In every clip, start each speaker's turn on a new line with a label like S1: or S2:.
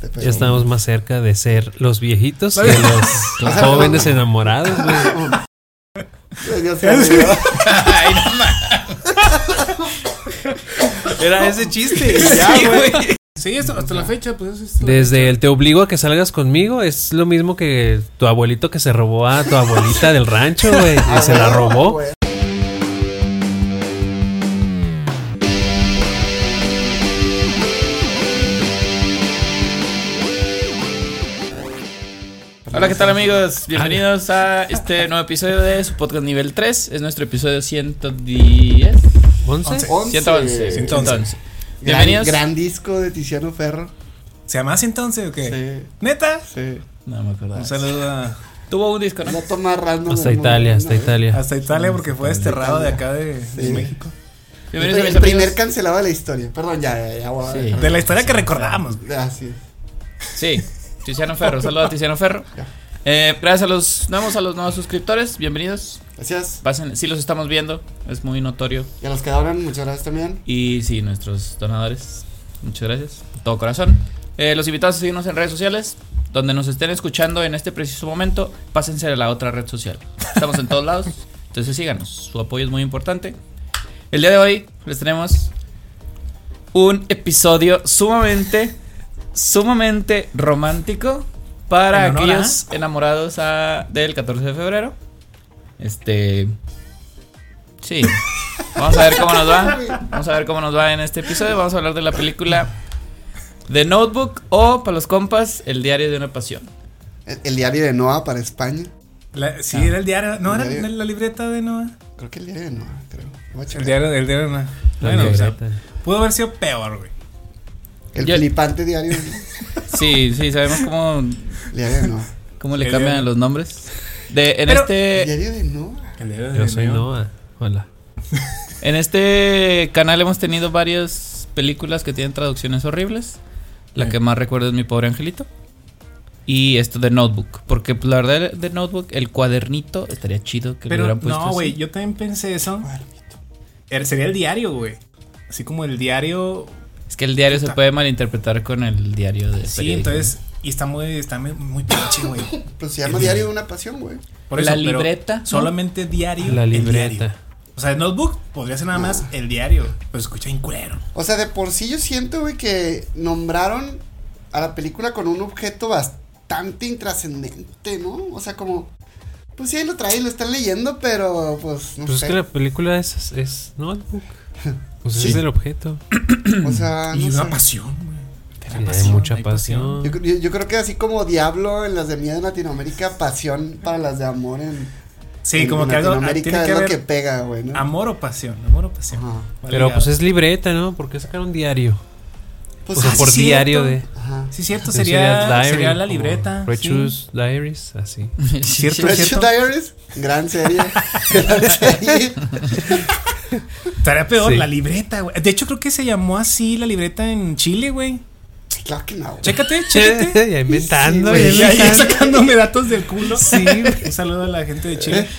S1: te pegó.
S2: Ya estamos más cerca de ser los viejitos que los, los jóvenes enamorados, güey.
S3: Ay, no mames.
S2: Era ese chiste.
S3: Sí, güey.
S4: Sí, hasta, hasta la fecha, pues es
S2: Desde el te obligo a que salgas conmigo es lo mismo que tu abuelito que se robó a tu abuelita del rancho, güey.
S1: Ah,
S2: Y se la robó.
S3: Hola, ¿qué tal amigos? Bienvenidos a este nuevo episodio de su podcast nivel 3. Es nuestro episodio 110.
S2: ¿Once?
S1: Once.
S3: 111.
S4: 111.
S1: Gran,
S3: Bienvenidos.
S1: gran disco de Tiziano Ferro.
S4: ¿Se llama así entonces o qué?
S1: Sí,
S4: ¿Neta?
S1: sí.
S3: No me acuerdo.
S4: Un saludo a-
S3: Tuvo un disco, ¿no?
S1: La toma random.
S2: Hasta Italia, hasta
S1: ¿no?
S2: Italia.
S4: hasta Italia porque fue desterrado de acá de, de
S1: Sí.
S4: México.
S3: Bienvenidos a
S1: El
S3: mis
S1: primer cancelado de la historia. Perdón, ya, ya, ya. voy a
S3: Sí.
S4: De la historia que recordamos. güey.
S1: Ah, sí.
S3: Tiziano Ferro. Saludos a Tiziano Ferro. Eh, gracias a los nuevos, a los nuevos suscriptores. Bienvenidos.
S1: Gracias.
S3: Pasen, sí los estamos viendo. Es muy notorio.
S1: Y a los que donan, muchas gracias también.
S3: Y sí, nuestros donadores. Muchas gracias. De todo corazón. Eh, los invitados a seguirnos en redes sociales. Donde nos estén escuchando en este preciso momento, pásense a la otra red social. Estamos en todos lados. Entonces síganos. Su apoyo es muy importante. El día de hoy les tenemos un episodio sumamente, sumamente romántico para
S4: En honor
S3: aquellos enamorados a- del 14 de febrero. Este. Sí. Vamos a ver cómo nos va. Vamos a ver cómo nos va en este episodio. Vamos a hablar de la película The Notebook o, para los compas, El diario de una pasión.
S1: El, el diario de Noah para España.
S4: La- sí,
S3: Ah.
S4: era el diario. No,
S1: El
S4: era
S1: diario.
S4: la libreta de Noah.
S1: Creo que el diario de Noah, creo.
S4: El diario, el diario de Noah.
S2: La
S4: Bueno, o sea, pudo haber sido peor, güey.
S1: El
S3: Yo-
S1: flipante diario de Noah.
S3: Sí, sí, sabemos cómo,
S1: El diario de Noah.
S3: cómo le
S4: El
S3: cambian
S4: diario.
S3: los nombres. De, en,
S4: Pero-
S1: El
S3: este,
S1: diario de Noah.
S4: El diario de
S2: Yo soy
S4: Noah.
S2: Noah. Hola.
S3: en este canal hemos tenido varias películas que tienen traducciones horribles. La
S4: Sí.
S3: que más recuerdo es Mi Pobre Angelito. Y esto de Notebook. Porque pues, la verdad de Notebook, el cuadernito, estaría chido que
S4: Pero
S3: hubieran puesto
S4: no, güey, yo también pensé eso. Era- Sería el diario, güey. Así como el diario.
S3: Es que el diario se puede malinterpretar con el diario de
S4: Sí,
S3: periódico.
S4: entonces. Y está muy, está muy, muy pinche, güey.
S1: Pues se llama Diario de una Pasión, güey.
S4: Por
S3: La
S4: pero
S3: libreta, ¿no?
S4: Solamente diario.
S2: La
S4: el
S2: libreta.
S4: diario. O sea, el notebook podría ser nada más el diario. Pues escucha bien culero.
S1: O sea, de por sí yo siento, güey, que nombraron a la película con un objeto bastante intrascendente, ¿no? O sea, como. Pues sí, ahí lo traen, lo están leyendo, pero pues no
S2: Pues es
S1: sé.
S2: que la película es, es Notebook. Pues
S1: Sí.
S2: es el objeto.
S1: O sea,
S4: y
S1: no
S4: una
S1: sé.
S4: pasión, güey.
S2: Sí, hay mucha
S4: hay
S2: pasión.
S1: Yo, yo- yo creo que así como Diablo en las de miedo en Latinoamérica, pasión para las de amor en,
S4: Sí,
S1: en-
S4: como
S1: en
S4: que algo ah,
S1: Latinoamérica
S4: tiene
S1: es
S4: que
S1: lo
S4: haber
S1: que pega, güey, ¿no?
S4: amor o pasión, amor o pasión.
S2: Pero pues es libreta, ¿no? ¿Por qué sacar un diario?
S1: Pues
S2: o sea,
S1: ah,
S2: por
S4: sí,
S2: diario de.
S4: cierto.
S1: Ajá.
S4: Sí, cierto,
S2: Entonces
S4: sería,
S2: diary,
S4: sería la libreta. sí.
S2: Rachus Diaries, así.
S4: Cierto, cierto.
S1: Diaries, gran serie. gran serie.
S4: Estaría peor,
S2: Sí.
S4: la libreta, güey. De hecho, creo que se llamó así la libreta en Chile, güey.
S1: Claro que no. güey.
S4: Chécate, chécate.
S2: ya inventando.
S1: Sí,
S2: ya
S1: güey,
S4: Ya, ya sacándome datos del culo. Sí, Un saludo a la gente de Chile.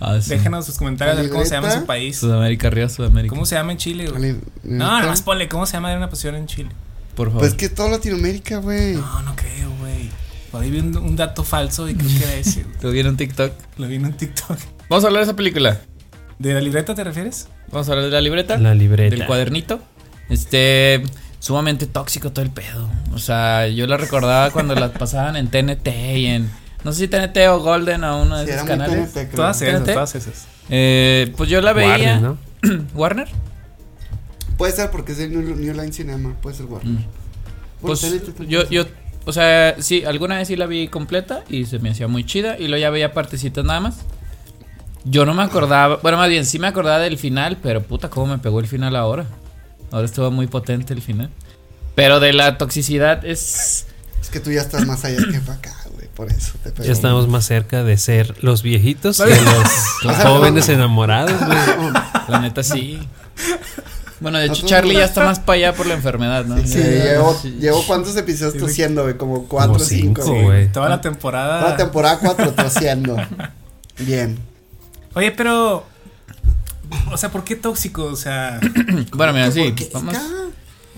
S3: Ah, sí.
S4: Déjenos sus comentarios de cómo se llama su país.
S3: Sudamérica, arriba Sudamérica.
S4: ¿Cómo se llama en Chile, güey? No,
S1: neta.
S4: nada más ponle, ¿cómo se llama de una pasión en Chile?
S3: Por favor.
S1: Pues que todo Latinoamérica, güey.
S4: No, no creo, güey. Por ahí vi un, un dato falso y creo que era ese, güey.
S3: Lo vi en un TikTok.
S4: Lo vi en un TikTok.
S3: Vamos a hablar de esa película.
S4: ¿De la libreta te refieres?
S3: Vamos a hablar de la libreta.
S2: La libreta.
S3: Del cuadernito. Este. Sumamente tóxico todo el pedo. O sea, yo la recordaba cuando la pasaban en TNT y en. No sé si TNT o Golden o uno de
S1: Sí,
S3: esos canales.
S1: TNT, creo.
S4: Todas esas, todas esas.
S3: Eh, pues yo la veía.
S2: Warner, ¿no?
S3: ¿Warner?
S1: Puede ser porque es de New, New Line Cinema. Puede ser Warner.
S3: Mm. Pues
S1: TNT
S3: yo, yo, o sea, sí, alguna vez sí la vi completa y se me hacía muy chida y luego ya veía partecitas nada más. Yo no me acordaba, bueno, más bien sí me acordaba del final, pero puta, cómo me pegó el final ahora. Ahora estuvo muy potente el final. Pero de la toxicidad es...
S1: Es que tú ya estás más allá que para acá, güey. Por eso te pegó.
S2: Ya estamos más cerca de ser los viejitos que los, los jóvenes enamorados, güey.
S3: La neta sí. Bueno, de hecho Charlie ya está más para allá por la enfermedad, ¿no?
S1: Sí, llevo,
S3: sí.
S1: llevo cuántos episodios
S4: Sí,
S1: tosiendo, güey. Como cuatro o cinco. güey.
S4: Toda la temporada.
S1: Toda la temporada cuatro tosiendo. Bien.
S4: Oye, pero. O sea, ¿por qué tóxico? O sea.
S3: Bueno, mira, sí. Vamos,
S1: Ah,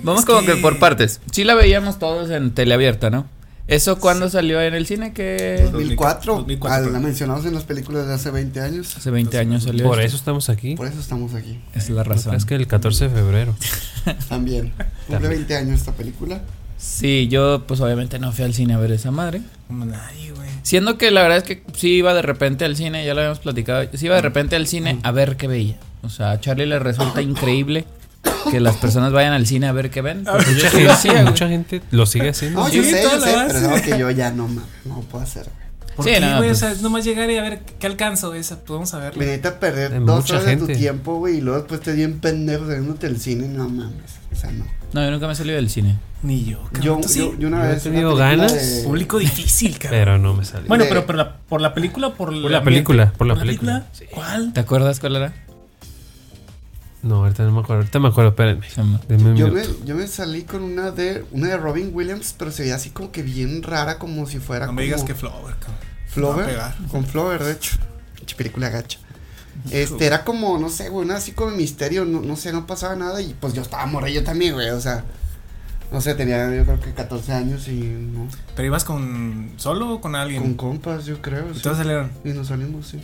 S3: Vamos
S4: Es
S3: como que...
S4: que-
S3: por partes. Sí la veíamos todos en teleabierta, ¿no? ¿Eso cuándo salió en el cine? Que
S1: 2004,
S4: 2004,
S1: al-
S4: pero-
S1: la mencionamos en las películas de hace 20 años.
S3: hace 20 años salió.
S2: Por
S3: esto.
S2: eso estamos aquí.
S1: Por eso estamos aquí.
S3: Esa es la razón.
S2: creas que el 14 de febrero.
S1: También. Cumple
S2: También.
S1: 20 años esta película.
S3: Sí, yo pues obviamente no fui al cine a ver esa madre.
S4: Como nadie, güey.
S3: Siendo que la verdad es que sí iba de repente al cine, ya lo habíamos platicado, sí iba de repente al cine a ver qué veía. O sea, a Charlie le resulta increíble que las personas vayan al cine a ver qué ven. yo
S2: Mucha gente,
S3: hacía, güey.
S2: mucha gente lo sigue haciendo.
S1: No,
S4: Sí,
S1: yo sé, yo pero es algo que yo ya no, no puedo hacer. güey.
S4: ¿Por
S3: Sí,
S4: qué,
S3: no,
S4: güey?
S3: pues-
S4: O sea, es nomás llegar y a ver qué alcanzo esa. Pues vamos a ver.
S1: Me necesita perder dos
S2: mucha
S1: horas de tu tiempo, güey, y luego después te bien pendejo saliéndote del cine. No mames. O sea, no.
S3: No, yo nunca me he salido del cine.
S4: Ni yo, cabrón.
S1: Yo, yo, yo una
S2: Yo he
S1: vez. una
S2: tenido ganas.
S1: de-
S4: Público difícil, cabrón.
S2: Pero no me salió.
S4: Bueno,
S1: de-
S4: pero por la, por la película o por,
S2: la película, por la película.
S4: ¿Cuál?
S3: ¿Te acuerdas cuál era?
S2: No, ahorita no me acuerdo. Ahorita me acuerdo, espérenme. Denme un
S1: Yo me, yo me salí con una de una de Robin Williams, pero se veía así como que bien rara, como si fuera
S4: No
S1: como
S4: me digas que Flower, cabrón.
S1: Flower, con Flower, de hecho. Pinche película gacha. Este era como, no sé, güey, una así como misterio, no, no sé, no pasaba nada y pues yo estaba morrillo también, güey, o sea, no sé, tenía yo creo que 14 años y no,
S4: ¿Pero ibas con solo o con alguien?
S1: con compas, yo creo.
S4: ¿Y
S1: sí.
S4: todos salieron?
S1: Y nos salimos, sí.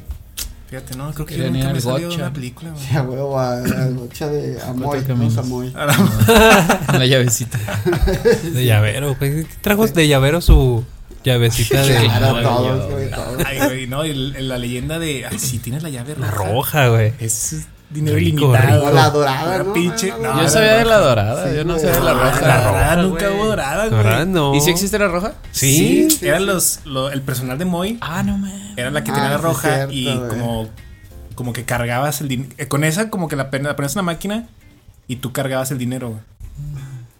S4: Fíjate, no, creo que yo nunca me salido de una película, güey.
S1: Sí, a huevo, a la gocha de Amoy, no. Amoy.
S3: La llavecita.
S2: De llavero, güey. Trajo de llavero su llavecita de.
S1: Claro,
S3: Ay,
S1: todos, güey, todos.
S4: Ay, güey, no, y el- la leyenda de. Ay, si tienes la llave
S2: La
S4: roja.
S2: roja, güey.
S4: Es dinero
S2: Rico,
S4: ilimitado.
S2: rico.
S1: La dorada, ¿no?
S4: pinche.
S1: Ah,
S4: no,
S1: la
S3: Yo
S4: la
S3: sabía de la dorada,
S1: Sí,
S3: yo no
S1: güey.
S3: sabía de la
S4: Ah,
S3: roja.
S4: La dorada
S2: roja,
S4: nunca hubo dorada,
S2: La
S4: güey.
S2: no.
S3: ¿Y si existe la roja?
S2: Sí.
S1: Sí,
S4: Eran
S1: sí.
S4: los, lo- el personal de Moy.
S3: Ah, no me.
S4: Era la que
S1: Ah,
S4: tenía la
S1: sí,
S4: roja
S1: cierto,
S4: y
S1: güey.
S4: como, como que cargabas el dinero. con esa, como que la, pen- la ponías en una máquina y tú cargabas el dinero, güey.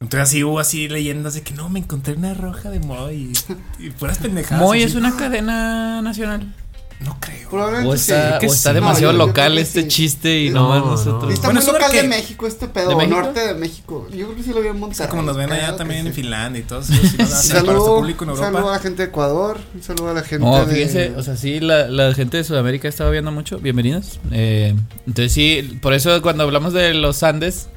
S4: Entonces así hubo así leyendas de que no, me encontré una roja de Moy y, y puras pendejadas.
S3: Moy es una cadena nacional.
S4: No creo.
S1: Probablemente
S3: O está,
S1: sí.
S3: o está
S2: sí.
S3: demasiado
S1: No, yo-
S3: local este
S1: sí.
S3: chiste y
S2: No,
S3: nomás
S2: no.
S3: nosotros.
S1: Está
S4: Bueno,
S1: muy local de México este pedo,
S3: ¿De
S1: o
S3: México?
S1: norte de México. Yo creo que sí lo vi en
S4: O
S1: Monterrey.
S4: sea, como nos ven allá también en. Finlandia y todo eso. nuestro
S1: saludo,
S4: público en
S1: un saludo a
S4: Europa.
S1: la gente de Ecuador, un saludo a la gente
S3: No,
S1: de...
S3: fíjense, o sea, sí, la, la gente de Sudamérica estaba viendo mucho. Bienvenidos. Eh, entonces, sí, por eso cuando hablamos de los Andes,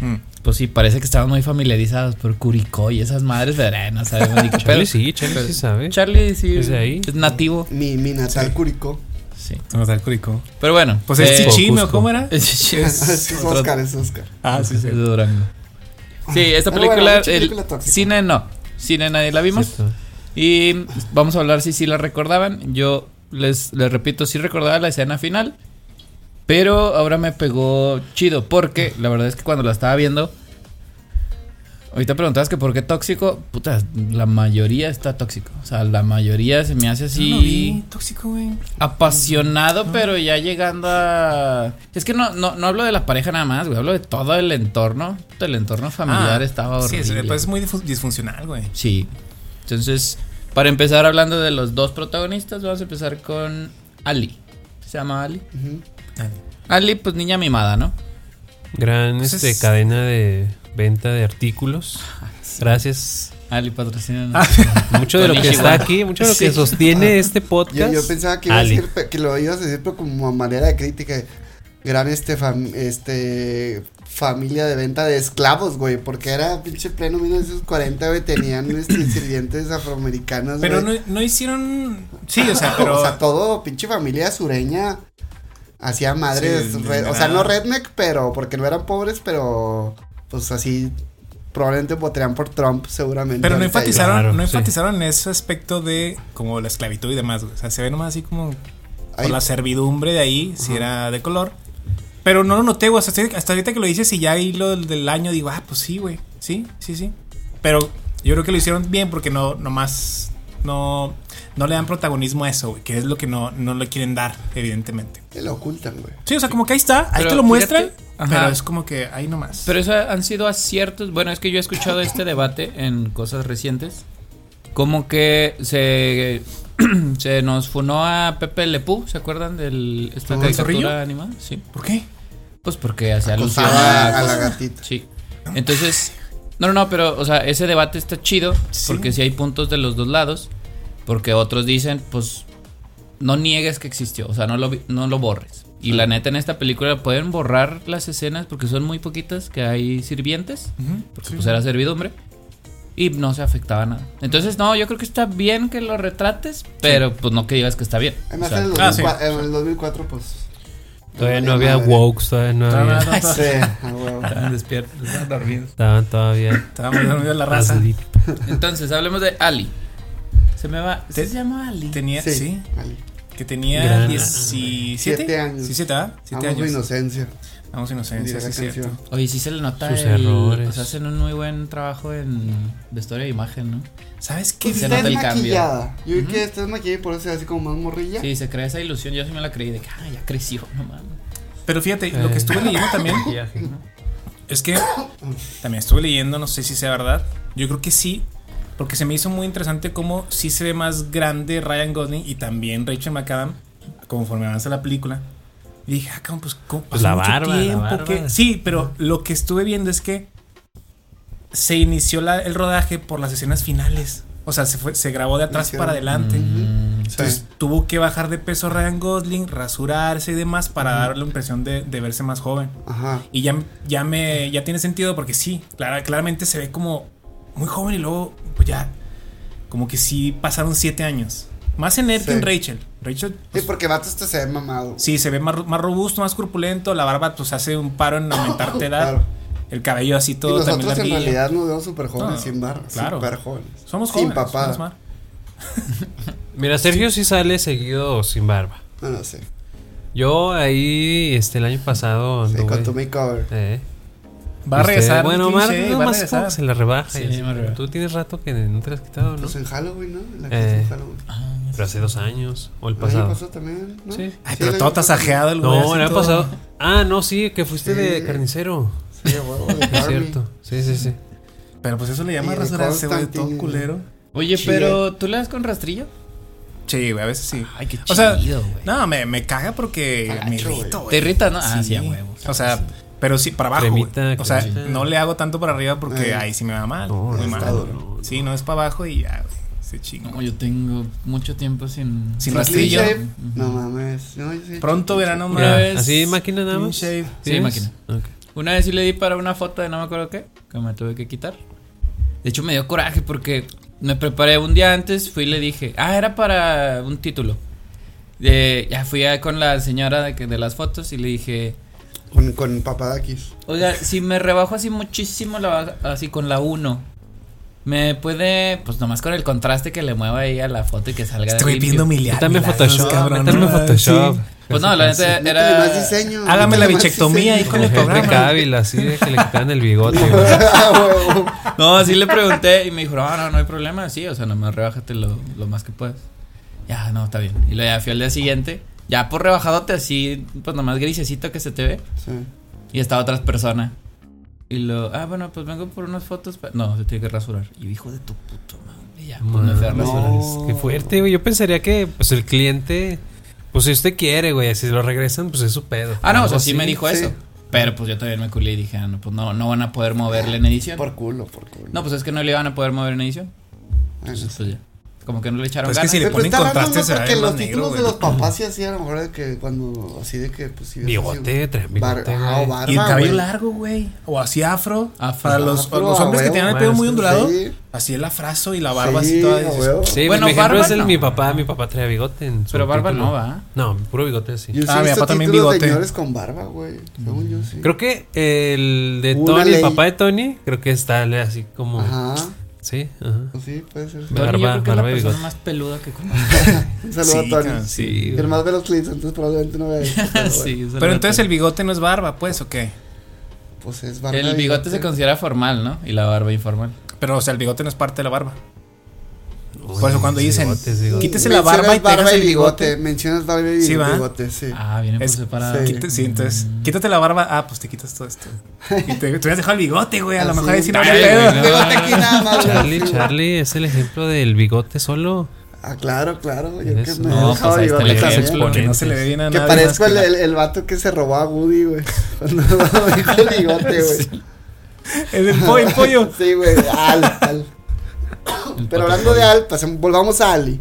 S4: Mm.
S3: Pues sí, parece que estaban muy familiarizados por Curicó y esas madres sabemos ni qué
S2: Charlie sí, Charlie sí sabe.
S3: Charlie sí
S2: ¿Es de ahí?
S3: es nativo.
S1: mi, mi natal
S4: Sí.
S1: Curicó.
S3: Sí.
S4: Da el curico.
S3: Pero bueno.
S4: Pues es
S3: eh,
S4: chichime o
S2: Cusco.
S4: cómo era.
S3: es
S1: Es,
S3: es
S1: es
S3: otro-
S1: Oscar, es Oscar.
S4: Ah, sí,
S3: es
S4: sí.
S3: de Durango. Sí, esta
S1: bueno,
S3: película, el cine no. Cine nadie la vimos.
S2: Cierto.
S3: Y vamos a hablar si sí la recordaban. Yo les, les repito, sí recordaba la escena final. Pero ahora me pegó chido. Porque la verdad es que cuando la estaba viendo. Ahorita preguntabas que por qué tóxico. Puta, la mayoría está tóxico. O sea, la mayoría se me hace así.
S4: No vi, tóxico, güey.
S3: Apasionado, pero ya llegando a. Es que no, no, no hablo de la pareja nada más, güey. Hablo de todo el entorno. Todo el entorno familiar
S4: Ah,
S3: estaba
S4: Sí,
S3: horrible.
S4: es, pues es muy disfuncional, güey.
S3: Sí. Entonces, para empezar hablando de los dos protagonistas, vamos a empezar con Ali. ¿Se llama Ali?
S1: Ujú.
S3: Ali, pues niña mimada, ¿no?
S2: Gran
S4: Pues
S2: este,
S4: es-
S2: cadena de venta de artículos. Gracias.
S3: Ali patrocina.
S2: Mucho de lo que está aquí, mucho de lo que
S3: Sí.
S2: sostiene este
S1: Yo,
S2: podcast.
S1: yo pensaba que, iba a
S2: Ali.
S1: decir, que lo ibas a decir, pero como a manera de crítica. Gran este, fam- este familia de venta de esclavos, güey. Porque era pinche pleno 1940, güey. Tenían este, sirvientes afroamericanos.
S4: Pero
S1: güey.
S4: no, no hicieron. Sí, o sea, pero.
S1: o sea, todo pinche familia sureña hacía madres,
S4: Sí,
S1: red- o sea, no redneck, pero porque no eran pobres, pero pues así probablemente votarían por Trump seguramente.
S4: Pero no enfatizaron,
S2: Claro,
S4: no
S2: sí.
S4: enfatizaron en ese aspecto de como la esclavitud y demás. O sea, se ve nomás así como por la servidumbre de ahí, si era de color. Pero no lo noté, güey. Hasta, ahorita- hasta ahorita que lo dices y ya ahí lo del, del año digo, ah, pues sí, güey. Sí, sí, sí. Pero yo creo que lo hicieron bien porque no, nomás no, no le dan protagonismo a eso, güey. Que es lo que no, no le quieren dar, evidentemente.
S1: Que lo ocultan, güey.
S4: Sí, o sea, como que ahí está, ahí
S3: Pero
S4: te lo muestran.
S3: fíjate.
S4: Pero es como que ahí nomás.
S3: Pero eso han sido aciertos. Bueno, es que yo he escuchado este debate en cosas recientes. Como que se, se nos funó a Pepe Lepú, ¿se acuerdan del esta caricatura animada? Sí.
S4: ¿Por qué?
S3: Pues porque hacía alusión a
S1: a la gatita.
S3: Sí. Entonces, no, no, no, pero, o sea, ese debate está chido.
S4: Sí.
S3: Porque si hay puntos de los dos lados. Porque otros dicen, pues, no niegues que existió. O sea, no lo, no lo borres. Y la neta en esta película pueden borrar las escenas porque son muy poquitas que hay sirvientes,
S4: Ujú,
S3: porque
S4: sí.
S3: pues era servidumbre. Y no se afectaba nada. Entonces, no, yo creo que está bien que lo retrates, pero pues no que digas que está bien.
S1: Además,
S3: O sea,
S1: en, el
S4: ah, sí.
S1: 2004, en el 2004, pues.
S2: Todavía no había woke, todavía no había.
S1: Sí,
S3: estaban despiertos, estaban dormidos.
S2: Estaban todavía
S4: Estaba muy dormida la raza.
S3: Entonces, hablemos de Ali. Se me va.
S4: Te-
S3: se llama Ali.
S4: Tenía, sí,
S1: Sí, Ali.
S4: que tenía
S2: Gran-
S4: 17
S1: Siete años.
S4: 17, ¿ah? 7
S1: Amo su
S4: años.
S1: inocencia.
S4: Vamos inocencia, sí, es cierto.
S3: Oye, sí se le nota
S2: Sus
S3: el-
S2: errores.
S3: Pues hacen un muy buen trabajo en vestuario de imagen, ¿no?
S4: ¿Sabes qué?
S3: Se
S1: Está
S3: nota el cambio.
S1: Yo vi
S3: Ujú.
S1: que esta es maquillada y por eso se ve así como más morrilla.
S3: Sí, se crea esa ilusión. Yo sí me la creí de que, ah, ya creció, no mames.
S4: Pero fíjate, lo que
S2: Eh.
S4: estuve leyendo también es que también estuve leyendo, no sé si sea verdad. Yo creo que sí, porque se me hizo muy interesante cómo sí se ve más grande Ryan Gosling y también Rachel McAdam conforme avanza la película. Y dije, ah, cabrón, pues, ¿cómo
S2: Pues
S4: pasó
S2: la
S4: mucho
S2: barba, la
S4: tiempo
S2: barba.
S4: que-". Sí, pero lo que estuve viendo es que se inició la- el rodaje por las escenas finales. O sea, se, fue, se grabó de atrás para adelante.
S3: Mm,
S4: Entonces
S1: Sí.
S4: tuvo que bajar de peso Ryan Gosling, rasurarse y demás para dar la impresión de, de verse más joven.
S1: Ajá.
S4: Y ya, ya me ya tiene sentido porque sí, clara- claramente se ve como muy joven y luego pues ya como que sí pasaron siete años. Más en él que
S1: Sí.
S4: en Rachel. Rachel
S1: Sí,
S4: pues,
S1: porque vato este se ve mamado.
S4: sí se ve más, más robusto, más corpulento, la barba pues hace un paro en aumentarte edad.
S1: Claro.
S4: El cabello así
S1: Y
S4: todo también
S1: nosotros en
S4: larguillo.
S1: realidad nos vemos súper jóvenes,
S4: No,
S1: sin barba.
S4: claro.
S1: Súper jóvenes.
S4: Somos
S1: Sin
S4: jóvenes. somos más-
S2: Mira, Sergio sí sale seguido sin barba.
S1: No, no sé.
S2: Yo ahí, este, el año pasado
S1: Sí,
S2: anduve.
S1: con tu makeover.
S2: eh.
S4: Va a
S2: Usted-
S4: regresar.
S2: Bueno,
S4: Shea,
S2: no
S4: va a
S2: más
S4: regresar.
S2: como se la rebaja.
S3: Sí.
S2: Tú tienes rato que no te la has quitado, ¿no?
S1: Pues en Halloween, ¿no? En la que
S2: Eh.
S1: en Halloween.
S2: Pero hace dos años. O el
S1: El año
S2: pasado.
S1: pasado también, ¿no?
S2: Sí.
S4: Ay,
S1: Sí,
S4: pero todo
S1: pasado.
S4: tasajeado el güey.
S2: No, el año pasado. Ah, no, sí, que fuiste
S1: Sí.
S2: de carnicero.
S1: Sí, huevo, de
S2: Es cierto. Sí, sí, sí.
S4: Pero pues eso le llama rasurarse, güey, todo culero.
S3: Oye,
S1: Chile.
S3: pero ¿tú le das con rastrillo?
S4: Sí, güey, a veces sí.
S3: Ay, qué
S4: O sea,
S3: chido, güey.
S4: No, me, me caga porque
S1: Gacho,
S4: me
S1: güey.
S4: irrito, güey.
S3: ¿Te irrita, no? Ah, sí, a huevo.
S4: O sea, pero sí, para abajo.
S2: Cremita.
S4: O sea,
S2: cremita.
S4: no le hago tanto para arriba porque
S1: Eh.
S4: ahí sí me va mal.
S2: No,
S4: muy
S2: no,
S4: mal.
S1: duro.
S4: Sí, no es para abajo y ya, güey. Se chingo.
S3: No, yo tengo mucho tiempo sin...
S4: Sin rastrillo.
S1: No mames. No, yo sí.
S4: Pronto verano
S3: Una
S2: Ya,
S3: vez-
S2: ¿Así máquina nada más?
S3: Sí,
S2: ¿Tienes?
S3: máquina. Una vez sí le di para una foto de no me acuerdo qué, que me tuve que quitar. De hecho, me dio coraje porque me preparé un día antes, fui y le dije, ah, era para un título. De, ya fui a- con la señora de, que- de las fotos y le dije,
S1: Con, con papadakis.
S3: oiga, si me rebajo así muchísimo, la, baja- así con la 1, ¿me puede, pues nomás con el contraste que le mueva ahí a la foto y que salga
S4: Estoy pidiendo miliar.
S2: Métame
S4: milagros,
S2: Photoshop,
S4: cabrón.
S2: méteme
S4: Ah,
S2: Photoshop.
S4: sí.
S3: Pues no, la neta era...
S1: más diseño.
S4: Hágame la bichectomía ahí con el programa.
S2: Cavill, así de que le quitan el bigote.
S1: Ah.
S3: No, así le pregunté y me dijo, no, no, no hay problema, sí, o sea, nomás rebájate lo, lo más que puedas. Ya, no, está bien. Y luego ya fui al día siguiente, ya por rebajadote así, pues nomás grisecito que se te ve.
S1: Sí.
S3: Y estaba otra persona. Y lo, ah, bueno, pues vengo por unas fotos. pa-". No, se tiene que rasurar. Y dijo de tu puto madre. Ya, pues me fui a rasurar.
S1: No.
S2: Qué fuerte, güey. Yo pensaría que, pues, el cliente, pues, si usted quiere, güey, si lo regresan, pues es su pedo.
S3: Ah, no, o sea, sí
S2: así.
S3: me dijo
S1: sí.
S3: eso. Pero pues yo también me culé y dije, ah, no, pues no, no van a poder moverle en edición.
S1: Por culo, por culo.
S3: No, pues es que no le iban a poder mover en edición. Entonces, pues ya. Como que no le echaron
S4: Pues es que
S3: ganas.
S4: si le ponen
S1: está raro,
S4: contraste
S1: ¿no?
S4: se
S1: Porque los
S4: negro,
S1: títulos de los papás sí así a lo mejor de que cuando así de que pues sí
S2: Bigote, bigote,
S1: Bar- barba,
S4: Y el cabello
S1: güey.
S4: largo, güey. O así afro.
S3: Afro.
S4: Para los,
S1: Afro,
S4: los hombres que tienen el pelo muy
S2: sí.
S4: ondulado.
S1: Sí.
S4: Así el afrazo y la barba
S1: Sí,
S4: así toda. dices.
S2: Sí,
S3: Bueno,
S2: mi
S3: barba
S2: es el
S3: no.
S2: mi papá. Mi papá traía bigote en su
S3: Pero barba
S2: título.
S3: no va.
S2: No, puro bigote así.
S1: Yo sí
S4: Ah, mi papá también bigote.
S1: señores con barba, güey. Según yo sí.
S2: Creo que el de Tony, el papá de Tony, creo que está así como.
S1: Ajá.
S2: Sí, ajá.
S1: Pues sí, puede ser.
S3: Tony,
S2: Barba-
S3: yo creo que es la persona
S2: bigote.
S3: más peluda que conozco.
S1: Un saludo
S4: Sí,
S1: a Tony.
S2: Sí,
S1: el más ve los clips, entonces probablemente no vea pero
S3: sí,
S4: Pero entonces el bigote no es barba, pues, ¿o qué?
S1: Pues es barba.
S3: El bigote se considera formal, ¿no? Y la barba informal.
S4: Pero, o sea, el bigote no es parte de la barba. Por eso cuando dicen, quítese la barba y
S1: barba y
S4: el bigote.
S1: bigote. Mencionas barba y
S4: Sí, ¿va?
S1: bigote, sí.
S3: Ah, viene por separado.
S1: sí.
S4: Entonces, quítate la barba. Ah, pues te quitas todo esto. Y te, te hubieras dejado el bigote, güey. A lo mejor ahí sí no.
S1: Bigote aquí nada más. güey.
S2: Charlie, Charlie es el ejemplo del bigote solo.
S1: Ah, claro, claro. Yo que me he
S3: No,
S1: dejado
S3: pues ahí está
S1: bigote
S3: el.
S4: Porque no se le ve bien a
S1: Que
S4: nadie
S1: parezco
S4: que-
S1: el, el vato que se robó a Woody, güey. Cuando dijo el bigote, güey.
S4: El del pollo, el pollo.
S1: Sí, güey. Al, Al.
S3: El
S1: Pero hablando de
S3: pollo.
S1: Al, pasemos- volvamos a Ali.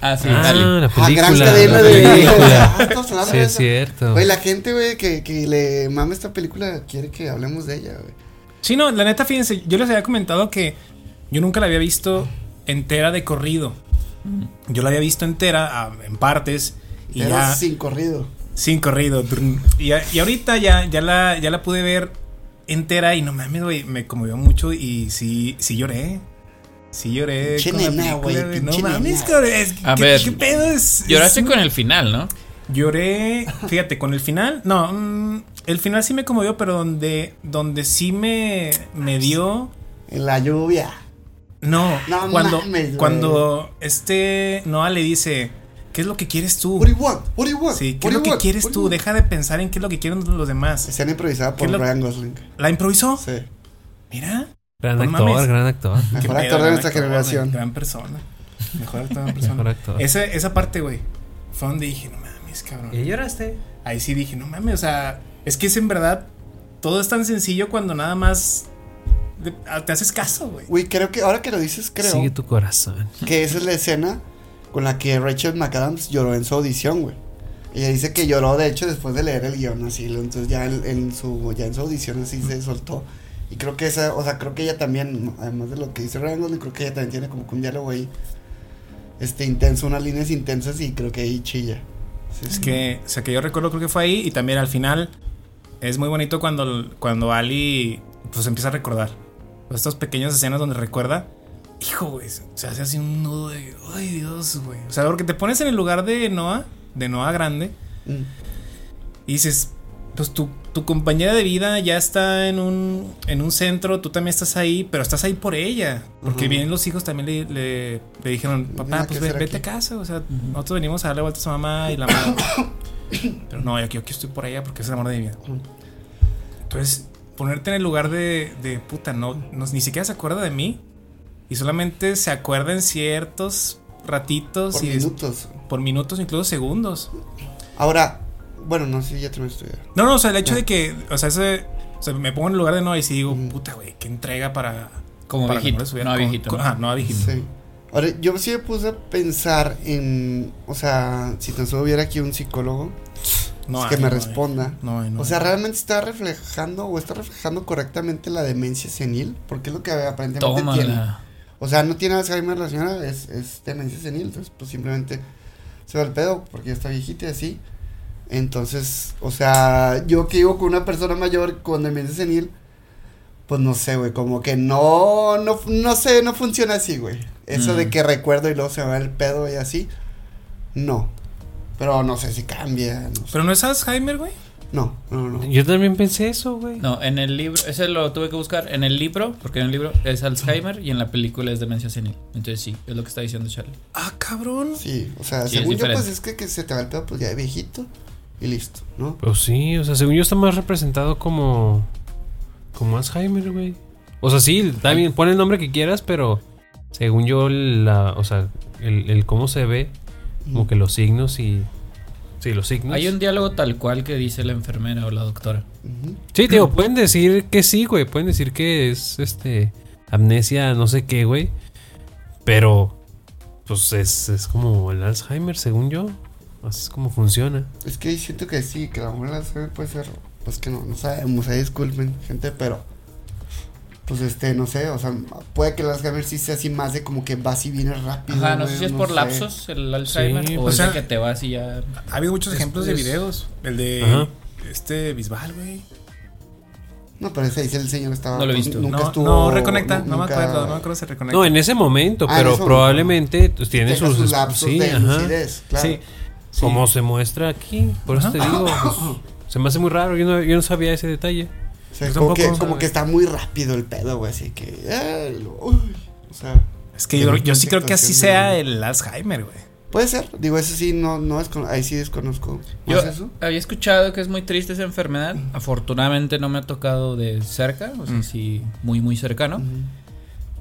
S3: Ah, sí,
S2: Ah, la
S1: Ah, gran
S2: película.
S1: cadena de.
S2: película.
S1: Ah,
S2: Sí, es cierto.
S1: Güey, la gente, güey, que, que le mama esta película quiere que hablemos de ella, güey.
S4: Sí, no, la neta, fíjense, yo les había comentado que yo nunca la había visto entera de corrido. Yo la había visto entera en partes y
S1: Era
S4: ya
S1: sin corrido.
S4: sin corrido. Y, a- y ahorita ya, ya, la, ya la pude ver entera y no mames, güey, me conmovió mucho y sí, sí lloré. Sí lloré.
S1: Pinche
S4: con la
S1: nena,
S4: película,
S1: güey.
S4: No mames,
S1: nena.
S4: cabrón. es-
S3: A
S4: ¿qué,
S3: ver,
S4: ¿Qué pedo es?
S3: Lloraste
S4: es-
S3: con el final, ¿no?
S4: Lloré, fíjate, con el final. No, mm, el final sí me conmovió, pero donde, donde sí me, me dio.
S1: En la lluvia.
S4: No,
S1: No
S4: cuando,
S1: mames,
S4: cuando este Noah le dice, ¿qué es lo que quieres tú?
S1: What do you want? What do you want?
S4: Sí, ¿qué
S1: What
S4: es lo que quieres tú? Deja de pensar en qué es lo que quieren los demás.
S1: Escena improvisada
S4: ¿Qué
S1: por
S4: lo-
S1: Ryan Gosling.
S4: ¿La improvisó?
S1: Sí.
S4: Mira.
S2: Gran
S4: No
S2: actor,
S4: mames.
S2: gran actor.
S1: Mejor
S4: pedo,
S1: actor de
S4: gran
S1: nuestra
S4: actor,
S1: generación.
S4: Gran persona. Mejor actor de persona.
S2: Mejor actor.
S4: Esa, esa parte, güey, fue donde dije, no mames, cabrón.
S2: lloraste?
S4: Ahí sí dije, no mames, o sea, es que es en verdad, todo es tan sencillo cuando nada más de- ah, te haces caso, güey.
S1: Güey, creo que ahora que lo dices, creo
S2: Sigue tu corazón.
S1: que esa es la escena con la que Rachel McAdams lloró en su audición, güey. Ella dice que lloró, de hecho, después de leer el guion, así, entonces ya en, en su, ya en su audición así se soltó. Y creo que esa, o sea, creo que ella también, además de lo que dice Gosling, creo que ella también tiene como que un diálogo ahí, este, intenso, unas líneas intensas y creo que ahí chilla. Sí,
S4: Es
S1: sí.
S4: que, o sea, que yo recuerdo, creo que fue ahí y también al final es muy bonito cuando, cuando Ali pues empieza a recordar. Estas pequeñas escenas donde recuerda, hijo, güey, se hace así un nudo de, ay Dios, güey. O sea, porque te pones en el lugar de Noah, de Noah grande,
S1: Mm.
S4: y dices, pues tu, tu compañera de vida ya está en un, en un centro, tú también estás ahí, pero estás ahí por ella. Porque
S1: Ujú.
S4: vienen los hijos también le, le, le dijeron, papá, pues ve- vete
S1: aquí".
S4: a casa, o sea, nosotros venimos a darle vueltas a mamá y la mamá. pero no, yo aquí, yo aquí estoy por ella porque es el amor de mi vida. Entonces, ponerte en el lugar de, de puta, no, no, ni siquiera se acuerda de mí. Y solamente se acuerda en ciertos ratitos
S1: Por
S4: y
S1: minutos.
S4: por minutos, incluso segundos.
S1: Ahora, bueno, no sé, ya terminaste tu idea.
S4: No, no, o sea, el hecho
S1: Ah.
S4: de que, o sea, ese, o sea, me pongo en el lugar de Noah y si digo, puta, güey, qué entrega para.
S3: Como
S4: para
S3: viejito,
S4: que no
S3: a viejito,
S4: con-
S3: ¿no?
S4: Ajá, no a viejito.
S1: Sí. Ahora, yo sí me puse a pensar en, o sea, si tan solo hubiera aquí un psicólogo,
S4: No
S1: es que
S4: hay,
S1: me
S4: no hay.
S1: responda.
S4: No hay,
S1: O sea, realmente está reflejando o está reflejando correctamente la demencia senil, porque es lo que aparentemente tiene.
S3: Tómala.
S1: O sea, no tiene Alzheimer la señora, es, es demencia senil, entonces pues simplemente se va el pedo porque ya está viejita y así. Entonces, o sea, yo que vivo con una persona mayor con demencia senil, pues no sé, güey, como que no, no, no sé, no funciona así, güey. Eso de
S3: Mm.
S1: que recuerdo y luego se va el pedo y así, no. Pero no sé si cambia, no sé.
S4: Pero no es Alzheimer, güey.
S1: No, no, no.
S2: Yo también pensé eso, güey.
S3: No, en el libro, ese lo tuve que buscar. En el libro, porque en el libro es Alzheimer y en la película es demencia senil. Entonces sí, es lo que está diciendo Charlie.
S4: Ah, cabrón.
S1: Sí, o sea,
S3: Sí,
S1: según yo, pues es que, que se te va el pedo, pues ya de viejito y listo, ¿no?
S2: Pues sí, o sea, según yo está más representado como. Como Alzheimer, güey. O sea, sí, está bien, pon el nombre que quieras, pero según yo, la, o sea, el, el cómo se ve, como que los signos y. Sí, los signos.
S3: Hay un diálogo tal cual que dice la enfermera o la doctora.
S2: Sí, digo, pueden decir que sí, güey. Pueden decir que es este. Amnesia, no sé qué, güey. Pero. Pues es, es como el Alzheimer, según yo. Así es como funciona.
S1: Es que siento que sí, que la mujer la sabe puede ser, pues que no, no sabemos, ahí disculpen, gente, pero pues este, no sé, o sea, puede que el Alzheimer sí sea así más de como que vas y vienes rápido.
S3: Ajá, no
S1: güey,
S3: sé si es por
S1: sé.
S3: lapsos el Alzheimer
S2: Sí,
S3: o
S4: o
S3: es
S4: sea-
S3: que te vas y ya.
S4: Ha habido muchos ejemplos de videos. El de
S2: Ajá.
S4: este Bisbal, güey.
S1: No, pero ese dice el señor estaba.
S3: No lo he
S1: pues,
S3: visto.
S1: Nunca
S4: No,
S1: estuvo.
S4: no reconecta, no me acuerdo, no me acuerdo si reconecta.
S2: No, en ese momento,
S1: Ah,
S2: pero
S1: momento.
S2: probablemente pues, tiene sus.
S1: sus lapsos
S2: sí,
S1: de
S2: ajá.
S1: lucidez, claro.
S4: Sí, sí.
S2: Como se muestra aquí. Por eso te digo. pues, se me hace muy raro. Yo no, yo no sabía ese detalle.
S1: O sea, como, que, como que está muy rápido el pedo, güey, así que. lo- uy, o sea.
S4: Es que yo, yo sí creo que así sea el Alzheimer, güey.
S1: Puede ser, digo, eso sí, no, no es ahí sí desconozco.
S3: Yo
S1: ¿Más eso?
S3: había escuchado que es muy triste esa enfermedad. Afortunadamente no me ha tocado de cerca, o sea,
S4: Mm.
S3: sí, muy, muy cercano.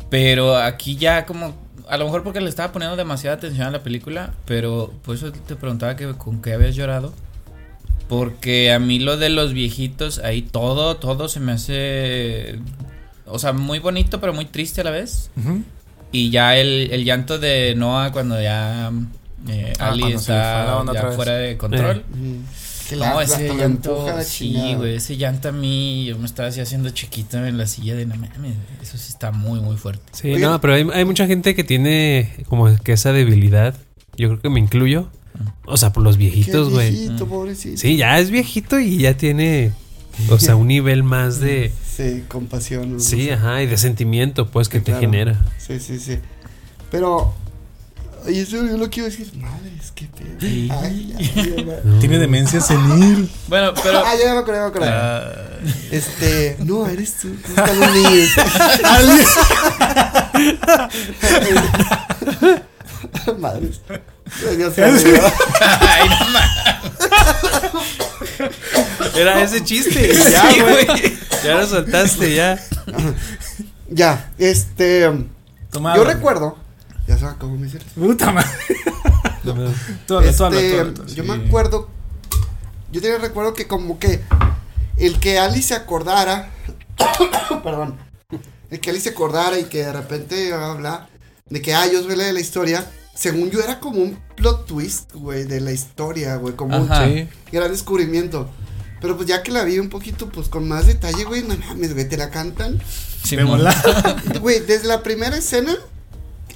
S3: Pero aquí ya como, a lo mejor porque le estaba poniendo demasiada atención a la película, pero por eso te preguntaba que con qué habías llorado. Porque a mí lo de los viejitos, ahí todo, todo se me hace, o sea, muy bonito, pero muy triste a la vez. Y ya el, el llanto de Noah cuando ya eh,
S4: Ah,
S3: Ali
S4: cuando
S3: está ya fuera de control.
S1: Mm.
S3: No, ese llanto, sí, güey, ese llanto a mí, yo me estaba así haciendo chiquito en la silla de no mames, eso sí está muy, muy fuerte.
S2: Sí,
S1: Oye.
S2: no, pero hay, hay mucha gente que tiene como que esa debilidad. Yo creo que me incluyo. O sea, por los viejitos, güey.
S1: viejito, pobrecito.
S2: Sí, ya es viejito y ya tiene, o sea, un nivel más de...
S1: Sí, compasión.
S2: Sí, ajá, y de sentimiento, pues, que
S1: Sí,
S2: te
S1: claro.
S2: genera.
S1: Sí, sí, sí. Pero. Y eso yo lo quiero decir. Madre, es que pedo. Ay, ay.
S2: No.
S4: Tiene demencia senil.
S3: Bueno, pero
S1: Ah, ya me acordé, me acordé.
S3: Ah,
S1: Este. No, eres tú. Niños. Madres. Ya se olvidó.
S3: ay, no mames.
S2: Era ese chiste. Ya,
S3: Sí,
S2: güey. Ya lo soltaste, ya.
S1: Ya, este.
S4: Toma
S1: Yo recuerdo. Ya se acabó mi cierre.
S4: Puta madre. Tú habla,
S1: Este, yo me acuerdo. Yo tenía recuerdo que como que el que Ali se acordara. perdón. El que Ali se acordara y que de repente habla de que ah, yo soy la de la historia. Según yo era como un plot twist, güey, de la historia, güey, como un
S3: Ajá.
S2: Sí.
S1: gran descubrimiento. Pero pues ya que la vi un poquito, pues con más detalle, güey, no mames, güey, te la cantan.
S3: Sí, mon.
S4: volada.
S1: Güey, desde la primera escena,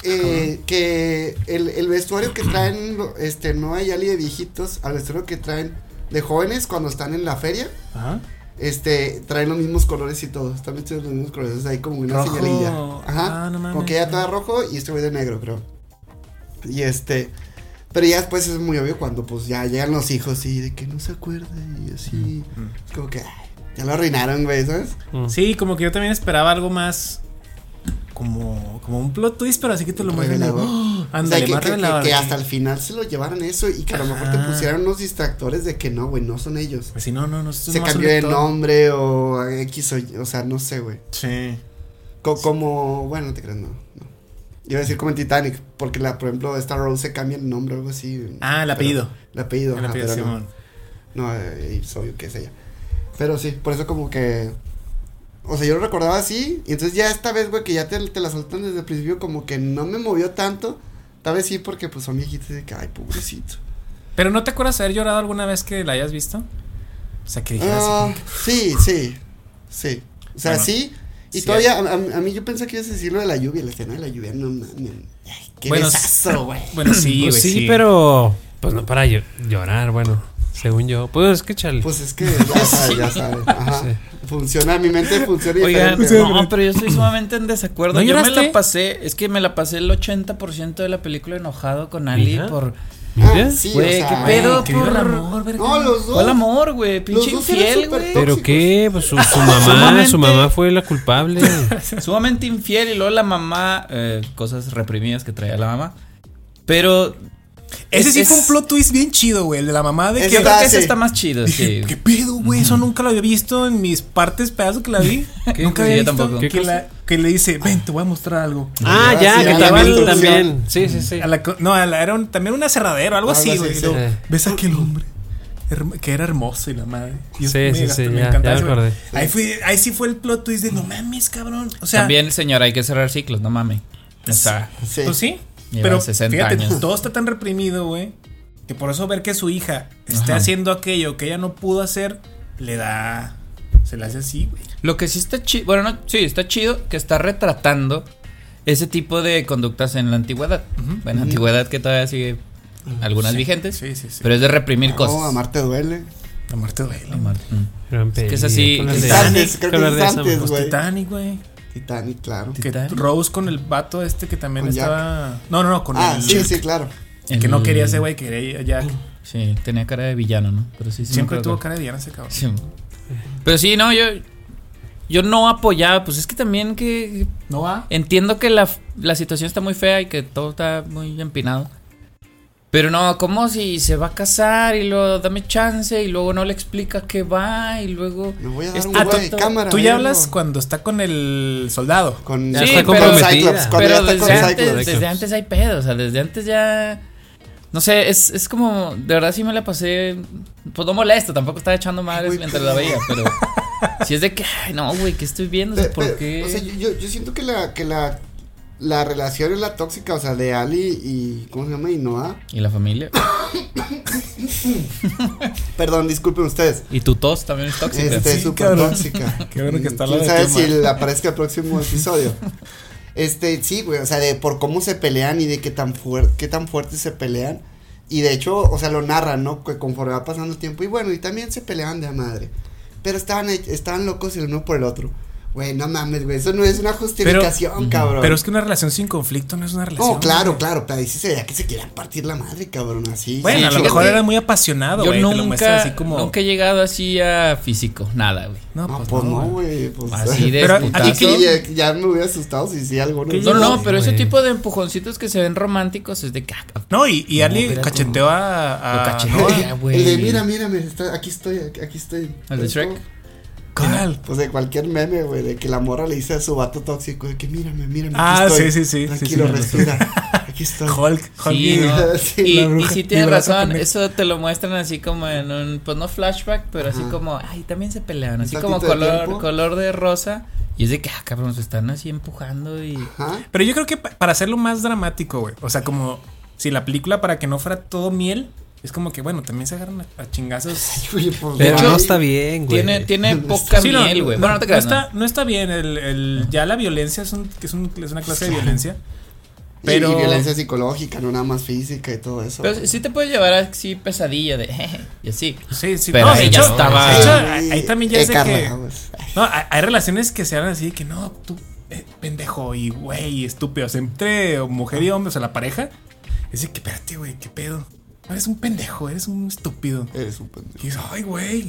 S1: eh, que el, el vestuario que traen, este, no hay Ali de viejitos, al vestuario que traen de jóvenes cuando están en la feria,
S4: Ajá.
S1: este, traen los mismos colores y todo, están vestidos de los mismos colores, hay como una
S4: Rojo.
S1: señalilla. Ajá,
S4: Ah, no mames.
S1: como que ya todo rojo y este güey de negro, creo. Y este, pero ya después es muy obvio cuando pues ya llegan los hijos y de que no se acuerda y así, es como que, ay, ya lo arruinaron, güey, ¿sabes?
S2: Mm.
S4: Sí, como que yo también esperaba algo más. Como, como un plot twist, pero así que te lo muestran. ¡Oh!
S1: O sea, que,
S4: más
S1: que- que-
S4: revelador.
S1: que hasta el final se lo llevaran eso y que a lo mejor te pusieran unos distractores de que no, güey, no son ellos.
S4: Pues sí, no, no, no.
S1: Se cambió de nombre o X o Y, o sea, no sé, güey.
S4: Sí.
S1: Co- como, bueno, no te creas, no, no. Iba a decir como en Titanic, porque la, por ejemplo, esta Rose se cambia el nombre o algo así.
S4: Ah, el apellido.
S1: El apellido,
S4: El
S1: ajá,
S4: apellido,
S1: no. No, eh, es obvio que es ella. Pero sí, por eso como que... O sea, yo lo recordaba así, y entonces ya esta vez, güey, que ya te, te la soltan desde el principio, como que no me movió tanto. Tal vez sí, porque pues son viejitos de que, ay, pobrecito.
S4: Pero ¿no te acuerdas haber llorado alguna vez que la hayas visto? O sea, que dijeras así. como
S1: sí, sí, sí. O sea,
S4: Bueno,
S1: sí. Y
S4: sí.
S1: todavía, a, a- mí yo pensé que ibas a decir lo de la lluvia, la escena de la lluvia, no mames. Ay, qué
S4: Bueno,
S1: besazo, güey.
S4: Bueno, sí,
S2: Pues
S4: güey.
S2: sí, pero. Pues no para llo- llorar, bueno. Según yo. Pues es que chale.
S1: Pues es que ya sabes, ya sabes. Ajá.
S2: Sí.
S1: Funciona, mi mente funciona
S3: Oigan,
S1: diferente.
S3: no, pero yo estoy sumamente en desacuerdo.
S4: ¿No
S3: yo me la pasé, es que me la pasé el 80% de la película enojado con Ali
S2: Mira.
S3: por...
S2: Mira.
S1: Ah, sí,
S3: Güey,
S1: o sea,
S3: qué pedo,
S4: viva el
S3: por-
S4: amor, verga.
S1: No, los dos.
S3: ¿Cuál amor, güey? Pinche infiel, güey.
S2: ¿Pero qué? Pues su, su mamá, su mamá fue la culpable.
S3: Sumamente infiel y luego la mamá, eh, cosas reprimidas que traía la mamá. Pero...
S4: Ese
S3: es-
S4: sí fue un plot twist bien chido, güey. El de la mamá de
S1: Ese
S4: que.
S3: Yo creo que ese está más chido,
S4: Dije,
S3: sí.
S4: ¿qué pedo, güey? Eso nunca lo había visto en mis partes, pedazos que la vi.
S3: ¿Qué?
S4: Nunca había visto
S3: tampoco.
S4: Que, le dice, ven, te voy a mostrar algo.
S2: ah,
S1: Ah,
S2: ya,
S1: sí,
S2: que
S1: introducción.
S2: también. Sí, sí, sí.
S4: A la co- no, a la- era un- también una cerradera, algo
S1: Algo
S4: así, güey.
S1: sí.
S4: ¿Ves a aquel hombre? Que era hermoso y la madre. Yo
S2: Sí,
S4: me
S2: sí,
S4: gasté-
S2: sí,
S4: me
S2: ya- ya acordé.
S4: Ahí, fui, ahí sí fue el plot twist de no mames, cabrón. O sea,
S3: También, señora, hay que cerrar ciclos, no mames. O sea,
S1: Sí.
S4: pues sí.
S3: Lleva
S4: Pero
S3: 60
S4: fíjate,
S3: años.
S4: todo está tan reprimido, güey. Que por eso ver que su hija esté
S3: Ajá.
S4: haciendo aquello que ella no pudo hacer, le da. Se le hace así, güey.
S3: Lo que sí está chido, bueno, no, sí, está chido que está retratando ese tipo de conductas en la antigüedad.
S4: Ujú.
S3: Bueno, antigüedad que todavía sigue algunas
S4: Sí,
S3: vigentes,
S4: Sí, sí, sí.
S3: pero es de reprimir
S1: No,
S3: cosas.
S1: amarte duele.
S4: La muerte duele.
S3: Amar- mm. Es así,
S1: creo
S2: que
S1: es güey.
S4: Titanic, güey.
S1: Titanic, claro.
S3: Titanic.
S4: Rose con el vato este que también
S1: Con Jack.
S4: estaba. No, no, no, con
S1: Ah,
S4: el.
S1: sí, sí, claro.
S4: Que no
S3: El-
S4: quería ese güey, quería Jack.
S3: Sí, tenía cara de villano, ¿no? Pero sí, sí
S4: Siempre tuvo cara de villano ese cabrón.
S3: Sí. Pero sí, no, yo yo no apoyaba, pues es que también que
S4: ¿No va?
S3: entiendo que la, la situación está muy fea y que todo está muy empinado. Pero no, como si se va a casar y luego dame chance y luego no le explica que va y luego
S1: Me voy a dar un
S3: ah,
S1: güey,
S3: tú-
S1: cámara.
S4: Tú ya hablas cuando está con el soldado.
S1: Con,
S3: Sí,
S2: está
S3: pero-.
S1: Cyclops, cuando
S3: Pero
S1: ya está
S3: desde
S1: con
S3: antes,
S1: Cyclops.
S3: desde antes hay pedo, o sea, desde antes ya. No sé, es, es como. De verdad sí me la pasé. Pues no molesto, tampoco estaba echando madres mientras
S1: pero-
S3: la veía, pero. Si es de que, ay, no, güey, ¿qué estoy viendo? O sea, ¿por qué?
S1: O sea, yo, yo, yo siento que la, que la la relación es la tóxica, o sea, de Ali y. ¿Cómo se llama? Y Noah.
S3: ¿Y la familia?
S1: Perdón, disculpen ustedes.
S3: ¿Y tu tos también es tóxica?
S1: Este,
S4: Sí,
S1: súper tóxica.
S4: Qué bueno que está
S1: ¿Quién
S4: la de
S1: sabe
S4: tema.
S1: si le aparezca el próximo episodio? Este, sí, güey, o sea, de por cómo se pelean y de qué tan fuerte, qué tan fuerte se pelean. Y de hecho, o sea, lo narran, ¿no? Que conforme va pasando el tiempo. Y bueno, y también se peleaban de a madre. Pero estaban, estaban locos el uno por el otro. Güey, no mames, güey. Eso no es una justificación, cabrón.
S4: Pero es que una relación sin conflicto no es una relación.
S1: No, claro,
S4: güey.
S1: claro, pero ahí sí se veía que se querían partir la madre, cabrón, así.
S4: Bueno,
S3: Sí,
S4: a lo mejor era muy apasionado,
S3: Yo
S4: güey. te lo
S3: nunca,
S4: así como.
S3: nunca he llegado así a físico, nada, güey.
S4: No,
S1: No,
S4: pues,
S1: pues
S4: no,
S1: no,
S4: güey.
S1: Pues,
S3: Así de
S4: Pero
S3: putazo.
S4: que-
S1: ya, ya me hubiera asustado si sí algo.
S4: ¿Qué
S3: No, no,
S2: Sí,
S3: pero ese
S2: güey.
S3: tipo de empujoncitos que se ven románticos es de caca.
S4: No, y, y
S3: No,
S4: Ali cacheteó a. a
S3: Lo cachetea, güey.
S1: El de mira, mírame, está, aquí estoy, aquí estoy.
S3: ¿El de Shrek?
S4: ¿Cuál?
S1: Pues de cualquier meme, güey, de que la morra le dice a su vato tóxico de que mírame, mírame.
S4: Ah,
S1: aquí estoy.
S4: sí, sí, sí,
S1: Tranquilo,
S4: sí, sí.
S1: respira. Aquí estoy.
S4: Hulk. Hulk
S3: Sí,
S4: y-
S3: ¿no?
S1: Sí,
S3: y, y sí tienes razón, eso te lo muestran así como en un, pues no flashback, pero así como, ay, también se pelean,
S1: Un
S3: así como
S1: tantito de
S3: color, color de rosa. Y es de que, ah, cabrón, se están así empujando y...
S1: Ajá.
S4: Pero yo creo que pa- para hacerlo más dramático, güey. O sea, como si la película para que no fuera todo miel, es como que, bueno, también se agarran a, a chingazos.
S1: Oye, pues,
S2: Pero
S1: güey.
S2: no está bien, güey.
S3: Tiene, tiene poca
S4: Sí, no,
S3: miel, güey.
S4: no,
S3: Bueno, no te creas,
S4: no está, no está bien. El, el- ya la violencia es, un, que es, un- es una clase de violencia.
S1: Y-
S4: Pero.
S1: Y, violencia psicológica, no nada más física y todo eso.
S3: Pero sí te puede llevar así pesadilla de, jeje, y así.
S4: Sí, sí.
S3: Pero
S4: no,
S3: ahí
S4: de
S3: ya
S4: hecho,
S3: estaba-
S4: de hecho, ahí ahí también ya es de
S1: Carla,
S4: que.
S1: pues.
S4: No, hay, hay relaciones que se hablan así de que no, tú, eh, pendejo y güey, estúpido. O sea, entre mujer y hombre, o sea, la pareja. Es de que, espérate, güey, qué pedo. Eres un pendejo, eres un estúpido.
S1: Eres un pendejo.
S4: Y dices, ay, güey,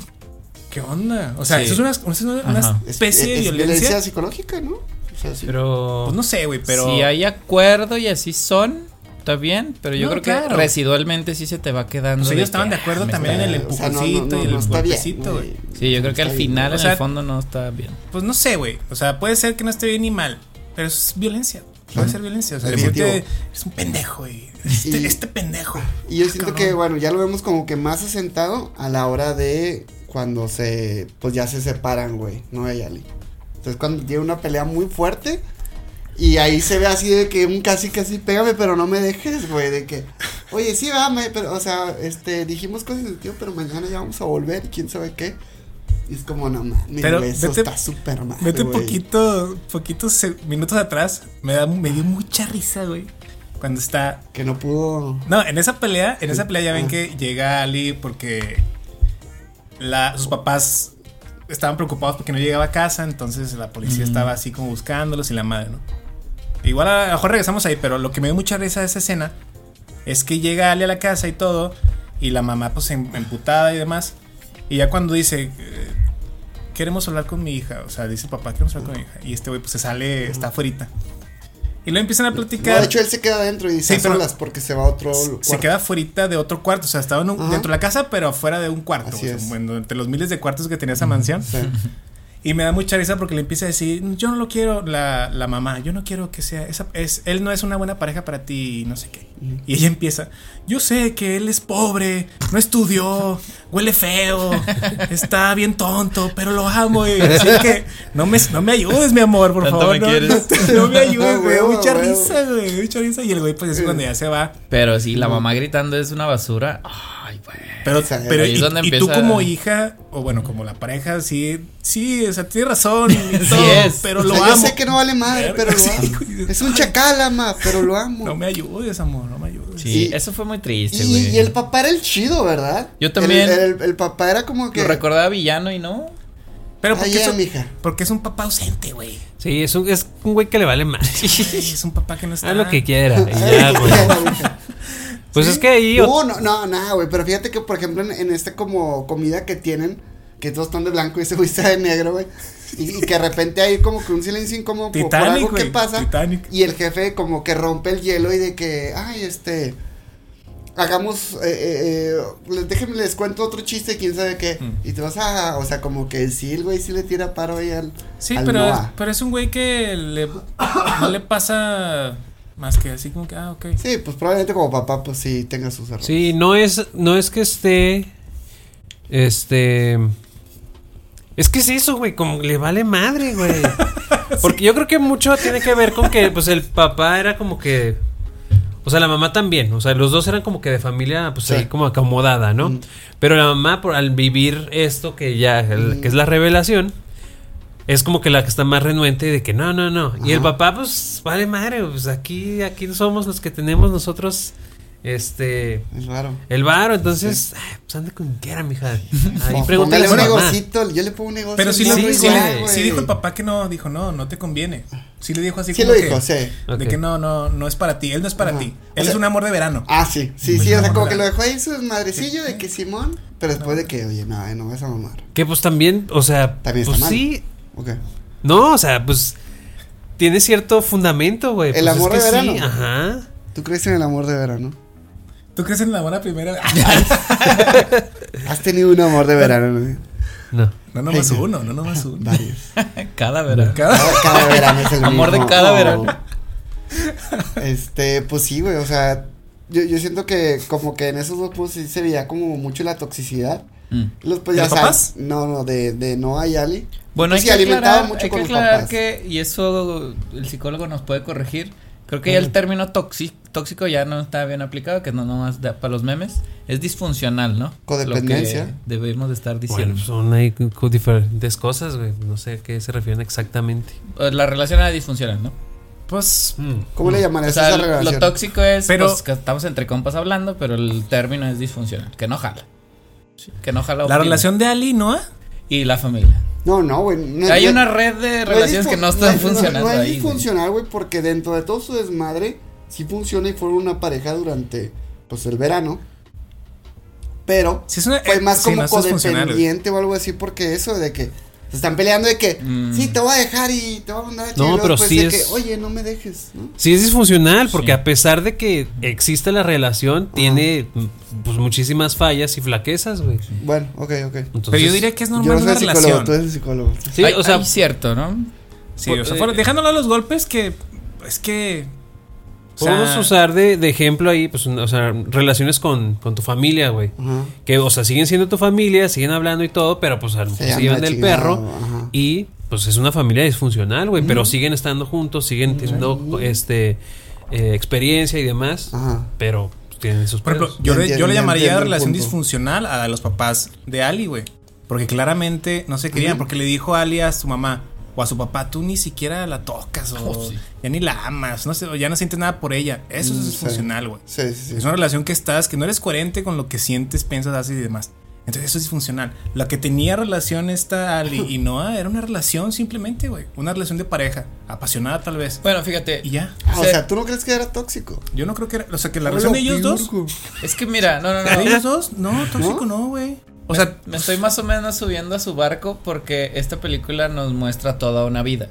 S4: ¿qué onda? O sea,
S3: Sí.
S4: eso es una, eso es una- una
S3: Ajá.
S1: Es-
S4: especie
S1: es,
S4: de
S1: es
S4: violencia.
S1: psicológica, ¿no? O sea, sí.
S2: Pero.
S4: Pues no sé, güey, pero.
S3: Si hay acuerdo y así son, está bien, pero yo
S4: No,
S3: creo
S4: claro.
S3: que residualmente sí se te va quedando.
S4: O sea,
S3: de
S4: ellos estaban
S3: que,
S4: de acuerdo
S3: ah,
S4: también en el empujoncito y el golpecito, güey.
S3: Sí, yo creo que al final,
S4: bien.
S3: en
S4: O sea,
S3: el fondo, no está bien.
S4: Pues no sé, güey. O sea, puede ser que no esté bien ni mal, pero es violencia. Puede ser violencia. O sea, de
S1: Definitivo.
S4: repente es un pendejo. Este,
S1: Y-
S4: este pendejo.
S1: Y yo siento
S4: Cabrón.
S1: que, bueno, ya lo vemos como que más asentado a la hora de cuando se, pues ya se separan, güey, no y Ali. Entonces cuando tiene una pelea muy fuerte y ahí se ve así de que un casi casi pégame pero no me dejes, güey, de que, oye, sí, vame, pero, o sea, este, dijimos cosas de tío, pero mañana ya vamos a volver y quién sabe qué. Y es como, no mames,
S4: Pero
S1: güey, eso
S4: vete-
S1: está súper mal,
S4: Vete poquito, poquitos minutos atrás. Me, da, me dio mucha risa, güey. Cuando está.
S1: Que no pudo...
S4: No, en esa pelea, en esa pelea ya ven
S1: Ah.
S4: que llega Ali porque la, sus papás estaban preocupados porque no llegaba a casa, entonces la policía estaba así como buscándolos y la madre, ¿no? Igual a lo mejor regresamos ahí, pero lo que me dio mucha risa de esa escena es que llega Ali a la casa y todo, y la mamá pues em- emputada y demás, y ya cuando dice, eh, queremos hablar con mi hija, o sea, dice papá, queremos hablar con mi hija, y este güey pues se sale, está afuera. Y luego empiezan a platicar.
S1: No, de hecho él se queda adentro y dice
S4: Sí,
S1: solas porque se va a otro
S4: se
S1: cuarto.
S4: queda fuera de otro cuarto. O sea, estaba en un- dentro de la casa, pero afuera de un cuarto. O sea, bueno, entre los miles de cuartos que tenía esa mansión.
S1: Sí.
S4: Y me da mucha risa porque le empieza a decir, yo no lo quiero, la, la mamá, yo no quiero que sea, esa, es, él no es una buena pareja para ti, no sé qué. Y ella empieza, yo sé que él es pobre, no estudió, huele feo, está bien tonto, pero lo amo. Y así que no me, no me ayudes, mi amor, por favor.
S3: me
S4: no,
S3: quieres.
S4: no- no me ayudes,
S1: Huevo,
S4: mucha risa, güey, mucha risa. Y el güey, pues, es cuando ya se va.
S3: Pero si la mamá gritando es una basura, ay, güey.
S4: Pero,
S1: O sea,
S4: pero
S3: ahí es
S4: y,
S3: donde
S4: y tú como hija, o bueno, como la pareja, sí, sí, o sea, tienes razón. y
S3: Sí
S4: todo,
S3: es.
S4: Pero
S1: O
S4: lo
S1: sea, yo
S4: amo.
S1: sé que no vale madre, pero lo amo. Es un chacal, ama, pero lo amo.
S4: No me ayudes, amor, no me ayudes.
S3: Sí,
S1: Y-
S3: eso fue muy triste,
S1: y,
S3: güey.
S1: y el papá era el chido, ¿verdad?
S3: Yo también.
S1: El, el- el papá era como que.
S3: Lo recordaba villano y no.
S4: Pero porque,
S1: Ay,
S4: es un-
S1: mija.
S4: porque es un papá ausente, güey.
S2: Sí, es un, es un güey que le vale más.
S4: Es un papá que no está.
S2: Haz lo que quiera. ya, güey. Pues es que ahí.
S1: No, no, no, nada, güey. Pero fíjate que, por ejemplo, en, en esta como comida que tienen, que todos están de blanco y ese güey está de negro, güey. Y, y que de repente hay como que un silencio incómodo por- por,
S4: Titanic,
S1: algo que pasa.
S4: Titanic.
S1: Y el jefe como que rompe el hielo y de que, ay, este, hagamos, eh, eh, eh, les- déjenme les cuento otro chiste, quién sabe qué.
S4: Mm.
S1: Y te vas a, o sea, como que sí, el güey sí le tira paro ahí al,
S4: Sí,
S1: al
S4: pero es, pero es un güey que le, no le pasa más que así como que, ah, ok.
S1: Sí, pues probablemente como papá, pues sí tenga sus errores.
S2: Sí, no es, no es que esté. Este. Es que es eso, güey. Como le vale madre, güey. Porque yo creo que mucho tiene que ver con que pues el papá era como que o sea, la mamá también, o sea, los dos eran como que de familia pues
S1: Sí.
S2: ahí como acomodada, ¿no?
S1: Mm.
S2: Pero la mamá por al vivir esto que ya el-
S1: Mm.
S2: que es la revelación es como que la que está más renuente de que no, no, no. Y el papá pues vale madre, pues aquí aquí somos los que tenemos nosotros este
S1: Es raro.
S2: el varo, entonces, ay, pues anda con quiera, mija. Ahí pregúntale
S1: un negocito, yo le pongo un negocio.
S4: Pero sí, lo-
S2: sí,
S4: sí, le- sí dijo el papá que no, dijo, no, no te conviene. Sí le dijo así
S1: Sí
S4: como
S1: lo
S4: que-
S1: dijo, sí.
S4: De que no, no, no es para ti. Él no es para
S1: Ajá.
S4: ti.
S1: O
S4: Él
S1: sea-
S4: es un amor de verano.
S1: Ah, sí, sí, sí, o sea, como que lo dejó ahí su madrecillo de que Simón, pero después de que, oye, no, eh, no vas a mamar.
S2: Que pues también, o sea,
S1: También está
S2: pues
S1: mal.
S2: sí,
S1: Ok.
S2: no, o sea, pues tiene cierto fundamento, güey.
S1: El
S2: Pues,
S1: amor
S2: es que
S1: de
S2: sí,
S1: verano.
S2: ajá.
S1: ¿Tú crees en el amor de verano?
S4: ¿Tú crees en la buena primera?
S1: ¿Has tenido un amor de verano? no?
S2: No.
S4: no nomás uno, no nomás uno.
S1: Varios.
S3: Cada verano.
S4: Cada-
S1: verano es el
S3: Amor de cada
S1: Oh.
S3: verano.
S1: Este, pues sí, güey, o sea, yo, yo siento que como que en esos dos pues sí se veía como mucho la toxicidad.
S3: Mm.
S1: Los pues
S4: ¿De
S1: ya
S4: los
S1: sabes,
S4: papás?
S1: no, no, de, de Noah y Ali.
S3: Bueno,
S1: Pues
S3: hay
S1: sí,
S3: que
S1: alimentaba
S3: aclarar,
S1: mucho
S3: hay
S1: con
S3: que
S1: los
S3: aclarar
S1: papás.
S3: que, y eso el psicólogo nos puede corregir, creo que ya el término toxi- tóxico ya no está bien aplicado, que no nomás da para los memes, es disfuncional, ¿no?
S1: Codependencia.
S3: Lo que debemos de estar diciendo.
S2: son ahí diferentes cosas, güey. No sé a qué se refieren exactamente.
S3: Eh, La relación era disfuncional, ¿no?
S4: Pues,
S1: ¿Cómo le
S3: O
S1: llamarías
S3: sea,
S1: a esa
S3: lo-
S1: relación?
S3: lo tóxico es
S4: Pero-
S3: pues, que estamos entre compas hablando, pero el término es disfuncional, que no jala. Sí, que no jala.
S4: la relación de Ali Noah.
S3: y la familia.
S1: No, no, güey. no-
S3: Hay
S1: no-
S3: una red de
S1: no es
S3: relaciones que no están
S1: es-
S3: funcionando
S1: No, es
S3: ahí. güey.
S1: disfuncional, güey, porque dentro de todo su desmadre sí funciona y fueron una pareja durante, pues, el verano. Pero
S4: Sí, es una-
S1: fue
S4: eh,
S1: más
S4: sí,
S1: como
S4: no, funcional, güey.
S1: codependiente o algo así, porque eso de que se están peleando de que,
S3: Mm.
S1: sí, te voy a dejar y te voy a mandar a
S2: No,
S1: chingar", y luego
S2: pero
S1: después
S2: sí
S1: de
S2: es-
S1: que, oye, no me dejes, ¿no?
S2: Sí es disfuncional porque
S3: Sí.
S2: a pesar de que existe la relación, tiene mm, pues muchísimas fallas y flaquezas, güey.
S1: Bueno, ok, ok.
S2: Entonces,
S4: Pero yo diría que es
S1: Yo
S4: normal
S1: no soy
S4: una
S1: psicólogo,
S4: relación.
S1: tú eres el psicólogo.
S2: Sí,
S3: Hay-
S2: o sea,
S3: hay cierto, ¿no?
S4: Sí, o sea,
S3: Por- eh,
S4: dejándolo a los golpes que es que o sea,
S2: podemos usar de, de ejemplo ahí, pues, o sea, relaciones con, con tu familia, güey. Que, o sea, siguen siendo tu familia, siguen hablando y todo, pero pues a lo mejor se,
S1: anda
S2: llevan del perro
S1: ajá.
S2: y pues es una familia disfuncional, güey, pero siguen estando juntos, siguen teniendo este eh, experiencia y demás, pero pues, tienen sus
S4: Por ejemplo, yo,
S1: entiendo,
S4: yo le llamaría relación disfuncional a los papás de Ali, güey. Porque claramente no se querían, porque le dijo Ali a su mamá o a su papá, tú ni siquiera la tocas o
S3: Oh, sí.
S4: ya ni la amas, no sé, o ya no sientes nada por ella. Eso
S1: Mm,
S4: es
S1: sí.
S4: disfuncional, güey.
S1: Sí, sí, sí.
S4: Es una relación que estás, que no eres coherente con lo que sientes, piensas, haces y demás. Entonces eso es disfuncional. La que tenía relación esta Ali y Noah era una relación simplemente, güey. Una relación de pareja, apasionada tal vez.
S3: Bueno, fíjate.
S4: Y ya.
S1: Ah, o
S3: Se-
S1: sea, ¿tú no crees que era tóxico?
S4: Yo no creo que era, o sea, que la relación de ellos dos,
S3: Es que mira, no, no,
S4: ¿De
S3: no.
S4: ellos dos, no, tóxico no, güey. O sea,
S3: me estoy más o menos subiendo a su barco porque esta película nos muestra toda una vida.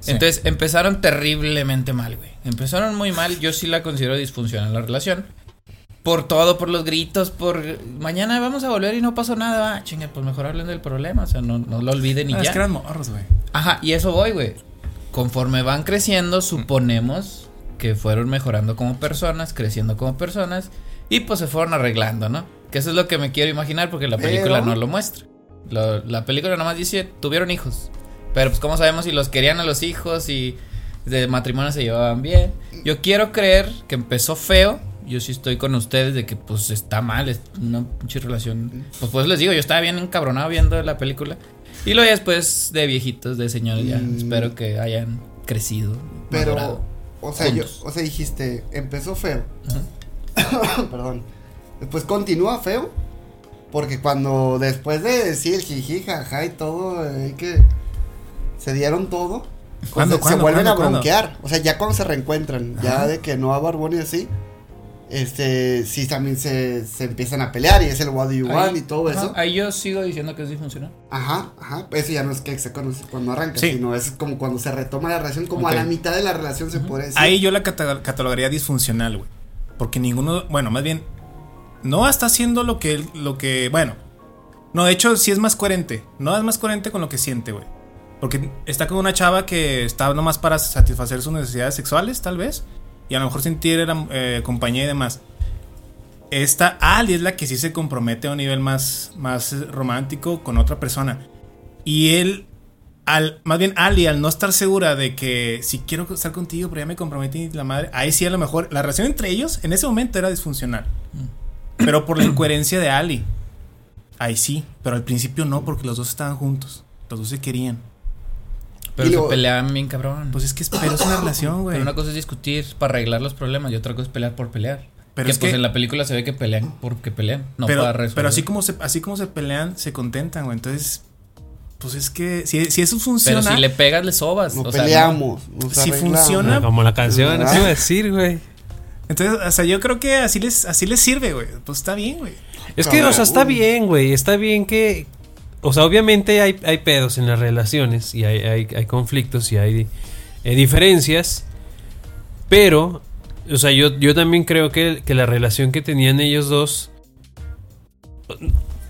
S4: Sí.
S3: Entonces empezaron terriblemente mal, güey. Empezaron muy mal. Yo sí la considero disfuncional la relación. Por todo, por los gritos, por mañana vamos a volver y no pasó nada. Ah, chinga, pues mejor hablen del problema. O sea, no, no lo olviden y
S4: ah, es
S3: ya.
S4: que eran morros, güey.
S3: Ajá, y eso voy, güey. Conforme van creciendo, suponemos que fueron mejorando como personas, creciendo como personas, y pues se fueron arreglando, ¿no? Que eso es lo que me quiero imaginar porque la película
S1: Pero-
S3: no lo muestra. Lo- la película nomás dice, tuvieron hijos. Pero pues cómo sabemos si los querían a los hijos y de matrimonio se llevaban bien. Yo quiero creer que empezó feo. Yo sí estoy con ustedes de que pues está mal, es una pinche relación. Pues pues les digo, yo estaba bien encabronado viendo la película. Y luego después de viejitos, de señores, ya
S1: Mm.
S3: espero que hayan crecido.
S1: Pero,
S3: madurado.
S1: o sea, yo, o sea, dijiste, empezó feo. Perdón. Después continúa feo. Porque cuando después de decir el jiji, jaja y todo, eh, que se dieron todo. pues,
S4: ¿Cuándo,
S1: se, se
S4: cuándo,
S1: vuelven
S4: cuándo,
S1: a
S4: cuándo?
S1: bronquear. O sea, ya cuando se reencuentran, ya de que no a Barbón y así. Este, sí, también se, se empiezan a pelear y es el what do you
S3: Ahí-
S1: want y todo
S3: ajá,
S1: eso.
S3: Ahí yo sigo diciendo que es disfuncional.
S1: Ajá, ajá. Eso ya no es que se conoce cuando arranca,
S4: Sí.
S1: sino es como cuando se retoma la relación, como a la mitad de la relación se puede decir.
S4: Ahí yo la cata- catalogaría disfuncional, güey. Porque ninguno, bueno, más bien, no está haciendo lo que, lo que, bueno. No, de hecho, sí es más coherente. No es más coherente con lo que siente, güey. Porque está con una chava que está nomás para satisfacer sus necesidades sexuales, tal vez. Y a lo mejor sentir eh, compañía y demás. Esta Ali es la que sí se compromete a un nivel más, más romántico con otra persona. Y él, al, más bien Ali, al no estar segura de que si quiero estar contigo, pero ya me comprometí la madre, ahí sí a lo mejor la relación entre ellos en ese momento era disfuncional. Pero por la incoherencia de Ali. Ahí sí, pero al principio no, porque los dos estaban juntos. Los dos se querían.
S3: Pero
S1: Y
S3: se
S1: luego-
S3: peleaban bien cabrón.
S4: Pues es que es, pero es una relación, güey.
S3: Pero una cosa es discutir para arreglar los problemas y otra cosa es pelear por pelear.
S4: Pero
S3: que
S4: es
S3: pues
S4: que-
S3: en la película se ve que pelean porque pelean, no
S4: pero,
S3: para resolver.
S4: pero así como se, así como se pelean, se contentan, güey. Entonces, pues es que si, si eso
S3: Pero
S4: funciona,
S3: si le pegas, le sobas.
S1: Nos
S3: o sea,
S1: peleamos. nos
S4: Si
S1: arreglamos.
S4: funciona-
S2: Como la canción, así iba a decir, güey.
S4: entonces, o sea, yo creo que así les, así les sirve, güey. Pues está bien, güey.
S2: Es que, o sea, está bien, güey. Está bien que. O sea, obviamente hay, hay pedos en las relaciones y hay, hay, hay conflictos y hay eh, diferencias. Pero, o sea, yo, yo también creo que, que la relación que tenían ellos dos.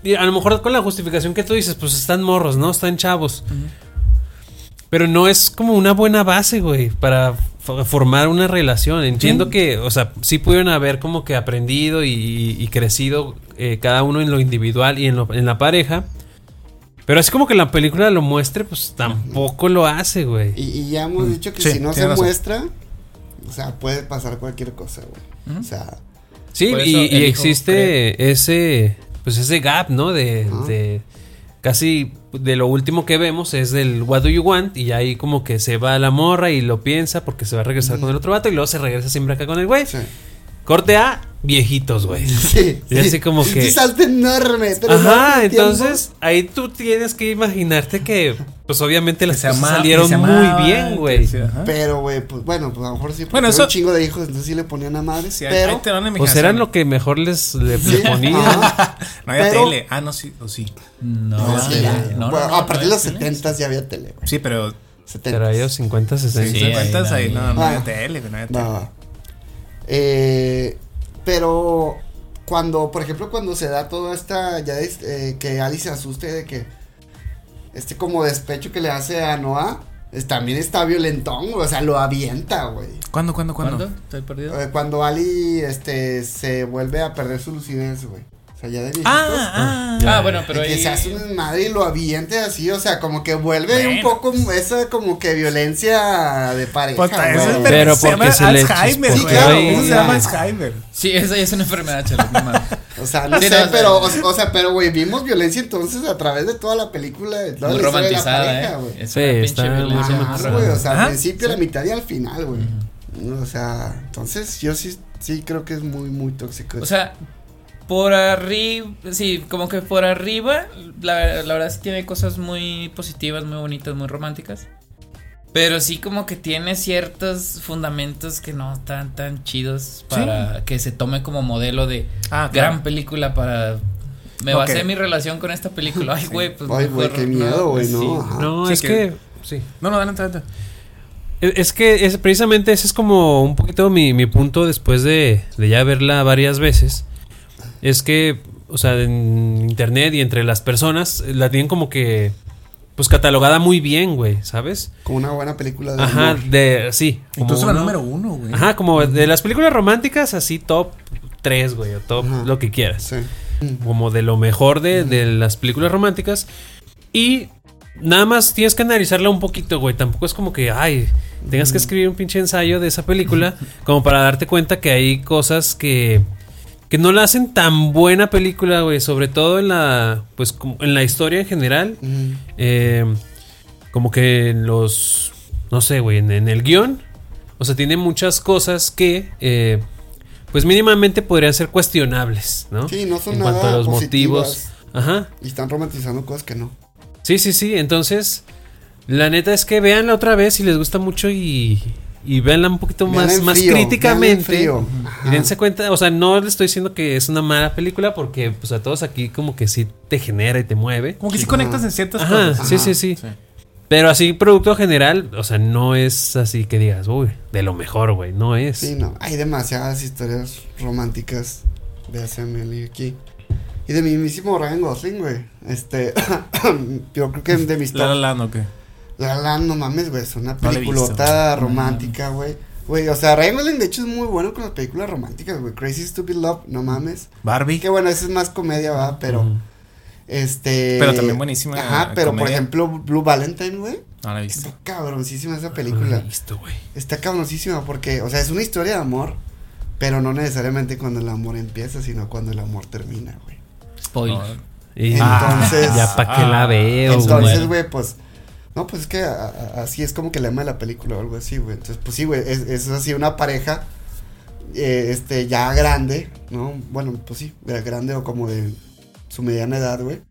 S2: Y A lo mejor con la justificación que tú dices, pues están morros, ¿no? Están chavos. Pero no es como una buena base, güey, para fo- formar una relación. Entiendo que, o sea, sí pudieron haber como que aprendido y, y crecido eh, cada uno en lo individual y en, lo- en la pareja. Pero así como que la película lo muestre, pues tampoco lo hace, güey.
S1: Y, y ya hemos dicho que
S4: Sí,
S1: si no se
S4: razón.
S1: muestra, o sea, puede pasar cualquier cosa, güey. O sea,
S2: Sí, y, existe ese, pues ese gap, ¿no? De, de casi de lo último que vemos es del What do you want y ahí como que se va a la morra y lo piensa porque se va a regresar con el otro vato y luego se regresa siempre acá con el güey.
S1: sí.
S2: Corte a viejitos, güey.
S1: Sí,
S2: Y así como que-
S1: salto enorme. Pero no
S2: Ajá, entonces ahí tú tienes que imaginarte que, pues obviamente las cosas salieron muy bien, güey.
S1: Pero, güey, pues bueno, pues a lo mejor sí.
S4: Bueno, eso-
S1: un chingo de hijos, entonces sí le ponían a madres.
S4: Sí,
S1: pero.
S2: Pues eran lo que mejor les le,
S1: Sí,
S2: le ponían.
S1: ajá.
S4: No había
S1: pero-
S4: tele. Ah, no, sí, o sí.
S3: No,
S1: No,
S3: sí,
S1: ya.
S3: no, no,
S1: Bueno,
S3: no,
S1: a partir de los
S3: sí.
S1: 70 ya había tele, güey.
S4: Sí, pero
S1: 70.
S2: Pero ellos 50, 60.
S3: Sí,
S4: ¿te
S3: ahí.
S4: No, no
S1: Ah.
S4: había tele, güey, no había tele.
S1: Eh, pero cuando, por ejemplo, cuando se da toda esta, ya es, eh, que Alice se asuste de que este como despecho que le hace a Noah, es- también está violentón, güey, o sea, lo avienta, güey.
S4: ¿Cuándo, cuándo, cuándo?
S3: ¿Cuándo? ¿Estoy perdido?
S1: Eh, Cuando Ali, este, se vuelve a perder su lucidez, güey. Sea, ya de viejitos.
S4: Ah, ah,
S3: Ah, bueno, pero
S1: de que
S3: ahí.
S1: se hace un desmadre y lo aviente así, o sea, como que vuelve un
S4: Bueno.
S1: poco esa como que violencia de pareja. Güey.
S4: eso es
S2: Pero
S4: se
S2: porque
S4: llama
S2: se le
S4: Alzheimer, güey.
S1: ahí,
S4: Eso se llama Alzheimer.
S3: Sí, esa ya es una enfermedad, chale.
S1: O sea, no
S3: Sí,
S1: sé,
S3: no,
S1: pero, o, o sea, pero, güey, vimos violencia entonces a través de toda la película. de toda
S3: Muy
S1: la historia de la
S3: romantizada,
S1: pareja,
S3: ¿eh?
S1: güey.
S2: Sí, está
S3: violencia
S2: romantizada.
S1: güey, o sea,
S4: Ajá,
S1: al principio,
S4: sí.
S1: la mitad y al final, güey. O sea, entonces yo sí, sí creo que es muy, muy tóxico.
S3: O sea, por arriba, sí, como que por arriba, la, la verdad es que tiene cosas muy positivas, muy bonitas, muy románticas. Pero sí como que tiene ciertos fundamentos que no están tan chidos para que se tome como modelo de
S4: Ah,
S3: gran
S4: claro.
S3: película para... Me basé mi relación con esta película. Ay, güey, pues
S1: Ay, güey, qué miedo, güey. ¿no?
S2: No,
S4: Sí,
S2: es
S4: que-
S2: que, sí.
S4: No, no, adelante, adelante.
S2: Es es que es, precisamente ese es como un poquito mi, mi punto después de, de ya verla varias veces. Es que, o sea, en internet y entre las personas eh, la tienen como que, pues catalogada muy bien, güey, ¿sabes?
S1: Como una buena película de
S2: Ajá, de, sí. como
S4: Incluso la número uno, güey.
S2: Ajá, como de las películas románticas, así top 3, güey, o top
S1: Ajá.
S2: lo que quieras.
S1: Sí.
S2: como de lo mejor de, de las películas románticas. Y nada más tienes que analizarla un poquito, güey. Tampoco es como que, ay, tengas que escribir un pinche ensayo de esa película, como para darte cuenta que hay cosas que, que no la hacen tan buena película, güey. Sobre todo en la, pues, como en la historia en general. Eh, como que en los, no sé, güey, en, en el guion. O sea, tiene muchas cosas que, eh, pues mínimamente podrían ser cuestionables, ¿no?
S1: Sí, no son
S2: en
S1: nada
S2: cuanto a los motivos. Ajá.
S1: Y están romantizando cosas que no.
S2: Sí, sí, sí. Entonces, la neta es que véanla otra vez si les gusta mucho y, y véanla un poquito más, más
S1: frío,
S2: críticamente. Y dense cuenta, o sea, no les estoy diciendo que es una mala película porque pues a todos aquí como que sí te genera y te mueve.
S4: Como que sí conectas en ciertas
S2: Ajá,
S4: cosas.
S2: sí,
S1: Ajá,
S2: sí, sí,
S4: sí.
S2: Pero así, producto general, o sea, no es así que digas, uy, de lo mejor, güey, no es.
S1: Sí, no. Hay demasiadas historias románticas de Samuel aquí. Y de mi mismísimo Ryan Gosling, güey. Este. yo creo que de mis
S4: La la
S1: top.
S4: la, ¿no qué?
S1: La La Land, no mames, güey. Es una
S4: No
S1: peliculota
S4: visto.
S1: romántica, güey. Güey, o sea, Ryan Gosling de hecho es muy bueno con las películas románticas, güey. Crazy Stupid Love, no mames.
S4: Barbie.
S1: Que bueno, esa es más comedia, va, pero.
S2: Ujú.
S1: Este.
S4: Pero también buenísima
S1: Ajá, pero por ejemplo, Blue Valentine, güey.
S4: No la he visto.
S1: Está cabroncísima esa
S2: No la
S1: película.
S2: he visto, güey.
S1: Está cabroncísima porque, o sea, es una historia de amor, pero no necesariamente cuando el amor empieza, sino cuando el amor termina, güey.
S3: Spoiler.
S1: Entonces-
S2: ya para qué la
S4: Ah,
S2: veo, güey.
S1: Entonces, güey, pues. No, pues es que a- a- así es como que lema de la película o algo así, güey. Entonces, pues sí, güey, es, es así una pareja, eh, este, ya grande, ¿no? Bueno, pues sí, grande o como de su mediana edad, güey.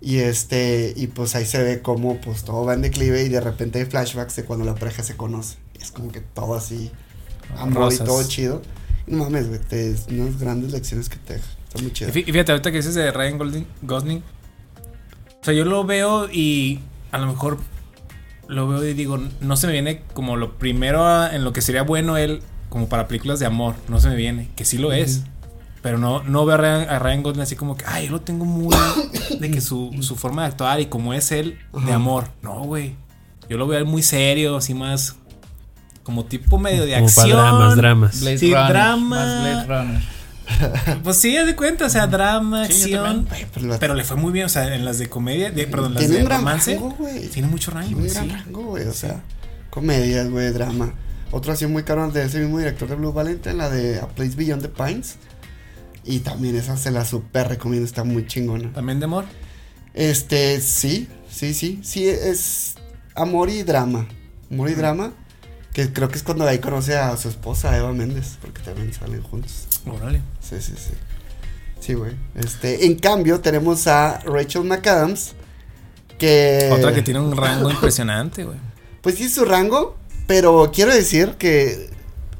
S1: Y este, y pues ahí se ve como, pues todo va en declive y de repente hay flashbacks de cuando la pareja se conoce. Es como que todo así, amor y todo chido. No mames, güey, te- es unas grandes lecciones que te deja. Está muy chido.
S4: Y fíjate, ahorita que dices de Ryan Golding- Gosling. O sea, yo lo veo y a lo mejor lo veo y digo, no se me viene como lo primero a- en lo que sería bueno él, como para películas de amor. No se me viene, que sí lo es. Pero no, no veo a Ryan, a Ryan Gosling así como que, ay, yo lo tengo muy. de que su, su forma de actuar y como es él, de amor. No, güey. Yo lo veo muy serio, así más. Como tipo medio de
S2: Como para
S4: acción.
S2: dramas, dramas.
S3: Blade
S4: Sí,
S3: Runner.
S4: drama.
S3: Más Blade Runner.
S4: Pues sí, haz de cuenta, o sea, drama,
S3: Sí,
S4: acción.
S1: Güey, pero la-
S4: Pero le fue muy bien, o sea, en las de comedia, de, perdón, las
S1: Tiene
S4: de romance.
S1: rango, güey.
S4: Tiene mucho rango,
S1: Tiene un
S4: sí.
S1: gran rango, güey. O sea, comedias, güey, drama. Otro así muy caro de ese mismo director de Blue Valentine, la de A Place Beyond the Pines. Y también esa se la super recomiendo, está muy chingona.
S4: También de amor.
S1: Este, sí, sí, sí. Sí, es amor y drama. Amor y drama. Que creo que es cuando ahí conoce a su esposa, Eva Méndez, porque también salen juntos.
S4: Órale.
S1: Sí, sí, sí. Sí, güey. Este, en cambio, tenemos a Rachel McAdams. Que.
S4: Otra que tiene un rango impresionante, güey.
S1: Pues sí, su rango, pero quiero decir que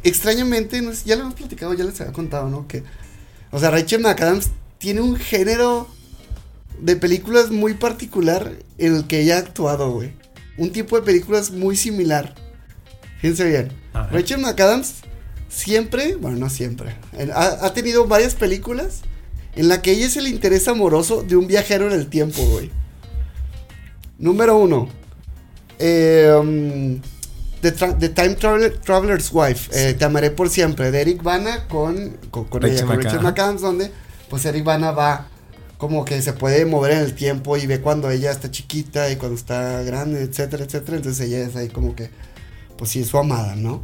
S1: extrañamente, no sé, ya lo hemos platicado, ya les había contado, ¿no? Que, o sea, Rachel McAdams tiene un género de películas muy particular en el que ella ha actuado, güey. Un tipo de películas muy similar. Fíjense bien. Rachel McAdams siempre, bueno, no siempre, ha, ha tenido varias películas en la que ella es el interés amoroso de un viajero en el tiempo, güey. Número uno. eh, um, The, Tra- The Time Traveler- Traveler's Wife. eh, Te amaré por siempre. De Eric Bana con, con, con
S4: Rachel
S1: ella, con Rachel
S4: McAdams.
S1: McAdams, donde pues Eric Bana va como que se puede mover en el tiempo y ve cuando ella está chiquita y cuando está grande, etcétera, etcétera. Entonces ella es ahí como que, pues sí, es su amada, ¿no?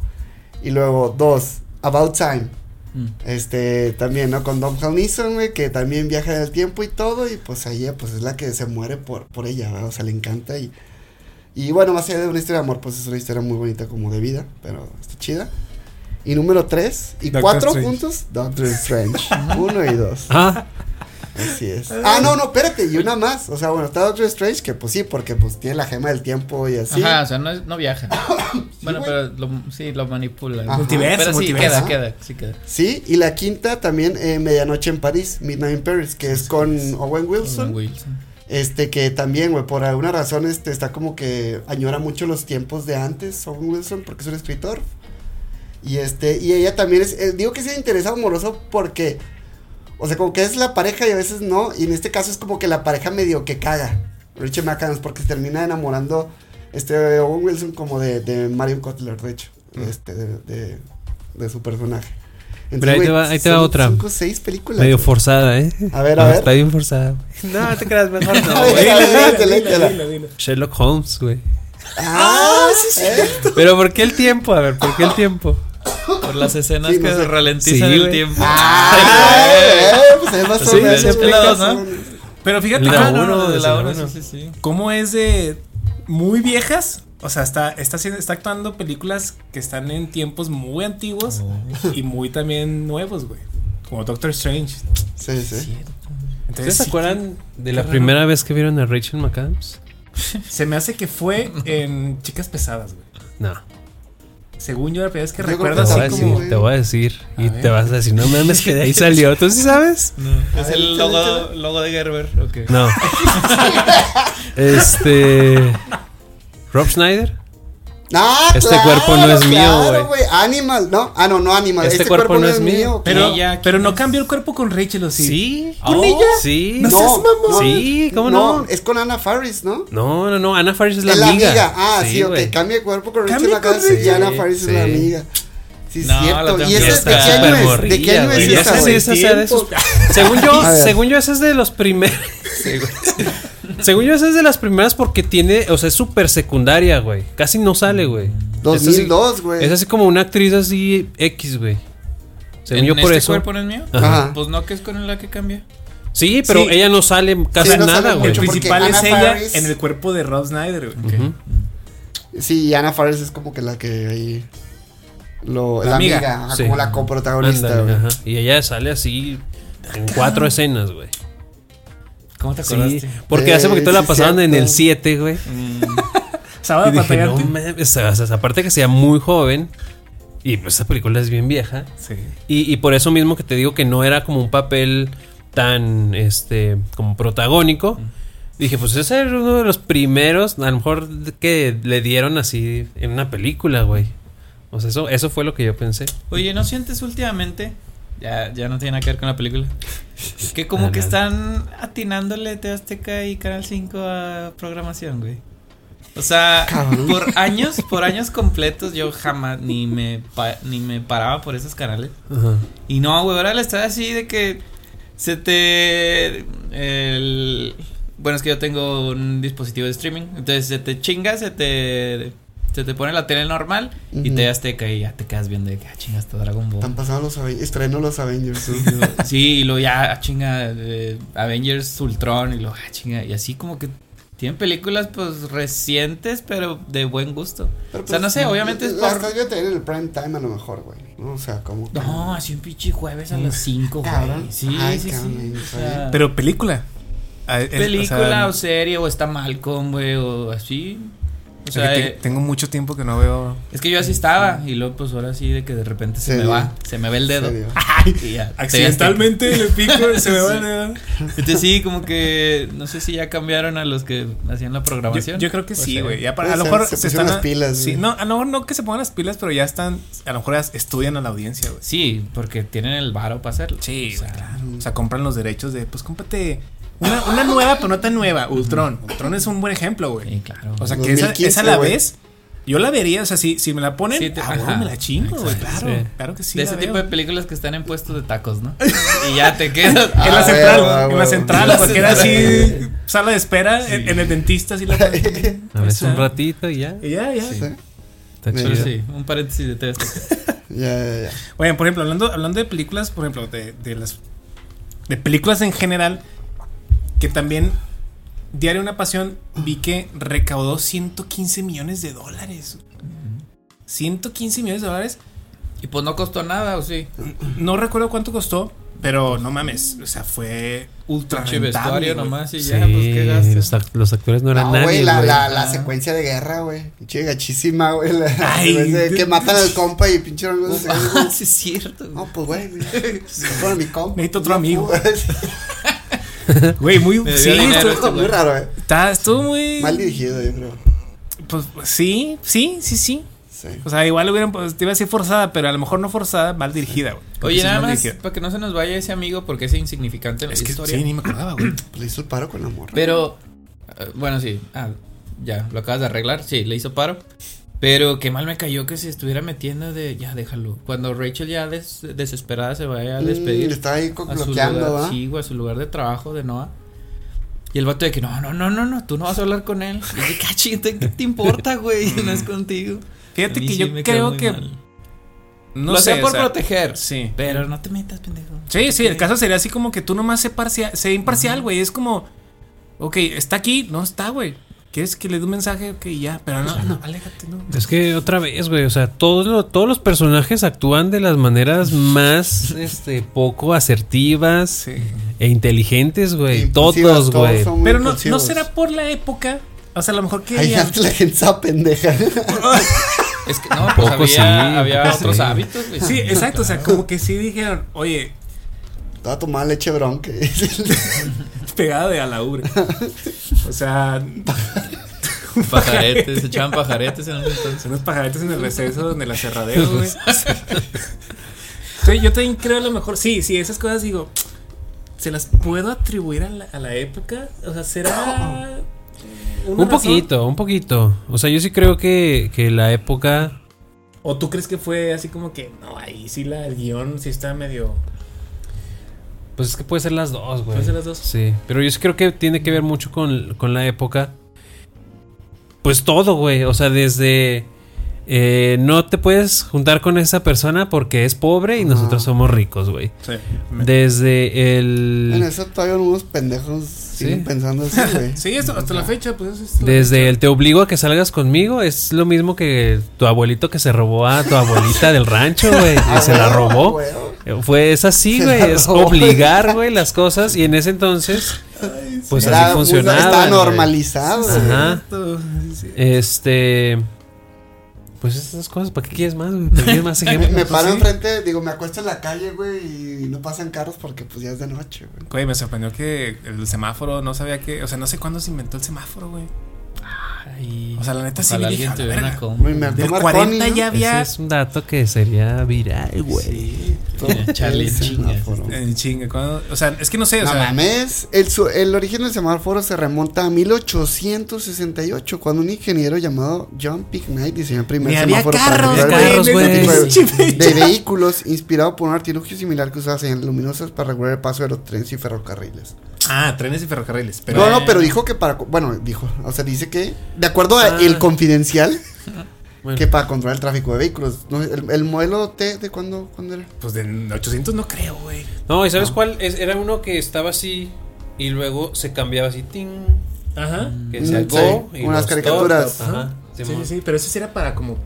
S1: Y luego, dos, About Time.
S3: Mm.
S1: Este, también, ¿no? Con Dom Neeson, güey, que también viaja en el tiempo y todo, y pues ella, pues es la que se muere por, por ella, ¿verdad? O sea, le encanta y... Y bueno, más allá de una historia de amor, pues es una historia muy bonita como de vida, pero está chida. Y número tres, y
S4: Doctor
S1: cuatro
S4: Strange.
S1: juntos, Doctor Strange. Uno y dos.
S2: Ah,
S1: Así es. Ah, no, no, espérate, y una más. O sea, bueno, está Doctor Strange, que pues sí, porque pues tiene la gema del tiempo y así.
S3: Ajá, o sea, no, es- no viaja. bueno,
S1: güey.
S3: pero lo, sí, lo manipula.
S1: Ajá.
S4: Multiverso,
S3: Pero sí,
S4: multiverso.
S3: queda, queda, sí queda.
S1: Sí, y la quinta también, eh, Medianoche en París, Midnight in Paris, que es con Owen Wilson.
S3: Owen Wilson.
S1: Este que también, güey, por alguna razón, este, está como que añora mucho los tiempos de antes, Owen Wilson, porque es un escritor. Y este, y ella también es, eh, digo que es interés amoroso porque, o sea, como que es la pareja y a veces no, y en este caso es como que la pareja medio que caga, Richard McAdams, porque se termina enamorando, este, Owen Wilson como de, de Marion Cotler, de hecho, este, de, de, de su personaje.
S2: Pero ahí te va- ahí te va
S1: son
S2: otra.
S1: Cinco, seis películas.
S2: medio forzada, ¿eh?
S1: A ver,
S2: No,
S1: a ver.
S2: Está bien forzada. No, te creas mejor no. Sherlock Holmes, güey.
S1: Ah, sí, sí.
S2: Pero ¿por qué el tiempo? A ver, ¿por qué el tiempo?
S3: Por las escenas
S1: Sí, no
S3: que
S1: sé.
S3: se ralentizan
S2: Sí,
S3: el tiempo.
S1: Ah, pues es más o
S2: Sí,
S1: menos,
S2: sí,
S1: güey,
S3: explica,
S1: más o
S3: ¿no?
S1: menos.
S4: Pero fíjate ah,
S2: la
S4: no,
S2: uno,
S4: no,
S3: de
S2: de
S3: la
S2: la
S3: uno,
S2: uno.
S3: sí, sí, sí.
S4: cómo es de muy viejas. O sea, está, está, haciendo- está actuando películas que están en tiempos muy antiguos
S3: Oh.
S4: y muy también nuevos, güey. Como Doctor Strange.
S1: Sí, sí.
S2: ¿Ustedes
S4: Entonces,
S2: se acuerdan de la
S4: raro.
S2: primera vez que vieron a Rachel McAdams?
S4: se me hace que fue en Chicas Pesadas, güey.
S2: No.
S4: Según yo, la primera vez que
S1: Yo
S4: recuerdo
S2: Te
S1: que
S2: voy, a
S4: así
S1: sí,
S2: decir,
S4: como.
S1: güey.
S2: te voy a decir. Y te vas a decir, no mames, que de ahí salió. ¿Tú sí sabes?
S3: Es el logo, logo de Gerber. ok.
S2: No. este. Rob Schneider.
S1: Ah,
S2: Este
S1: claro,
S2: cuerpo no es mío,
S1: claro,
S2: güey.
S1: Animal, ¿no? Ah, no, no Animal.
S2: Este
S1: Este, cuerpo, no es mío.
S4: Pero,
S3: Ella,
S4: pero
S3: ¿quién
S4: no
S3: es?
S4: cambió el cuerpo con Rachel, ¿o sí?
S2: Sí.
S4: ¿Con
S3: Oh.
S4: ella?
S2: Sí.
S4: No seas mamón.
S2: Sí, ¿cómo no?
S1: Es con Anna Faris, ¿no?
S2: No, no, no. Ana Faris es la
S1: es
S2: amiga.
S1: Ah, sí, ok.
S2: güey.
S1: Cambia de cuerpo con Rachel
S4: con
S1: McAdams y. Anna Faris
S2: Sí.
S1: es la amiga. Sí, es
S3: No, la
S1: cierto. ¿Y ese
S3: ver.
S1: de qué año es? ¿De qué año es
S2: güey.
S1: esa,
S2: sí, Según yo, según yo, esa es de los primeros. Güey. Según yo, esa es de las primeras porque tiene, o sea, es súper secundaria, güey. Casi no sale, güey. Es así-
S1: 2002, güey.
S2: Es así como una actriz así X, güey. Según
S3: ¿En
S2: yo por
S3: este
S2: eso.
S3: cuerpo no es mío?
S1: Ajá.
S3: Pues no, que es con la que cambia.
S2: Sí, pero
S4: Sí.
S2: ella no sale casi
S1: Sí, no
S2: nada, güey.
S4: El principal es ella
S1: Faris-
S4: en el cuerpo de Rob Snyder, güey.
S2: Ujú.
S1: Sí, Ana Faris es como que la que ahí. Lo,
S4: La
S1: la,
S4: amiga.
S1: amiga,
S2: Sí.
S1: como la coprotagonista, güey.
S2: ajá. Y ella sale así en cuatro escenas, güey.
S3: ¿Cómo te
S2: Sí,
S3: acordaste?
S2: porque hace
S1: Eh,
S2: poquito la
S1: sí,
S2: pasaban en el 7, güey.
S4: Sábado
S2: Y dije, no o sea, aparte que sea muy joven. Y pues esta película es bien vieja.
S4: Sí.
S2: Y, y por eso mismo que te digo que no era como un papel tan, este, como protagónico. Dije, pues ese era uno de los primeros, a lo mejor que le dieron así en una película, güey. O sea, eso, eso fue lo que yo pensé.
S3: Oye, ¿no sientes últimamente? Ya, ya no tiene nada que ver con la película. Que como
S2: Ah,
S3: que
S2: nada.
S3: están atinándole TV Azteca y Canal 5 a programación, güey. O sea,
S1: Cabrón.
S3: por años, por años completos yo jamás ni me pa- ni me paraba por esos canales.
S2: Ajá.
S3: Y no, güey, ahora le está así de que se te el bueno, es que yo tengo un dispositivo de streaming, entonces se te chinga, se te se te pone la tele normal y
S1: Ujú.
S3: te Azteca y ya te quedas viendo de que ah, chinga está Dragon Ball.
S1: Están pasando los Avengers. Estreno los Avengers.
S3: Sí, y luego ya, ah, chinga, eh, Avengers Ultron, y luego, ah, chinga, y así como que tienen películas, pues, recientes, pero de buen gusto.
S1: Pero,
S3: o sea,
S1: pues,
S3: no sé, obviamente es
S1: Las
S3: por...
S1: estás viendo en el prime time a lo mejor, güey. ¿no? O sea, como. que-
S3: No, así un pinche jueves a las 5,
S1: Cabrón.
S3: güey. Sí,
S1: Ay,
S3: sí, sí. O sea,
S4: Pero película. Ah, el-
S3: película o,
S4: o sea,
S3: serie, o está Malcolm, güey, o así. O
S4: sea, te-
S3: eh,
S4: tengo mucho tiempo que no veo.
S3: es que yo así estaba, y luego, pues, ahora sí, de que de repente se
S1: Se
S3: me
S1: dio.
S3: va, se me ve el dedo. Y ya,
S4: Accidentalmente le pico y se me va el dedo.
S3: Entonces sí, como que no sé si ya cambiaron a los que hacían la programación.
S4: yo creo que
S3: O
S4: sí, güey. Ya para-
S1: Puede
S4: A lo mejor
S1: se
S4: están.
S1: las pilas,
S4: Sí,
S1: güey.
S4: no, a lo mejor no que se pongan las pilas, pero ya están. A lo mejor ya estudian a la audiencia, güey.
S3: Sí, porque tienen el varo para hacerlo.
S4: Sí,
S3: O sea,
S4: güey, claro. O sea, compran los derechos de, pues cómprate una, una nueva, pero no tan nueva. Ultron. Ultron es un buen ejemplo, güey.
S3: Sí, claro.
S4: O sea, que esa,
S1: 2015,
S4: esa la
S1: güey.
S4: ves. Yo la vería, o sea, si, si me la ponen,
S3: Sí, te-
S4: ah, me la chingo, güey. Claro,
S2: sí.
S4: claro que sí.
S3: de
S4: la
S3: ese
S4: veo.
S3: tipo de películas que están en puestos de tacos, ¿no? y ya te quedas.
S4: En la
S1: Ah,
S4: central,
S1: ah,
S4: en la central,
S3: En la
S4: cualquiera así,
S3: central.
S4: sala de espera, en, en el dentista, así la
S2: A ver, un ratito y ya.
S4: Y ya, ya.
S1: Sí.
S2: Está chido.
S3: Pero sí, un paréntesis de Azteca.
S1: Ya, ya, ya.
S4: Bueno, por ejemplo, hablando, hablando de películas, por ejemplo, de, de las de películas en general, que también Diario Una Pasión vi que recaudó 115 millones de dólares. 115 millones de dólares.
S3: Y pues no costó nada, ¿o sí?
S4: No recuerdo cuánto costó, pero no mames, o sea, fue ultra rentable.
S3: nomás y
S2: Sí,
S3: ya, pues qué gastas.
S2: los, act- los actores no eran
S1: No,
S2: nadie,
S1: güey, la, la, la
S3: Ah.
S1: secuencia de guerra, güey. Pinche gachísima, güey. La,
S4: Ay,
S1: que matan al compa y pinche no sé,
S3: Ah, sí es cierto.
S1: No, pues, güey. mi compa.
S4: Necesito otro amigo. Güey, muy sí, estuvo,
S1: Muy raro, eh.
S4: está- estuvo muy
S1: Mal dirigido, yo creo.
S4: pues sí, sí, sí, sí.
S1: Sí.
S4: O sea, igual hubieran pues, te iba a decir forzada, pero a lo mejor no forzada, mal dirigida, güey.
S3: Oye,
S4: es
S3: nada más,
S4: dirigida.
S3: para que no se nos vaya ese amigo porque es insignificante en la
S4: Es que
S3: historia.
S4: sí, ni me acordaba, güey.
S1: Pues le hizo el paro con la morra.
S3: Pero, eh, bueno, sí. Ah, ya, lo acabas de arreglar. Sí, le hizo paro. Pero qué mal me cayó que se estuviera metiendo de. Ya, déjalo. Cuando Rachel ya des- desesperada se vaya a
S1: Mm,
S3: despedir.
S1: le estaba ahí
S3: a su
S1: bloqueando,
S3: lugar,
S1: ¿va?
S3: Sí, güey, a su lugar de trabajo de Noah. Y el vato de que no, no, no, no, no, tú no vas a hablar con él. Y yo, cachito, ¿qué te importa, güey? No es contigo.
S4: Fíjate que
S3: sí
S4: yo creo que
S3: mal.
S4: no
S3: lo
S4: sé,
S3: por
S4: o sea,
S3: proteger.
S4: Sí.
S3: Pero no te metas, pendejo.
S4: Sí, sí, el caso sería así como que tú nomás sé parcial, sé imparcial, güey. Es como, ok, está aquí, no está, güey. ¿Quieres que le dé un mensaje? Ok, ya, pero no, no, aléjate, no.
S2: Es que otra vez, güey, o sea, todos, lo- todos los personajes actúan de las maneras más, este, poco asertivas
S4: Sí.
S2: e inteligentes, güey. Todos, güey.
S1: son muy
S4: Pero no, no será por la época. O sea, a lo mejor que.
S1: Ay, antes la gente pendeja.
S3: Es que no, pues
S2: Poco
S3: había,
S2: sí,
S3: había
S2: poco
S3: otros
S2: sí.
S3: hábitos, güey.
S4: Sí, exacto. O sea, como que sí dijeron, oye,
S1: Estaba tomando leche bronca.
S4: pegada de a la ubre. O sea,
S3: Pajaretes, se echaban pajaretes en entonces.
S4: unos pajaretes en el receso donde la cerradera, güey. Sí, yo también creo a lo mejor. Sí, sí, esas cosas digo. ¿Se las puedo atribuir a la, a la época? O sea, ¿será. una
S2: Un
S4: razón?
S2: poquito, un poquito. O sea, yo sí creo que, que la época.
S4: ¿O tú crees que fue así como que, no, ahí sí la, el guion sí está medio...
S2: Pues es que puede ser las dos, güey.
S3: Puede ser las dos.
S2: Sí, pero yo sí creo que tiene que ver mucho con, con la época. Pues todo, güey. O sea, desde... eh, no te puedes juntar con esa persona porque es pobre y
S1: Ajá.
S2: nosotros somos ricos, güey.
S4: Sí.
S2: Desde
S1: En
S2: el...
S1: eso todavía unos pendejos siguen pensando así, güey.
S4: Sí, esto, hasta la fecha, pues es la
S2: Desde
S4: fecha.
S2: el te obligo a que salgas conmigo es lo mismo que tu abuelito que se robó a tu abuelita del rancho, güey.
S1: Ah,
S2: Y se la
S1: güey,
S2: robó.
S1: güey.
S2: Fue es así, güey. Es obligar, güey, las cosas. Y en ese entonces, pues
S1: Era
S2: así funcionaba.
S1: Está normalizado.
S2: Ajá.
S4: Sí, sí.
S2: Este. Pues esas cosas, ¿para qué quieres más? güey? ¿Para qué quieres más
S1: Me,
S2: ejemplos?
S1: me paro
S4: sí.
S1: enfrente, digo, me acuesto en la calle, güey, y no pasan carros porque pues ya es de noche, güey.
S4: Güey, me sorprendió que el semáforo no sabía que. O sea, no sé cuándo se inventó el semáforo, güey.
S3: Ay,
S4: O sea, la neta sí me dije, verga. Del
S1: Marconi,
S4: 40
S1: ¿no?
S4: ya
S2: Ese
S4: había.
S2: es un dato que sería viral, güey.
S1: Sí, el
S3: chinga.
S4: En chinga, ¿cuándo? O sea, es que no sé, o
S1: No
S4: sea.
S1: mames, el, su- el origen del semáforo se remonta a 1868, cuando un ingeniero llamado John Picknight diseñó el primer semáforo
S4: carros,
S1: para de-
S4: pinche
S1: de vehículos, inspirado por un artilugio similar que usaba señales luminosas para regular el paso de los trenes y ferrocarriles.
S4: Ah, trenes y ferrocarriles. Pero.
S1: no, no, pero dijo que para, bueno, dijo, o sea, dice que, de acuerdo a
S2: Ah.
S1: el confidencial,
S2: Bueno.
S1: que para controlar el tráfico de vehículos. No, el, el modelo T, ¿de cuándo, cuándo era?
S4: Pues de 800 no creo, güey.
S2: No, ¿y sabes cuál? Es- era uno que estaba así y luego se cambiaba así, ting,
S4: Ajá.
S2: que
S1: Mm,
S2: se go,
S1: sí,
S2: y
S1: unas caricaturas.
S2: Ajá.
S4: Sí, sí, sí, pero ese sí era para como.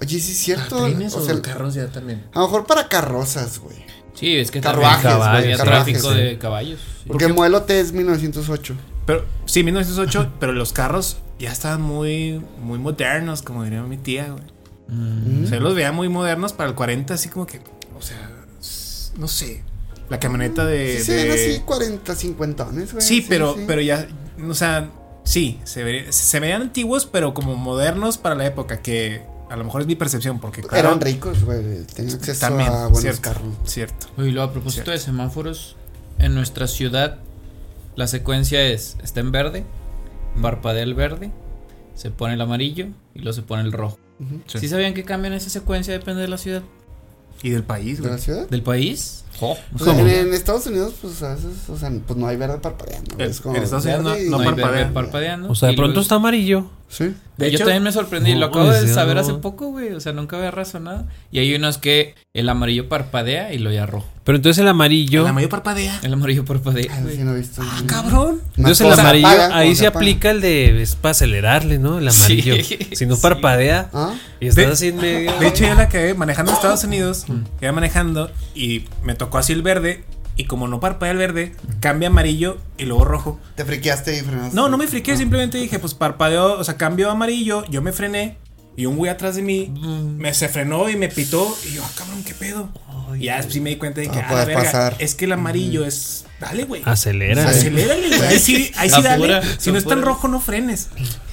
S1: Oye, sí es
S4: ¿Para
S1: cierto.
S4: trenes
S1: o
S4: o,
S1: sea, el-
S4: carros ya también?
S1: a lo mejor para carrozas, güey.
S3: Sí, es que
S1: Carruajes,
S3: había
S1: carruajes,
S3: tráfico
S2: sí.
S3: de caballos. sí.
S1: Porque el modelo T es 1908.
S4: Pero, sí, 1908, pero los carros ya estaban muy, muy modernos, como diría mi tía, güey.
S3: Mm.
S4: O sea, yo los veía muy modernos para el 40, así como que, o sea, no sé. La camioneta de.
S1: Sí, se
S4: de-
S1: ven así 40, 50 años, güey.
S4: Sí, pero,
S1: sí.
S4: pero ya, o sea, sí, se, ve- se veían antiguos, pero como modernos para la época, que a lo mejor es mi percepción, porque claro,
S1: Eran ricos, güey. Tenían acceso
S4: también,
S1: a buenos
S4: cierto,
S1: carros.
S4: cierto.
S3: Oye, luego a propósito de semáforos, en nuestra ciudad la secuencia es, está en verde, parpadea el verde, se pone el amarillo y luego se pone el rojo.
S1: Ujú.
S4: Sí.
S3: ¿Sí sabían que cambian esa secuencia depende de la ciudad?
S4: Y del país,
S1: ¿De
S4: güey.
S1: la ciudad?
S3: ¿Del país? Jo,
S1: O sea,
S2: ¿Cómo?
S1: en, en Estados Unidos, pues a veces, o sea, pues no hay verde parpadeando. es como
S4: en Estados Unidos no-
S1: y-
S3: no hay verde
S4: parpadea.
S3: parpadeando.
S2: O sea, de
S3: y
S2: pronto
S3: luego-
S2: está amarillo.
S1: Sí.
S4: De
S3: yo también me sorprendí, lo acabo de saber hace poco, güey. O sea, nunca había razonado. Y hay unos que el amarillo parpadea y lo ya rojo.
S2: Pero entonces el amarillo.
S4: La mayor parpadea.
S3: El amarillo parpadea,
S1: Ay,
S3: güey.
S1: sí, no he visto.
S4: Ah, cabrón.
S2: Entonces el amarillo,
S1: apaga,
S2: ahí se
S1: apaga.
S2: aplica el de. Es para acelerarle, ¿no? El amarillo.
S3: Sí.
S2: Si no
S3: Sí.
S2: parpadea
S1: ¿Ah?
S2: y estás
S4: De-
S2: así en medio.
S4: De hecho, yo la que manejando en Estados Unidos, iba manejando y me tocó así el verde. Y como no parpadea el verde, cambia amarillo y luego rojo.
S1: Te friqueaste y frenaste.
S4: No, no me friqué, simplemente dije, pues parpadeó, o sea, cambió a amarillo, yo me frené. Y un güey atrás de mí me se frenó y me pitó. Y yo, ah, cabrón, ¿qué pedo? y ya sí me di cuenta de que,
S1: No
S4: ah, verga,
S1: pasar.
S4: es que el amarillo es. Dale, güey.
S2: Acelera.
S4: Acelérale, güey. Ahí sí, ahí sí dale.
S3: Apura,
S4: Si no está en rojo, no frenes.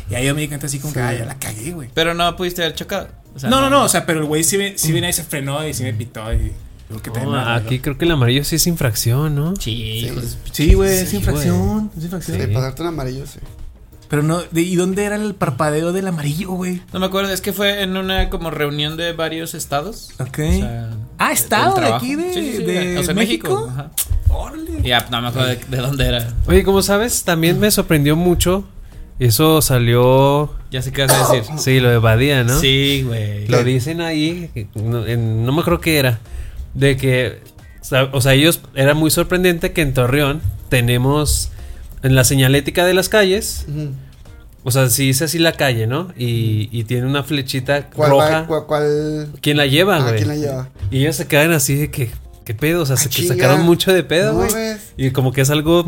S4: Y ahí yo me di cuenta así como que, ah, ya la cagué, güey.
S3: Pero no pudiste haber chocado. O sea,
S4: No, no, no, o sea, pero el güey sí, sí viene y se frenó y sí me pitó. Y que
S2: No, aquí creo que el amarillo sí es infracción, ¿no?
S3: Sí, de
S4: Sí, güey, es
S2: Sí,
S4: infracción. Es infracción.
S1: Sí,
S2: Sí.
S1: pasarte un amarillo, sí.
S4: Pero no, de- ¿y dónde era el parpadeo del amarillo, güey?
S3: No me acuerdo, es que fue en una como reunión de varios estados.
S4: Ok.
S3: O sea,
S4: Ah, estado de aquí de-
S3: Sí, sí, sí,
S4: de
S3: o sea,
S4: México.
S3: México. Ajá.
S4: Órale.
S3: Ya, no me acuerdo de, de dónde era.
S2: Oye, como sabes, también me sorprendió mucho. Eso salió.
S3: Ya sé qué vas a decir.
S2: Sí, lo de Badía, ¿no?
S3: Sí, güey.
S2: Lo dicen ahí, no, en- no me acuerdo qué era, de que, o sea, ellos, era muy sorprendente que en Torreón tenemos en la señalética de las calles, o sea, si dice así la calle, ¿no? Y, y tiene una flechita
S1: ¿Cuál,
S2: roja.
S1: va- cuál, cuál-
S2: ¿Quién la lleva,
S1: Ah,
S2: güey?
S1: ¿quién la lleva?
S2: Y ellos se quedan así de que, ¿qué pedo? O sea,
S1: Ah,
S2: se
S1: chinga.
S2: sacaron mucho de pedo,
S1: No
S2: güey.
S1: ves.
S2: y como que es algo,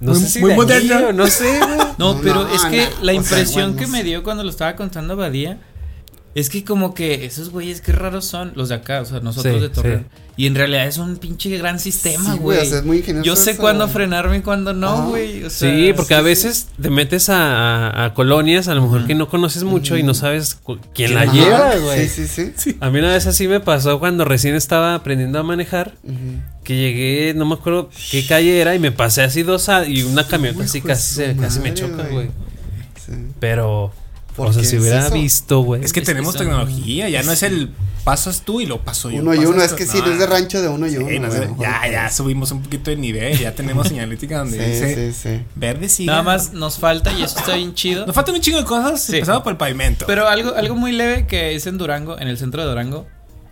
S2: no
S4: Muy-
S2: sé si
S4: muy moderno.
S2: no sé, güey.
S3: No,
S1: No,
S3: pero
S1: no,
S3: es que
S1: no,
S3: la
S1: o sea,
S3: impresión
S1: bueno,
S3: que
S1: no
S3: me
S1: sé.
S3: dio cuando lo estaba contando Badía es que como que esos güeyes qué raros son, los de acá, o sea, nosotros
S2: Sí,
S3: de Torreón.
S2: sí.
S3: Y en realidad es un pinche gran sistema,
S1: Sí, güey,
S3: güey.
S1: o sea, es muy ingenioso
S3: Yo sé
S1: eso,
S3: cuándo frenarme y cuándo no, güey. o sea,
S2: Sí, porque a
S1: sí,
S2: veces te metes a, a- a colonias, a lo mejor que no conoces mucho y no sabes quién la
S1: Ajá.
S2: lleva, güey.
S1: Sí, sí, sí.
S2: A mí una vez así me pasó cuando recién estaba aprendiendo a manejar, que llegué, no me acuerdo qué calle era, y me pasé así dos a- y una camioneta así casi, se, casi me
S1: madre,
S2: choca,
S1: güey.
S2: güey.
S1: Sí.
S2: Pero,
S1: ¿Por
S2: o sea, si hubiera
S1: eso?
S2: visto, güey.
S4: Es que
S3: Es que
S4: tenemos
S3: son-
S4: tecnología, ya no es el pasas tú y lo paso yo.
S1: Uno y uno, es que sí, no es de rancho de uno y uno.
S4: Sí, no
S1: güey,
S4: sé,
S1: mejor
S4: ya, ya subimos un poquito de nivel, ya tenemos señalética donde
S1: Sí,
S4: dice
S1: sí, sí.
S4: verde sigue.
S3: Nada más nos falta, y eso está bien chido.
S4: Nos faltan un chingo de cosas,
S3: Sí.
S4: empezando por el pavimento.
S3: Pero algo, algo muy leve que es en Durango, en el centro de Durango,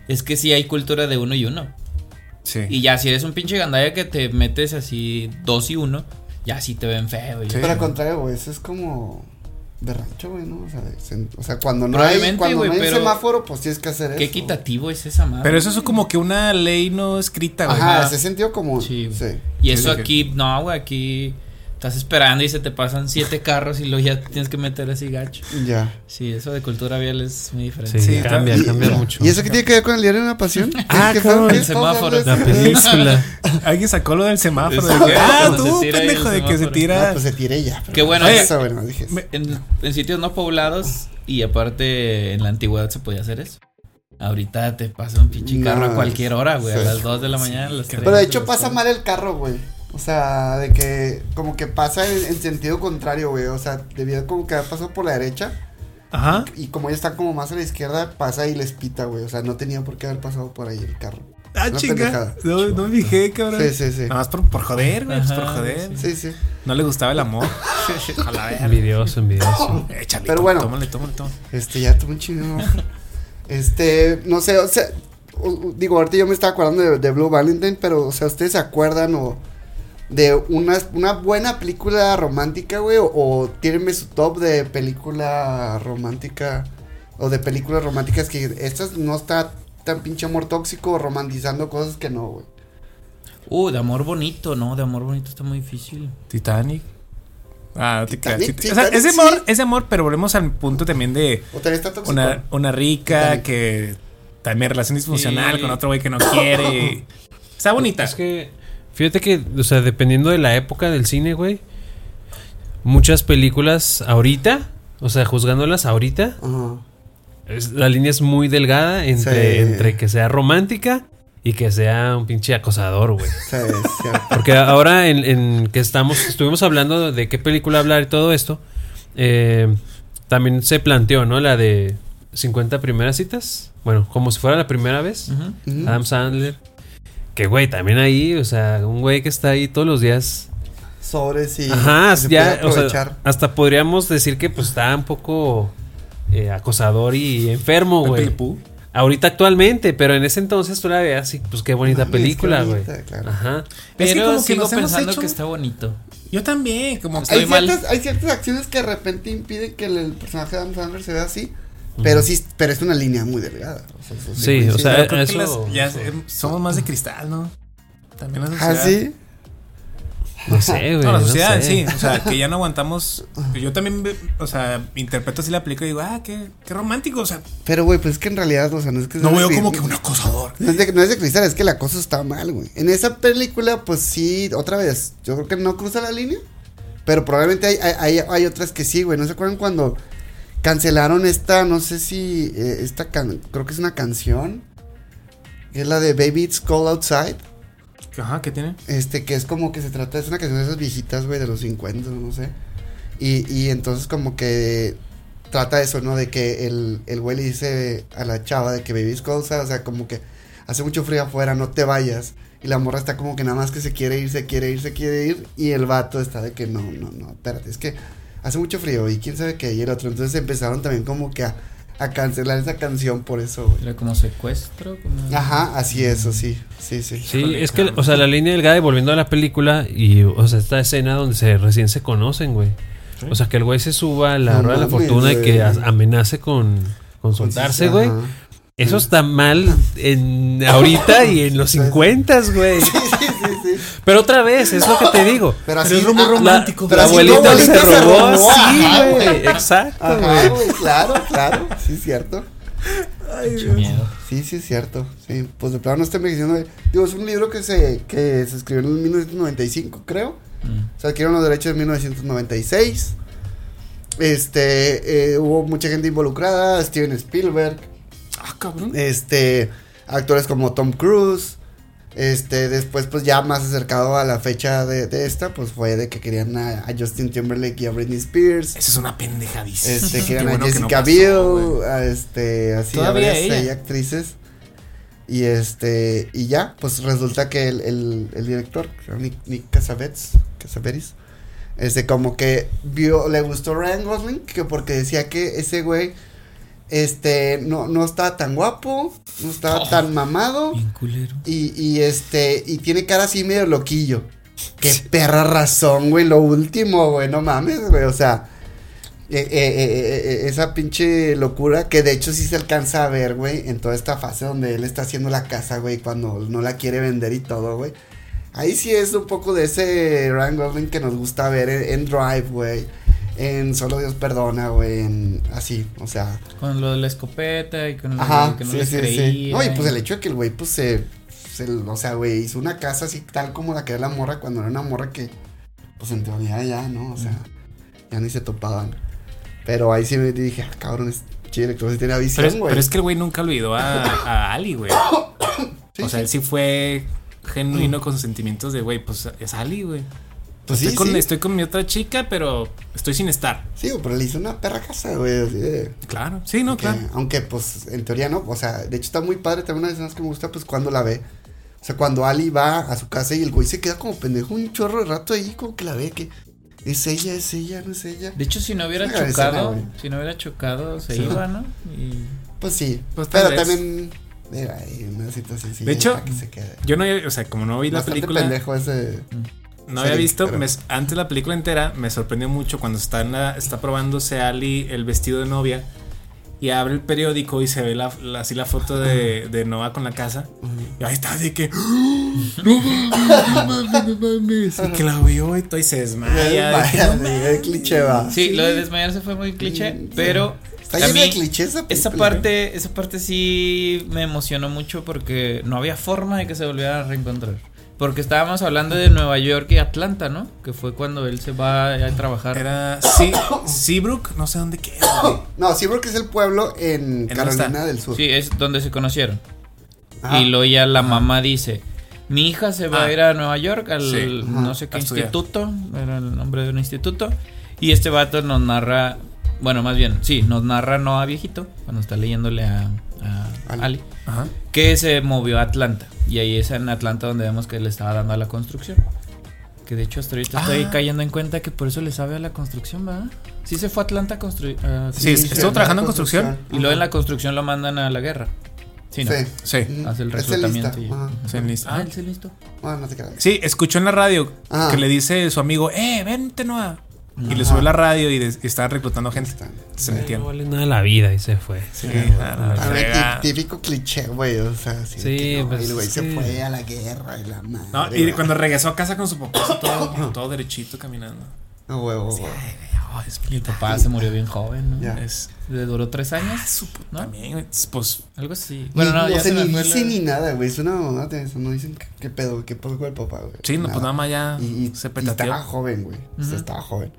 S3: es que sí hay cultura de uno y uno.
S4: sí.
S3: Y ya si eres un pinche gandalla que te metes así dos y uno, ya sí te ven feo.
S4: Sí.
S1: Pero al contrario, güey, eso es como de rancho, güey, ¿no? O sea, de o sea cuando no hay, cuando
S3: güey,
S1: no hay
S3: pero-
S1: semáforo, pues tienes que hacer
S3: Qué
S1: eso.
S3: equitativo es esa madre.
S4: Pero eso es como que una ley no escrita, güey.
S1: Ajá, ese sentido común.
S3: Sí,
S1: Sí.
S3: Y
S4: Sí,
S3: eso
S4: que-
S3: aquí, no, güey, aquí estás esperando y se te pasan siete carros y luego ya tienes que meter así gacho.
S1: Ya.
S3: Sí, eso de cultura vial es muy diferente.
S2: Sí,
S4: Sí,
S2: cambia,
S1: Y-
S2: cambia
S1: y-
S2: mucho.
S1: ¿Y eso qué tiene que ver con el diario de una pasión?
S2: Ah.
S1: ¿Qué
S3: El semáforo.
S2: La película.
S4: Alguien sacó lo del semáforo. De que, ah, tú,
S3: tira
S4: pendejo, de que se tira.
S1: Ah, pues se tiré ya.
S3: Qué bueno.
S4: Oye,
S1: Eso, bueno, dije.
S3: En, en sitios no poblados y aparte en la antigüedad se podía hacer eso. Ahorita te pasa un pinche carro a
S1: No,
S3: cualquier hora, güey.
S1: sí.
S3: A las 2 de la mañana, a las
S4: Pero
S3: 3.
S1: Pero de hecho pasa mal el carro, güey. O sea, de que como que pasa en, en sentido contrario, güey. O sea, debido como que haber pasado por la derecha
S4: Ajá.
S1: y como ya está como más a la izquierda, pasa y les pita, güey. O sea, no tenía por qué haber pasado por ahí el carro.
S4: Ah,
S1: Una
S4: chinga.
S1: pendejada.
S4: No, no me fijé, cabrón.
S1: Sí, sí, sí.
S4: Nada más por, por joder, güey. pues por joder.
S1: Sí, sí.
S4: No le gustaba el amor. Ojalá.
S2: Envidioso, envidioso.
S4: Échale,
S1: Pero bueno.
S4: Tómale, tómale, tómale.
S1: Este, ya tuve un chingo. Este, no sé, o sea, digo, ahorita yo me estaba acordando de, de Blue Valentine, pero, o sea, ¿ustedes se acuerdan o de una, una buena película romántica, güey? O, o tírenme su top de película romántica o de películas románticas que estas no está tan pinche amor tóxico o romantizando cosas que no, güey.
S3: Uh, de amor bonito, no, de amor bonito está muy difícil.
S4: Titanic. Ah, no te creas.
S1: Titanic,
S4: o sea, ese amor,
S1: sí.
S4: ese amor, pero volvemos al punto también de
S1: O también está tóxico.
S4: una, una rica
S1: Titanic.
S4: que también relación disfuncional
S3: Sí.
S4: con otro güey que no quiere. Está bonita.
S2: Es que, fíjate que, o sea, dependiendo de la época del cine, güey, muchas películas ahorita, o sea, juzgándolas ahorita, es- la línea es muy delgada entre,
S1: Sí.
S2: entre que sea romántica y que sea un pinche acosador, güey.
S1: Sí.
S2: Porque ahora en, en que estamos, estuvimos hablando de qué película hablar y todo esto, eh, también se planteó, ¿no? La de 50 primeras citas. Bueno, como si fuera la primera vez. Adam Sandler. Que, güey, también ahí, o sea, un güey que está ahí todos los días.
S1: Sobres y
S2: Ajá,
S1: que se
S2: ya,
S1: puede
S2: o sea,
S1: aprovechar.
S2: hasta podríamos decir que pues está un poco eh, acosador y enfermo, güey. Ahorita actualmente, pero en ese entonces tú la veías y pues qué bonita película, güey.
S1: claro.
S2: Ajá.
S4: Es que
S3: Pero
S4: como
S3: sigo pensando
S4: hecho-
S3: que está bonito.
S4: Yo también, como que
S3: Estoy
S1: hay
S3: mal.
S1: ciertas, hay ciertas acciones que de repente impiden que el, el personaje de Adam Sandler se vea así. Pero sí, pero es una línea muy delgada. O sea,
S2: Sí, o sea,
S4: Pero creo que
S2: eso-
S4: las- ya eh, somos más de cristal, ¿no? También la
S1: ¿Ah,
S4: sociedad.
S1: sí?
S2: No sé, güey.
S4: No, la
S2: no
S4: sociedad,
S2: sé.
S4: sí. O sea, que ya no aguantamos. Yo también, o sea, interpreto así la película y digo, ah, qué, qué romántico. O sea,
S1: Pero, güey, pues es que en realidad, o sea, no es que
S4: no veo como que un acosador.
S1: No es, de, no es de cristal, es que la cosa está mal, güey. En esa película, pues sí, otra vez, yo creo que no cruza la línea. Pero probablemente hay, hay, hay- hay otras que sí, güey. ¿No se acuerdan cuando cancelaron esta, no sé si, eh, esta can- creo que es una canción? Que es la de Baby It's Cold Outside.
S4: Ajá, ¿qué tiene?
S1: Este, que es como que se trata, es una canción de esas viejitas, güey, de los 50, no sé. Y, y entonces como que trata eso, ¿no? De que el, el güey le dice a la chava de que baby is cold, o sea, como que hace mucho frío afuera, no te vayas. Y la morra está como que nada más que se quiere ir, se quiere ir, se quiere ir. Y el vato está de que no, no, no, espérate, es que hace mucho frío y quién sabe qué. Y el otro, entonces empezaron también como que a, a cancelar esa canción por eso, güey.
S3: Era como secuestro. Como...
S1: Ajá, así es, o sí, sí, sí.
S2: Sí, es que, o sea, la línea delgada y volviendo a la película y, o sea, esta escena donde se recién se conocen, güey. O sea, que el güey se suba a la
S1: No
S2: rueda de la fortuna y que amenace con, con soltarse, güey. Eso está mal en ahorita y en los 50, güey. Pero otra vez, es lo que te digo.
S1: Pero así
S4: es muy romántico.
S2: La,
S1: Pero
S2: la
S1: así
S2: abuelita se
S1: abuelita se
S2: robó, sí,
S1: ajá,
S2: güey. Exacto,
S1: Ajá,
S2: güey.
S1: güey, claro, claro. Sí, es cierto.
S3: Mucho miedo.
S1: Sí, sí, es cierto. Sí, pues de plano no está envejeciendo. Digo, es un libro que se, que se escribió en 1995, creo.
S3: Mm.
S1: Se adquirieron los derechos en 1996. Este, eh, hubo mucha gente involucrada. Steven Spielberg.
S4: Ah, cabrón.
S1: Este, actores como Tom Cruise. Este, después, pues ya más acercado a la fecha de, de esta, pues fue de que querían a, a Justin Timberlake y a Britney Spears.
S4: Esa es una pendejadísima.
S1: Este, querían
S4: bueno
S1: a
S4: no
S1: Jessica
S4: pasó,
S1: Biel, a este, así, a varias
S3: ella.
S1: actrices. Y este, y ya, pues resulta que el, el, el director, Nick, Nick Cassavetes, este, como que vio, le gustó Ryan Gosling, que porque decía que ese güey, este, no, no estaba tan guapo, no estaba
S3: Oh.
S1: tan mamado, y, y este, y tiene cara así medio loquillo. Qué perra razón, güey, lo último, güey, no mames, güey, o sea, eh, eh, eh, esa pinche locura que de hecho sí se alcanza a ver, güey, en toda esta fase donde él está haciendo la casa, güey, cuando no la quiere vender y todo, güey. Ahí sí es un poco de ese Ryan Gosling que nos gusta ver en, en Drive, güey. En Solo Dios Perdona, güey. En así, o sea.
S3: Con lo de la escopeta y con lo
S1: Ajá,
S3: de que no
S1: sí,
S3: les
S1: sí,
S3: creía.
S1: sí. No, y pues el hecho de que el güey, pues se, se- O sea, güey, hizo una casa así tal como la que era la morra cuando era una morra que. Pues en teoría ya, ¿no? O sea, ya ni se topaban. Pero ahí sí me dije, ah, cabrón, es director, sí tenía
S4: Pero
S1: visión,
S4: es,
S1: güey.
S4: pero es que el güey nunca olvidó a, a Ali, güey.
S1: Sí,
S4: o sea,
S1: sí.
S4: él sí fue genuino con sus sentimientos de, güey, pues es Ali, güey.
S1: Pues sí,
S4: estoy, con,
S1: sí.
S4: estoy con mi otra chica, pero estoy sin estar.
S1: Sí, pero le hizo una perra casa, güey. Así de.
S4: Claro, sí, no,
S1: que-
S4: claro.
S1: Aunque, pues, en teoría no. O sea, de hecho está muy padre. También una de las escenas que me gusta, pues, cuando la ve. O sea, cuando Ali va a su casa y el güey se queda como pendejo un chorro de rato ahí, como que la ve que es ella, es ella, no es ella.
S3: De hecho, si no hubiera chocado,
S1: escena,
S3: si no hubiera chocado, se
S1: Sí.
S3: iba, ¿no? Y
S1: Pues sí.
S4: Pues,
S1: pero
S4: vez.
S1: también. Era ahí una situación así.
S4: De hecho,
S1: para que se quede.
S4: Yo no, había- o sea, como no vi la
S1: Bastante
S4: película,
S1: pendejo ese.
S4: No había visto, me- antes la película entera me sorprendió mucho cuando está, en la- está probándose Ali el vestido de novia y abre el periódico y se ve la, la- así la foto de, de Noah con la casa. Y ahí está, así que. No mames, no mames. Y que la vio y todo y se desmaya.
S1: Vaya,
S4: Dije, "No
S1: el cliché va.
S3: Sí, lo de desmayarse fue muy cliché,
S1: Sí.
S3: pero
S1: Está
S3: a
S1: lleno
S3: mí
S1: de clichés esa
S3: parte, esa parte sí me emocionó mucho porque no había forma de que se volvieran a reencontrar. Porque estábamos hablando de Nueva York y Atlanta, ¿no? Que fue cuando él se va a trabajar.
S4: Era sí, Seabrook, no sé dónde queda. güey.
S1: No, porque es el pueblo en Carolina del Sur.
S3: Sí, es donde se conocieron.
S1: Ajá.
S3: Y luego ya la mamá dice, mi hija se va
S4: Ah.
S3: a ir a Nueva York al
S4: Sí.
S3: no sé qué
S4: A estudiar.
S3: instituto, era el nombre de un instituto. Y este vato nos narra, bueno, más bien, sí, nos narra no a viejito, cuando está leyéndole a, a
S1: Ali.
S3: Ali,
S4: Ajá.
S3: que se movió a Atlanta. Y ahí es en Atlanta donde vemos que le estaba dando a la construcción. Que de hecho hasta ahorita estoy
S4: Ah.
S3: cayendo en cuenta que por eso le sabe a la construcción, ¿verdad? Sí se fue a Atlanta a construir. ah,
S4: Sí,
S3: sí,
S4: estuvo trabajando en construcción.
S3: Y luego en la construcción lo mandan a la guerra. Sí, ¿no?
S1: Sí.
S4: Sí.
S3: Hace el
S1: Es
S3: reclutamiento y-
S4: listo.
S3: Ah, él se listo.
S1: Bueno, no te creas.
S4: Sí, escuchó en la radio
S1: Ah.
S4: que le dice su amigo, eh, vente Noah. Y le subió la radio y, des- y estaba reclutando gente.
S1: Está.
S4: Se
S2: No
S4: metieron.
S2: vale nada la vida y se fue.
S4: Sí,
S2: Sí,
S1: típico cliché, güey. O sea, de
S2: Sí,
S1: no,
S2: pues,
S1: el güey se
S2: sí.
S1: fue a la guerra y la madre.
S4: No, y cuando regresó a casa con su papá, todo, todo derechito caminando.
S1: A huevo, huevo.
S4: Oh, es
S3: Y el papá se murió bien joven, ¿no?
S4: Es
S3: Le duró tres años.
S4: su puta
S3: ¿No?
S4: también. Pues
S3: Algo así.
S1: Ni-
S3: Bueno, no, ya
S1: o sea,
S3: se me
S1: ni
S3: fue
S1: dice
S3: la-
S1: ni nada, güey. Es una mamada de eso. No dicen qué, qué pedo, qué pasó con el papá, güey.
S4: sí, no, pues nada más ya
S1: Y, y-
S4: se
S1: y
S4: petateó.
S1: estaba joven, güey. O sea,
S3: Ujú.
S1: estaba joven.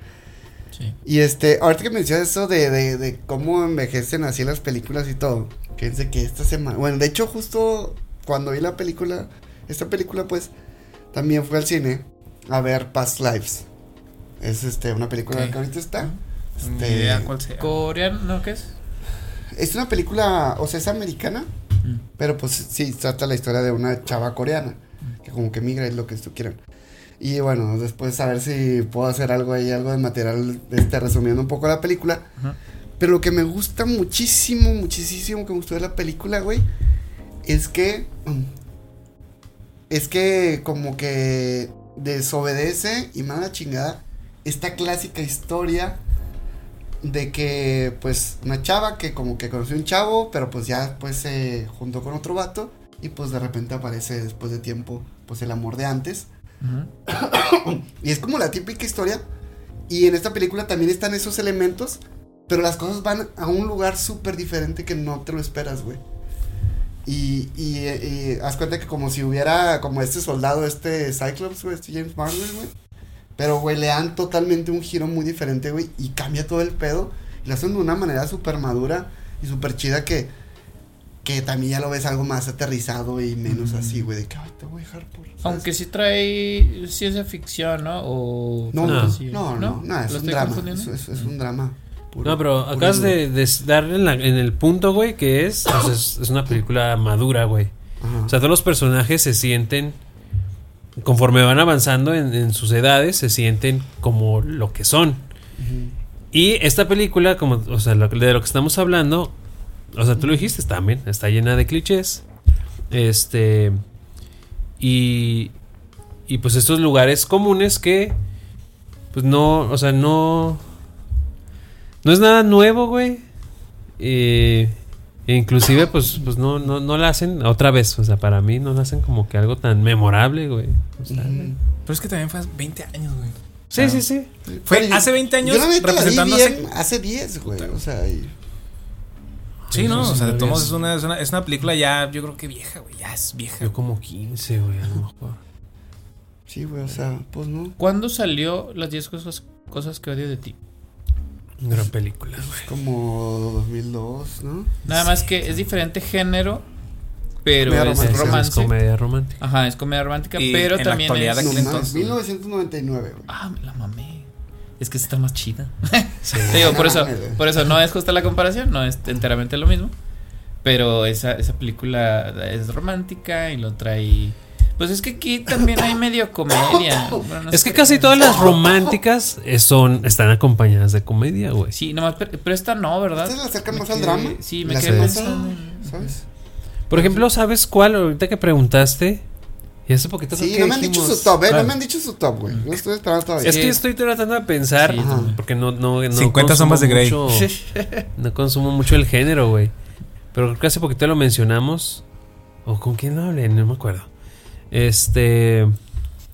S3: Sí.
S1: Y este, ahorita que mencionas eso de, de, de cómo envejecen así las películas y todo. Fíjense que esta semana. Bueno, de hecho, justo cuando vi la película, esta película, pues, también fui al cine a ver Past Lives. Es este, una película
S4: Ok.
S1: que ahorita está.
S4: Ni
S1: Este,
S4: idea cuál sea.
S3: ¿Coreano? ¿No? ¿Qué es?
S1: Es una película, o sea, es americana,
S3: Mm.
S1: pero pues sí, trata la historia de una chava coreana, que como que migra y lo que tú quieran. Y bueno, después a ver si puedo hacer algo ahí, algo de material, este, resumiendo un poco la película. Pero lo que me gusta muchísimo, muchísimo que me gustó de la película, güey, es que... mm, Es que como que desobedece y manda chingada esta clásica historia de que pues una chava que como que conoció un chavo, pero pues ya pues se juntó con otro vato y pues de repente aparece después de tiempo pues el amor de antes. Y es como la típica historia. Y en esta película también están esos elementos. Pero las cosas van a un lugar súper diferente que no te lo esperas, güey. Y, y, y haz cuenta que como si hubiera como este soldado, este Cyclops, güey, este James Marvel, güey. Pero, güey, le dan totalmente un giro muy diferente, güey. Y cambia todo el pedo. Y lo hacen de una manera súper madura y súper chida que, que también ya lo ves algo más aterrizado y menos así, güey. De que, ay, te voy a dejar por... ¿sabes?
S3: Aunque sí trae ciencia ficción, ¿no? O
S1: No,
S2: No.
S1: no, no, no, no, es
S3: ¿Lo
S1: un drama. Es, es- es un drama. puro,
S2: No, pero acabas de, de darle en, la- en el punto, güey, que es, o sea, es, es una película madura, güey.
S1: Ajá.
S2: O sea, todos los personajes se sienten, conforme van avanzando en, en sus edades, se sienten como lo que son. Y esta película, como, o sea, lo- de lo que estamos hablando, o sea, tú lo dijiste también, está llena de clichés. Este. Y. Y pues estos lugares comunes que. Pues no, o sea, no. No es nada nuevo, güey. Eh, inclusive, pues, pues no, no, no la hacen otra vez. O sea, para mí no la hacen como que algo tan memorable, güey. O sea.
S4: Pero es que también fue hace 20 años, güey.
S2: Sí, sí, sí.
S4: Fue
S1: yo-
S4: hace 20 años
S1: Yo la neta la vi
S4: representando
S1: bien
S4: hace-
S1: hace 10, güey. O sea, y-
S4: Sí, no, o sea, de todos modos
S2: es-
S4: es una, es, una, es una película ya, yo creo que vieja, güey. Ya es vieja.
S2: Yo como 15, güey, a lo mejor.
S1: sí, güey, o sea, pues no.
S3: ¿Cuándo salió las 10 cosas, cosas que odio de ti?
S2: Gran película, güey.
S1: Como 2002, ¿no?
S3: Nada más que es diferente género, pero
S1: Comedia
S3: es
S1: romántica.
S3: romance.
S2: Es comedia romántica.
S3: Ajá, es comedia romántica,
S4: Y
S3: pero
S4: en la
S3: también
S4: actualidad
S3: es...
S4: de
S1: No,
S4: entonces.
S1: 1999, güey.
S3: Ah, me la mamé. Es que está más chida.
S2: Sí.
S3: Te digo, por eso, por eso no es justa la comparación, no es enteramente lo mismo. Pero esa, esa película es romántica y lo trae. Pues es que aquí también hay medio comedia. Bueno, no
S2: Es que casi todas las románticas eh, son, están acompañadas de comedia, güey.
S3: Sí, nomás, pero, pero esta no, ¿verdad?
S1: Ustedes la acercan más al drama.
S3: Sí, me quedé pensando.
S1: ¿Sabes?
S2: Por ejemplo, ¿sabes cuál? Ahorita que preguntaste. Y hace poquito
S1: Sí, no me han dicho su top, ¿eh? No me han dicho su top, güey. No estoy esperando todavía.
S2: Es que estoy tratando de pensar.
S3: Sí,
S2: porque no, no, no
S4: 50
S2: consumo
S4: sombras de Grey.
S2: mucho- no consumo mucho el género, güey. Pero creo que hace poquito lo mencionamos. ¿O con quién lo hablé? No me acuerdo. Este.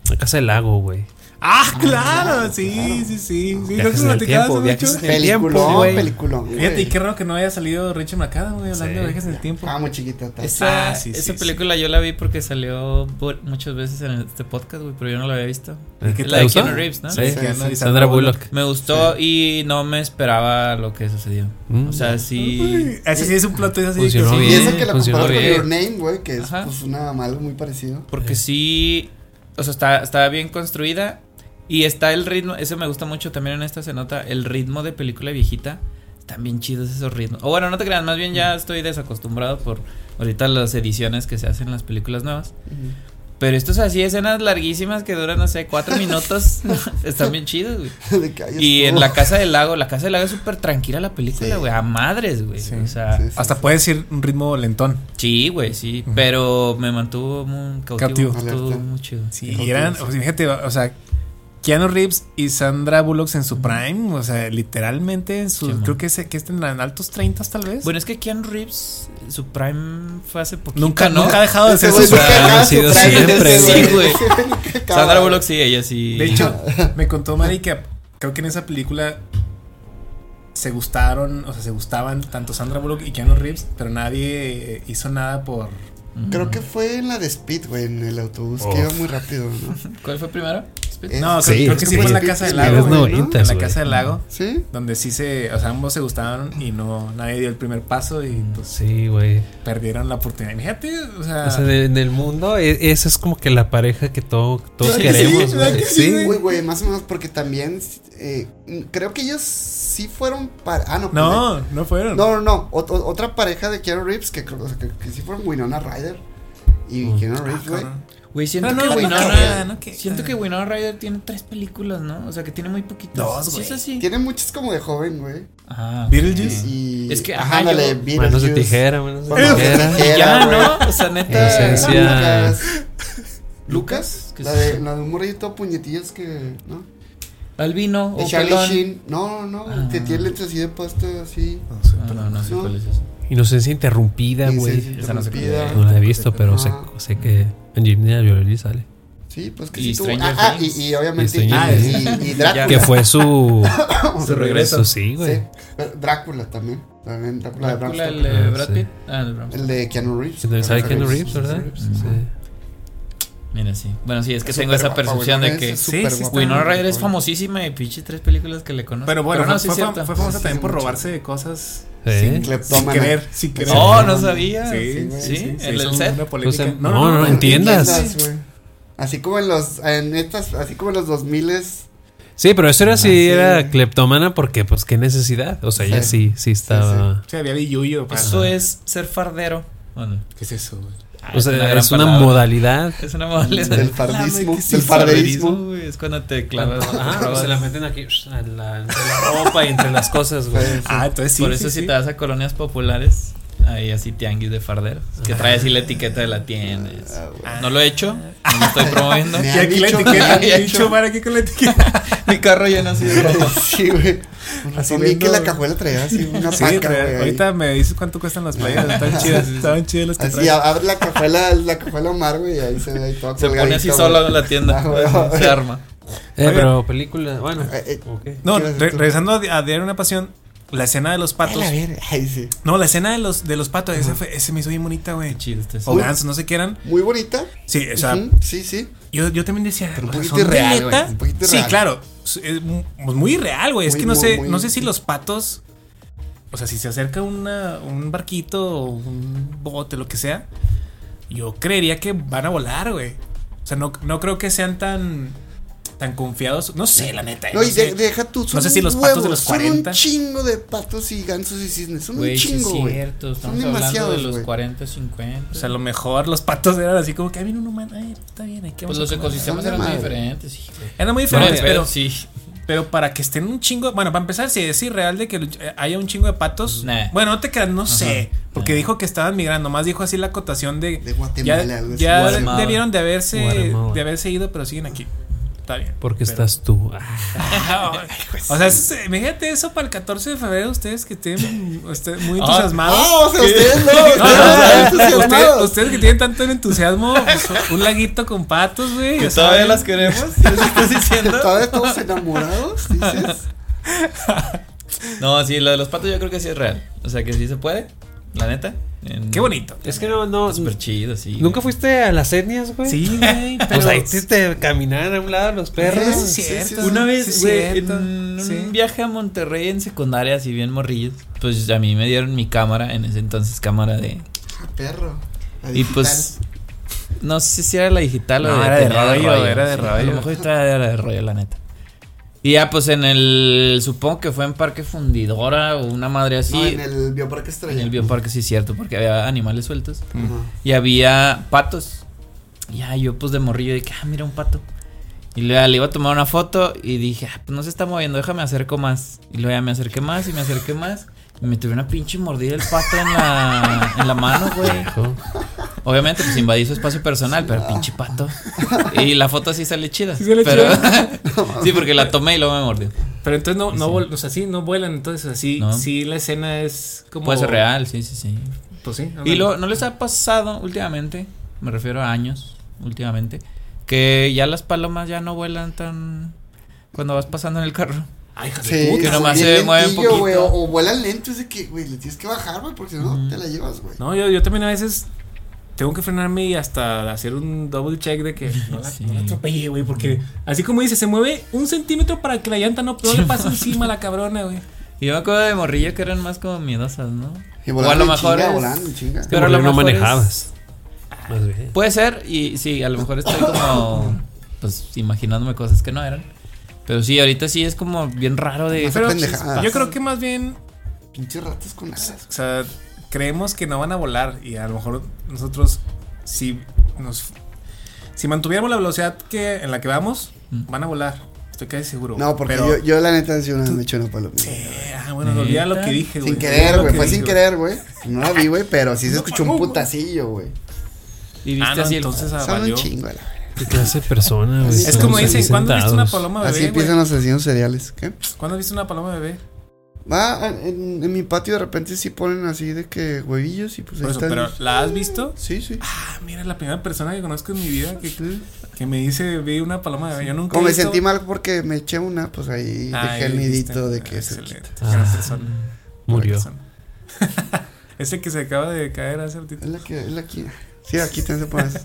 S2: La Casa del Lago, güey.
S4: Ah, claro, sí, sí, sí. sí. Creo que
S2: el tiempo,
S1: Peliculón,
S2: güey.
S1: peliculón. güey.
S4: Fíjate, y qué raro que no haya salido Richard McAdams, güey, hablando
S2: Sí.
S4: de viajes en el tiempo.
S1: Ah, muy chiquita. está.
S3: Esa,
S4: Ah, sí,
S3: esa
S4: sí,
S3: película yo la vi porque salió muchas veces en este podcast, güey, pero yo no la había visto.
S4: ¿Y qué
S3: La de? Keanu Reeves, ¿no?
S2: Sí,
S1: Sí,
S4: Keanu
S1: sí.
S4: y
S2: Sandra Bullock.
S3: Me gustó y no me esperaba lo que sucedió.
S2: Mm.
S3: O sea, sí.
S4: Ese sí es un plot twist así.
S2: Funcionó
S4: que sí.
S1: Y
S2: bien.
S1: eso que la
S2: funcionó
S1: comparas con. Your Name, güey, que es pues una algo muy parecido.
S3: Porque sí. O sea, está, está bien construida. Y está el ritmo. Eso me gusta mucho también en esta se nota. El ritmo de película viejita. Están bien chidos esos ritmos. O bueno, no te creas, más bien ya estoy desacostumbrado por ahorita las ediciones que se hacen en las películas nuevas. Pero estos así, escenas larguísimas que duran, no sé, cuatro minutos. están bien chidos, güey. Y en la casa del lago, la casa del lago es súper tranquila la película,
S1: Sí.
S3: güey. A madres, güey.
S4: Sí,
S3: o sea,
S1: sí,
S3: sí,
S1: sí.
S4: Hasta puedes ir un ritmo lentón.
S3: güey, sí. Pero me mantuvo muy cautivo.
S4: Cautivo.
S3: Estuvo muy chido.
S4: Sí,
S1: Sí,
S4: y eran,
S1: sí.
S4: o sea, fíjate, o sea, Keanu Reeves y Sandra Bullock en su prime, o sea, literalmente en su,
S3: Sí, man.
S4: creo que, se, que están en altos 30 tal vez.
S3: Bueno, es que Keanu Reeves, su prime fue hace poquito.
S4: nunca,
S3: ¿no?
S4: nunca ha dejado de ser su
S2: ha sido
S1: prime,
S2: siempre,
S3: sí, güey. Sandra Bullock sí, ella sí.
S4: De hecho, me contó Mari que creo que en esa película se gustaron, o sea, se gustaban tanto Sandra Bullock y Keanu Reeves, pero nadie hizo nada por...
S1: Creo que fue en la de Speed, güey, en el autobús,
S2: Uf.
S1: que iba muy rápido, ¿no?
S3: ¿Cuál fue primero?
S4: No,
S2: Sí,
S4: creo, creo que sí fue en la Casa del Lago. ¿no? En la. Casa del Lago.
S1: ¿Sí?
S4: Donde sí se, o sea, ambos se gustaban y no, nadie dio el primer paso y pues
S2: Sí, güey.
S4: perdieron la oportunidad. Fíjate, o sea,
S2: O sea, de- en el mundo, e- esa es como que la pareja que todo, todos
S4: ¿Verdad que
S2: queremos,
S4: sí? ¿Verdad
S2: güey.
S4: sí, güey?
S1: Güey, más o menos porque también eh, creo que ellos sí fueron para... Ah, no.
S4: no, no fueron.
S1: No, no, no. Ot- ot- otra pareja de Keanu Reeves que, creo- o sea, que, que sí fueron Winona Ryder y
S2: Mm.
S1: Keanu
S4: Ah,
S1: Reeves, güey.
S3: Güey, siento
S4: Ah, no,
S3: que Winona
S4: no,
S3: Ryder.
S4: no, que-
S3: Siento que Winona Ryder tiene tres películas, ¿no? O sea, que tiene muy poquitas.
S4: Dos,
S3: Sí,
S4: güey.
S3: es así.
S1: Tiene muchos como de joven, güey.
S3: Ah,
S4: Beetlejuice.
S1: Y,
S3: Es que,
S1: ajá, ándale,
S3: yo-
S1: Beetlejuice.
S2: Manos de tijera, manos de tijera.
S1: tijera.
S3: ya. ¿no? O sea, neta.
S2: Esencia.
S1: Lucas. Lucas,
S3: ¿Qué
S1: la de, la de un morrito puñetillas que, ¿no?
S3: Albino
S1: De
S3: o
S1: Charlie
S3: pelón.
S1: Sheen. No, no,
S3: Ah.
S1: que tiene lentes así de puesto así.
S4: No sé,
S3: No,
S4: pero-
S3: no, no sé cuál es eso.
S2: Inocencia interrumpida,
S1: y
S2: güey.
S1: se-
S3: Esa no sé
S1: interrumpida.
S2: No la he visto, pero sé que Angelina Jolie sale.
S1: Sí, pues que
S3: Y
S1: sí tuvo.
S3: Stranger
S1: Ah, ah, y, y obviamente.
S2: Y
S1: Y,
S2: Stranger
S1: y, y Drácula.
S2: Que fue su,
S3: Su regreso.
S2: Sí, güey.
S1: Sí, Drácula también. También Drácula, de Bram
S3: Drácula, el de
S2: Ah,
S3: Brad
S2: sí.
S3: Pitt. Ah, el de Bram
S1: El
S3: Stoker.
S1: de Keanu Reeves.
S2: También sale Keanu Reeves, ¿verdad?
S3: Reeves.
S2: Sí.
S3: Mira, sí. Bueno, sí, es que
S1: Es
S3: tengo esa percepción de que
S1: es
S4: Sí, sí.
S3: Winona Ryder es famosísima y pinche tres películas que le conozco.
S4: Pero bueno,
S3: no,
S4: fue,
S3: sí
S4: fue
S3: es
S4: fam-
S3: cierto.
S4: fue famosa
S1: Sí,
S4: también por
S1: mucho.
S4: robarse cosas
S2: Sí.
S4: sin, sin querer, sin querer.
S3: Oh, no sabía.
S4: Sí,
S1: Sí, güey.
S4: sí,
S3: Sí,
S4: sí,
S3: el del set.
S4: polémica.
S2: Pues, en- no, no,
S1: En
S2: en tiendas.
S1: güey. Así como en los, en estas, así como en los 2000
S2: Sí, pero eso era si
S1: Ah, sí.
S2: era cleptómana porque, pues, qué necesidad. O sea, ella sí, sí estaba.
S4: Sí, había billuyo. para-
S3: Eso es ser fardero. Bueno,
S4: ¿Qué es eso, güey?
S3: Ah,
S2: O sea, es una
S3: palabra.
S2: modalidad.
S3: Es una modalidad.
S1: Del fardismo,
S3: Sí,
S1: del farderismo.
S3: güey, Es cuando te clavas.
S2: Ah, se la meten aquí a la- entre la ropa y entre las cosas, güey.
S4: Ah, entonces sí.
S3: Por
S4: sí,
S3: eso
S4: sí.
S3: si te vas a colonias populares, hay así tianguis de farderos. Que trae así la etiqueta de la tienda.
S1: Ah.
S3: No lo he hecho, no lo estoy promoviendo.
S4: Y aquí la etiqueta, el
S1: dicho.
S4: chumar aquí con la etiqueta.
S3: Mi carro lleno así de ropa.
S1: Sí, güey.
S4: Así
S1: vi que la cajuela traía así una
S4: Sí,
S1: paca,
S4: trae-
S1: ahí.
S4: ahorita me dices cuánto cuestan las playas. Están chidas, estaban chidas las que
S1: Así, abre la cajuela, la cajuela Omar, güey, y ahí se ve ahí todo
S3: Se pone así solo en la tienda.
S1: Ah.
S3: Se arma.
S2: Eh, pero película, bueno.
S1: Eh, eh,
S2: ok.
S4: No,
S1: ¿Qué ibas a decir
S4: re- regresando a, a Diario una Pasión, la escena de los patos.
S1: La verga. Ay, sí.
S4: No, la escena de los, de los patos, ese, fue, ese me hizo bien bonita, güey.
S3: Este
S4: O gansos, no sé qué eran.
S1: Muy bonita.
S4: Sí, o sea,
S1: Sí, sí.
S4: yo, yo también decía.
S1: Pero un poquito
S4: ¿son de
S1: irreal, güey, un poquito
S4: Sí, claro. Es pues muy irreal, güey. Es
S1: Muy,
S4: que no
S1: muy,
S4: sé,
S1: muy-
S4: no sé si los patos. O sea, si se acerca una, un barquito o un bote, lo que sea, yo creería que van a volar, güey. O sea, no, no creo que sean tan, tan confiados. No sé, la neta.
S1: No,
S4: no
S1: y
S4: sé.
S1: de- deja tú.
S4: No sé si los patos de los 40.
S1: Son un chingo de patos y gansos y cisnes. Son
S3: Güey,
S1: un
S3: sí es
S1: chingo, güey.
S3: cierto. Estamos
S1: Son
S3: hablando de
S1: demasiados,
S3: los
S1: güey.
S3: 40, 50.
S4: O sea, a lo mejor los patos eran así como que "Ay, viene un humano. Ay, está bien, hay que
S3: pues
S4: vamos
S3: los
S4: a comer".
S3: ecosistemas eran muy diferentes. sí.
S4: Eran muy
S3: No,
S4: diferentes,
S3: pero
S4: pero,
S3: sí.
S4: pero para que estén un chingo. Bueno, para empezar, si es irreal de que eh, haya un chingo de patos.
S3: Nah.
S4: Bueno, no te creas, no sé. Porque
S3: Nah.
S4: dijo que estaban migrando. Más dijo así la acotación de.
S1: De Guatemala,
S4: ya
S3: Guatemala.
S4: debieron de haberse,
S2: Guatemala.
S4: de haberse ido, pero siguen aquí. Está bien.
S2: Porque
S4: Pero-
S2: estás tú. Ah,
S4: o sea, es- imagínate eso para el 14 de febrero. Ustedes que estén usted- muy
S3: Ah,
S4: entusiasmados.
S1: Ah, o sea, ustedes no.
S4: No, no,
S1: ustedes
S4: que tienen tanto entusiasmo, pues, un laguito con patos, güey.
S3: Que todavía
S4: saben.
S3: las queremos. ¿Eso estás diciendo?
S1: ¿Todavía estamos enamorados? Dices.
S3: No, sí, lo de los patos yo creo que sí es real. O sea, que sí se puede. La neta. En-
S4: Qué bonito.
S2: es que no, no.
S3: Súper chido, sí.
S2: ¿Nunca fuiste a las etnias, güey?
S4: Sí, güey.
S2: Pues
S4: pero-
S2: ahí te, caminan a un lado los perros.
S4: Eso es
S1: Sí,
S4: cierto.
S1: sí, sí.
S3: Una
S4: Sí,
S3: vez, güey,
S4: cierto.
S3: en un
S4: Sí.
S3: viaje a Monterrey en secundaria, así bien morrillos, pues a mí me dieron mi cámara, en ese entonces cámara de...
S1: Ah, perro. La
S3: Y pues, no sé si era la digital o
S4: No,
S3: de,
S4: era de rollo, era de
S3: sí, A
S4: rollo.
S3: lo mejor era de rollo, la neta. Y ya, pues en el, supongo que fue en Parque Fundidora o una madre así.
S1: No, en el Bioparque Estrella.
S3: en el bioparque, sí es cierto, porque había animales sueltos. Y había patos. Y ya yo pues de morrillo dije, ah, mira un pato. Y luego le iba a tomar una foto y dije, ah, pues no se está moviendo, déjame acerco más. Y luego ya me acerqué más y me acerqué más. Y me tuve una pinche mordida el pato en la, en la mano, güey. Obviamente, pues invadí su espacio personal, pero pinche pato. Y la foto sí sale chida.
S4: Sí sale
S3: pero, sí, porque la tomé y luego me mordió.
S4: Pero entonces no, no,
S3: Sí.
S4: o sea, sí, no vuelan, entonces así,
S3: No.
S4: sí la escena es como.
S3: Puede ser real, sí, sí, sí.
S4: Pues sí.
S3: Y lo, ¿no les ha pasado últimamente? Me refiero a años, últimamente. Que ya las palomas ya no vuelan tan. Cuando vas pasando en el carro.
S4: Ay, hija de
S1: Sí,
S4: puta.
S3: que nomás se mueve un
S1: lentillo,
S3: poquito.
S1: O, o vuelan lento, es de que, güey, le tienes que bajar, güey, porque si no, te la llevas, güey.
S4: No, yo, yo también a veces tengo que frenarme y hasta hacer un double check de que no la,
S3: Sí.
S4: no la atropelle, güey. Porque así como dice, se mueve un centímetro para que la llanta no, no le pase encima a la cabrona, güey.
S3: Y yo me acuerdo de morrillo que eran más como miedosas, ¿no?
S1: Y
S3: o a lo mejor.
S1: chinga,
S3: es-
S1: volando en chinga.
S3: Pero a lo
S2: no
S3: mejor es-
S2: manejabas. Más bien.
S3: Puede ser, y sí, a lo mejor estoy como. Pues imaginándome cosas que no eran. Pero sí, ahorita sí es como bien raro de.
S4: Pero
S1: pendejadas.
S4: yo creo que más bien,
S1: Pinches ratas con alas.
S4: o sea, creemos que no van a volar y a lo mejor nosotros si nos si mantuviéramos la velocidad que en la que vamos,
S3: Mm.
S4: van a volar. Estoy casi seguro.
S1: No, porque
S4: Pero-
S1: yo, yo la neta sí una me eché una palomita.
S4: Sí, ah, bueno, olvida lo que dije, güey.
S1: Sin querer, güey,
S4: que
S1: fue
S4: dije,
S1: sin querer, güey. No la vi, güey, pero sí se escuchó un putacillo, güey.
S3: Y viste
S4: Ah, no,
S3: así el-
S4: entonces ah,
S1: Son un chingo, la verdad.
S2: ¿Qué clase de persona, güey?
S1: Es
S4: como dicen, ¿cuándo viste una
S2: sentados.
S4: paloma bebé?
S1: Así empiezan los asesinos seriales. ¿Qué?
S4: ¿Cuándo viste una paloma bebé?
S1: Ah, en, en mi patio de repente sí ponen así de que huevillos y pues ahí
S4: Por eso,
S1: están.
S4: pero ¿la has visto?
S1: Sí, sí.
S4: Ah, mira, la primera persona que conozco en mi vida que,
S1: Sí.
S4: que me dice vi una paloma bebé. Yo nunca
S1: Como
S4: he
S1: me
S4: visto-
S1: sentí mal porque me eché una, pues ahí
S4: Ah,
S1: dejé el nidito de que
S4: Ah,
S1: se
S4: excelente.
S2: Ah,
S4: persona.
S2: Murió.
S4: persona. Ese que se acaba de caer hace ratito.
S1: Es la que, es la que. Sí, aquí también se pone eso.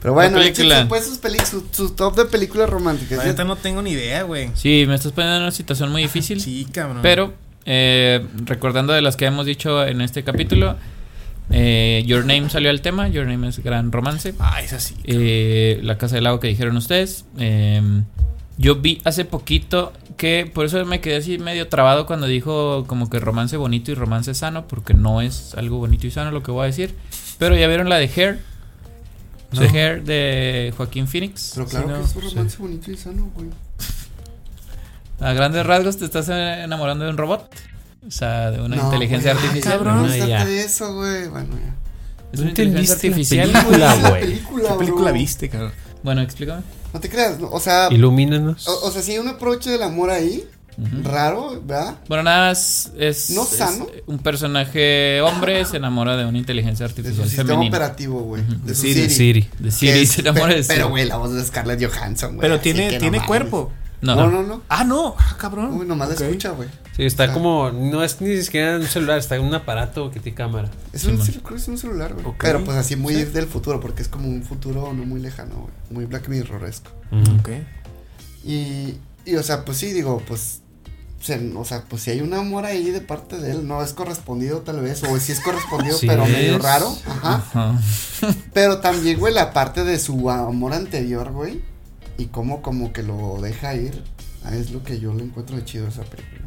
S1: Pero bueno,
S3: película.
S1: pues sus peli- su, su top de películas románticas.
S4: Neta no tengo ni idea, güey.
S3: Sí, me estás poniendo en una situación muy difícil.
S4: Sí, cabrón.
S3: Pero, eh, recordando de las que hemos dicho en este capítulo, eh, Your Name salió al tema. Your Name es gran romance.
S4: Ah, es así.
S3: Eh, la Casa del Lago que dijeron ustedes. Eh, yo vi hace poquito que, por eso me quedé así medio trabado cuando dijo como que romance bonito y romance sano, porque no es algo bonito y sano lo que voy a decir. Pero ya vieron la de Hair, The Hair de Joaquín Phoenix.
S1: Pero claro que
S3: no,
S1: es un romance bonito y sano, güey.
S3: A grandes rasgos te estás enamorando de un robot. O sea, de una
S1: No,
S3: inteligencia
S1: güey, ay,
S3: artificial.
S1: Cabrón,
S2: No,
S1: no,
S2: ya.
S1: de eso, güey. Bueno, ya.
S3: Es
S2: ¿No
S3: una inteligencia artificial.
S2: película?
S1: Es la
S2: güey.
S1: película,
S4: ¿Qué película viste, cabrón?
S3: Bueno, explícame.
S1: No te creas, no, o sea,
S2: Ilumínanos.
S1: o, o sea, sí hay un approach del amor ahí,
S3: Ujú.
S1: raro, ¿verdad?
S3: Bueno, nada más es,
S1: ¿No
S3: es
S1: sano?
S3: un personaje hombre se enamora de una inteligencia
S1: De su
S3: artificial
S1: sistema
S3: femenina.
S1: operativo, güey.
S3: Ujú.
S1: De su
S4: Siri.
S1: Siri.
S2: Siri.
S3: De Siri
S1: es-
S3: se enamora de
S1: pe- Pero,
S3: Siri.
S1: güey, la voz de Scarlett Johansson, güey.
S4: Pero tiene,
S1: no
S4: tiene
S1: mames.
S4: cuerpo.
S3: No,
S1: No, no, no.
S4: Ah, no. Ah, cabrón.
S1: Uy, nomás la escucha, güey.
S2: Sí, está
S1: Ah.
S2: como. No es ni siquiera un celular, está en un aparato que tiene cámara.
S1: Es
S3: Sí,
S1: un,
S3: man.
S1: cel- creo que es un celular, güey. Pero pues así muy
S4: Sí.
S1: del futuro, porque es como un futuro no muy lejano, güey. Muy Black Mirroresco.
S2: Ujú.
S4: Ok.
S1: Y, y, o sea, pues sí, digo, pues. se- o sea, pues si hay un amor ahí de parte de él, no es correspondido tal vez, o si es correspondido,
S2: Sí
S1: pero medio raro, ajá.
S3: Ajá.
S1: Pero también, güey, la parte de su amor anterior, güey, y cómo como que lo deja ir, ah, es lo que yo le encuentro de chido a esa película.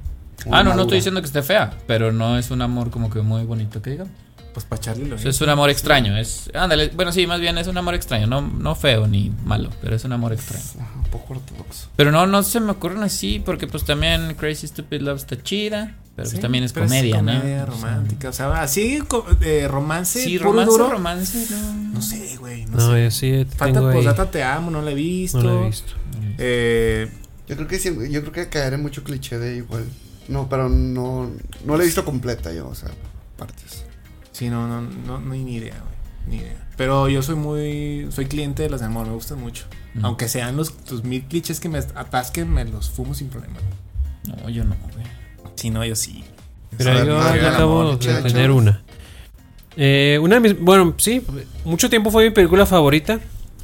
S3: Ah, no, no estoy diciendo que esté fea, pero no es un amor como que muy bonito que digamos.
S4: Pues para echarle lo
S3: O sea, es un amor extraño, es ándale, bueno, sí, más bien es un amor extraño, no no feo ni malo, pero es un amor extraño.
S1: Ajá, un poco ortodoxo.
S3: Pero no no se me ocurren así porque pues también Crazy Stupid Love está chida, pero
S4: Sí,
S3: pues también es
S4: pero
S3: comedia, ¿no?
S4: comedia
S3: O sea,
S4: romántica. O sea, así co- de romance.
S3: Sí,
S4: puro
S3: romance,
S4: duro.
S3: romance, no.
S4: No sé, güey. No,
S2: No,
S4: sé.
S2: yo sí
S4: Falta. Posdata Te Amo, no la he visto.
S2: No lo he visto.
S4: Eh,
S1: Yo creo que sí, yo creo que caeré mucho cliché de igual. No, pero no, no la he visto completa yo, o sea, partes.
S4: Sí, no, no, no, no hay ni idea, güey. Ni idea. Pero yo soy muy. Soy cliente de las de amor, me gustan mucho.
S3: Mm.
S4: Aunque sean los, los mil clichés que me atasquen, me los fumo sin problema.
S3: No, yo no, güey.
S4: Si no, yo sí.
S2: Pero yo, yo acabo
S1: amor,
S2: de tener una. Eh, una de mis. Bueno, sí, mucho tiempo fue mi película favorita.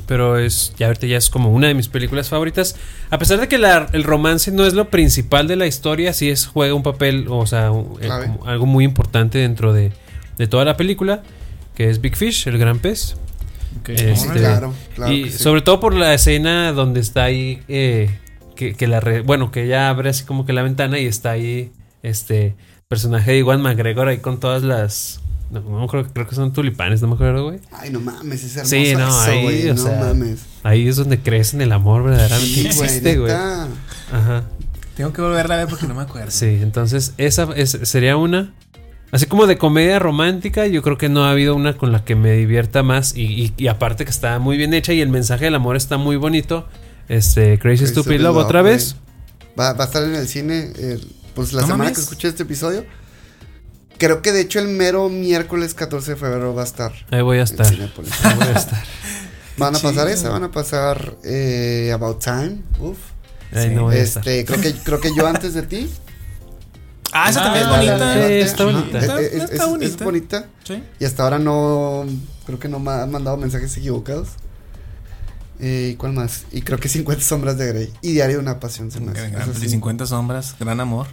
S2: Pero es. Ya ahorita ya es como una de mis películas favoritas. A pesar de que la- el romance no es lo principal de la historia, sí es, juega un papel, o sea, un- eh, algo muy importante dentro de, de toda la película. Que es Big Fish, el gran pez.
S3: Ok.
S2: Este,
S1: claro, claro.
S2: y
S1: sí.
S2: sobre todo por la escena donde está ahí, eh, que, que la re- bueno, que ella abre así como que la ventana y está ahí este personaje de Iwan McGregor ahí con todas las, no, no creo, creo que son tulipanes, no me acuerdo, güey.
S1: Ay, no mames, es hermoso
S2: Sí, no,
S1: eso,
S2: ahí,
S1: güey,
S2: o
S1: no
S2: sea,
S1: mames.
S2: Ahí es donde crees en el amor verdaderamente
S1: Sí,
S2: existe, güey. Ajá.
S4: Tengo que volverla a ver porque no me acuerdo.
S2: Sí, entonces esa es- sería una. Así como de comedia romántica, yo creo que no ha habido una con la que me divierta más. Y, y- y aparte que está muy bien hecha y el mensaje del amor está muy bonito. Este, Crazy,
S1: Crazy
S2: Stupid
S1: Stupid
S2: Love,
S1: Love,
S2: otra vez.
S1: Va, va a estar en el cine, el- pues la
S4: No
S1: semana
S4: mames.
S1: que escuché este episodio. Creo que de hecho el mero miércoles 14 de febrero va a estar.
S2: Ahí voy a
S1: en
S2: estar. Ahí voy a estar.
S1: Van a pasar esa, van a pasar eh, About Time. Uf.
S2: Ahí
S4: Sí.
S2: no voy a estar.
S1: Este, creo que, creo que yo antes de ti.
S4: Ah, esa
S3: Ah,
S4: también es
S3: la-
S4: bonita.
S2: Sí, está bonita.
S1: es-
S4: Está-
S1: es-
S4: está
S1: es- es
S4: bonita.
S1: bonita.
S4: Sí.
S1: Y hasta ahora no. Creo que no me han mandado mensajes equivocados. Eh, ¿y ¿Cuál más? Y creo que 50 sombras de Grey. Y Diario de una pasión se me hace.
S4: Gran- gran-
S1: Eso sí,
S4: 50 sombras, gran amor.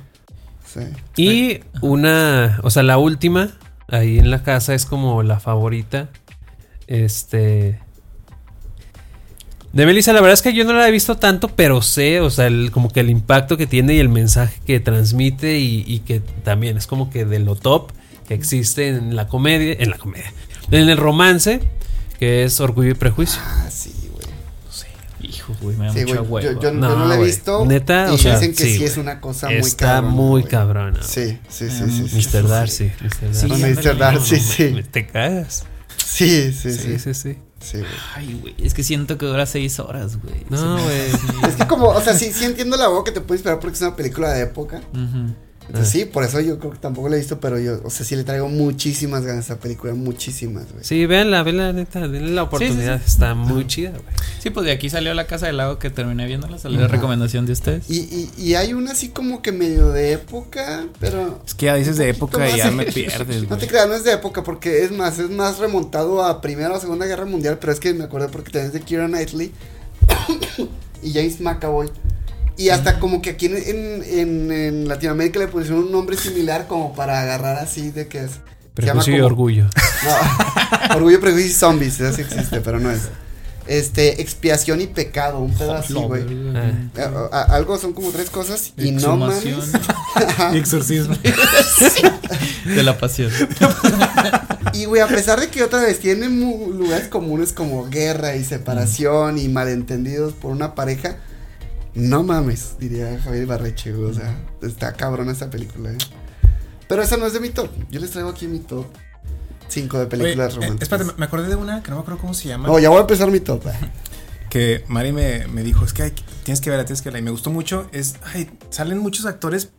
S1: sí.
S2: Y una, o sea, la última, ahí en la casa es como la favorita. Este. De Melissa, la verdad es que yo no la he visto tanto, pero sé, o sea, el- como que el impacto que tiene y el mensaje que transmite y, y que también es como que de lo top que existe en la comedia, en la comedia, en el romance, que es Orgullo y Prejuicio.
S1: Ah, sí, güey.
S3: Hijo, güey, me da
S1: Sí,
S3: mucha
S1: güey.
S3: hueva.
S1: Yo,
S2: No,
S1: no la he visto.
S2: Neta,
S1: y
S2: o sea,
S1: dicen que
S2: sí,
S1: es una cosa muy
S2: Está
S1: cabrona,
S2: muy
S1: güey.
S2: cabrona.
S1: Sí, sí, sí,
S3: Mm,
S1: sí.
S2: Mr.
S1: sí.
S2: Darcy, Mr.
S3: Sí,
S2: Darcy.
S1: Mr. Darcy,
S2: No,
S1: sí.
S2: no, Te cagas.
S1: Sí, sí,
S2: Sí,
S1: sí.
S2: sí, sí.
S1: Sí, güey.
S3: Ay, güey, es que siento que dura seis horas, güey.
S2: No, güey.
S1: Es que como, o sea, sí, sí entiendo la voz que te puede esperar porque es una película de época.
S3: Ujú.
S1: Entonces,
S2: Ah.
S1: sí, por eso yo creo que tampoco la he visto, pero yo, o sea, sí le traigo muchísimas ganas a esa película, muchísimas, güey.
S2: Sí, véanla, véanla, neta, denle la oportunidad. Está muy chida, güey.
S3: Sí, pues de aquí salió La Casa del Lago que terminé viéndola, salió la recomendación de ustedes.
S1: Y, y, y hay una así como que medio de época, pero
S4: Es que ya dices de época y ya me pierdes,
S1: no
S4: güey.
S1: te creas, no es de época, porque es más, es más remontado a Primera o Segunda Guerra Mundial, pero es que me acuerdo porque también es de Keira Knightley y James McAvoy. Y hasta como que aquí en, en, en- en Latinoamérica le pusieron un nombre similar como para agarrar así de que es.
S2: Prejuicio y
S1: como-
S2: orgullo.
S1: No, Orgullo, Prejuicio y Zombies, eso sí existe, pero no es. Este, expiación y pecado, un pedo así, güey.
S2: Ah.
S1: A- a- Algo son como tres cosas y no mames.
S3: Exhumación
S4: Y exorcismo.
S3: de la pasión.
S1: Y, güey, a pesar de que otra vez tiene mu- lugares comunes como guerra y separación y malentendidos por una pareja, no mames, diría Javier Barreche. O sea, está cabrón esta película, ¿eh? Pero esa no es de mi top. Yo les traigo aquí mi top 5 de
S4: Oye,
S1: películas
S4: eh,
S1: románticas.
S4: espérate, me acordé de una que no me acuerdo cómo se llama.
S1: No, ya voy a empezar mi top.
S4: que Mari me, me dijo, es que hay que- tienes que verla, tienes que verla. Y me gustó mucho. Es, ay, salen muchos actores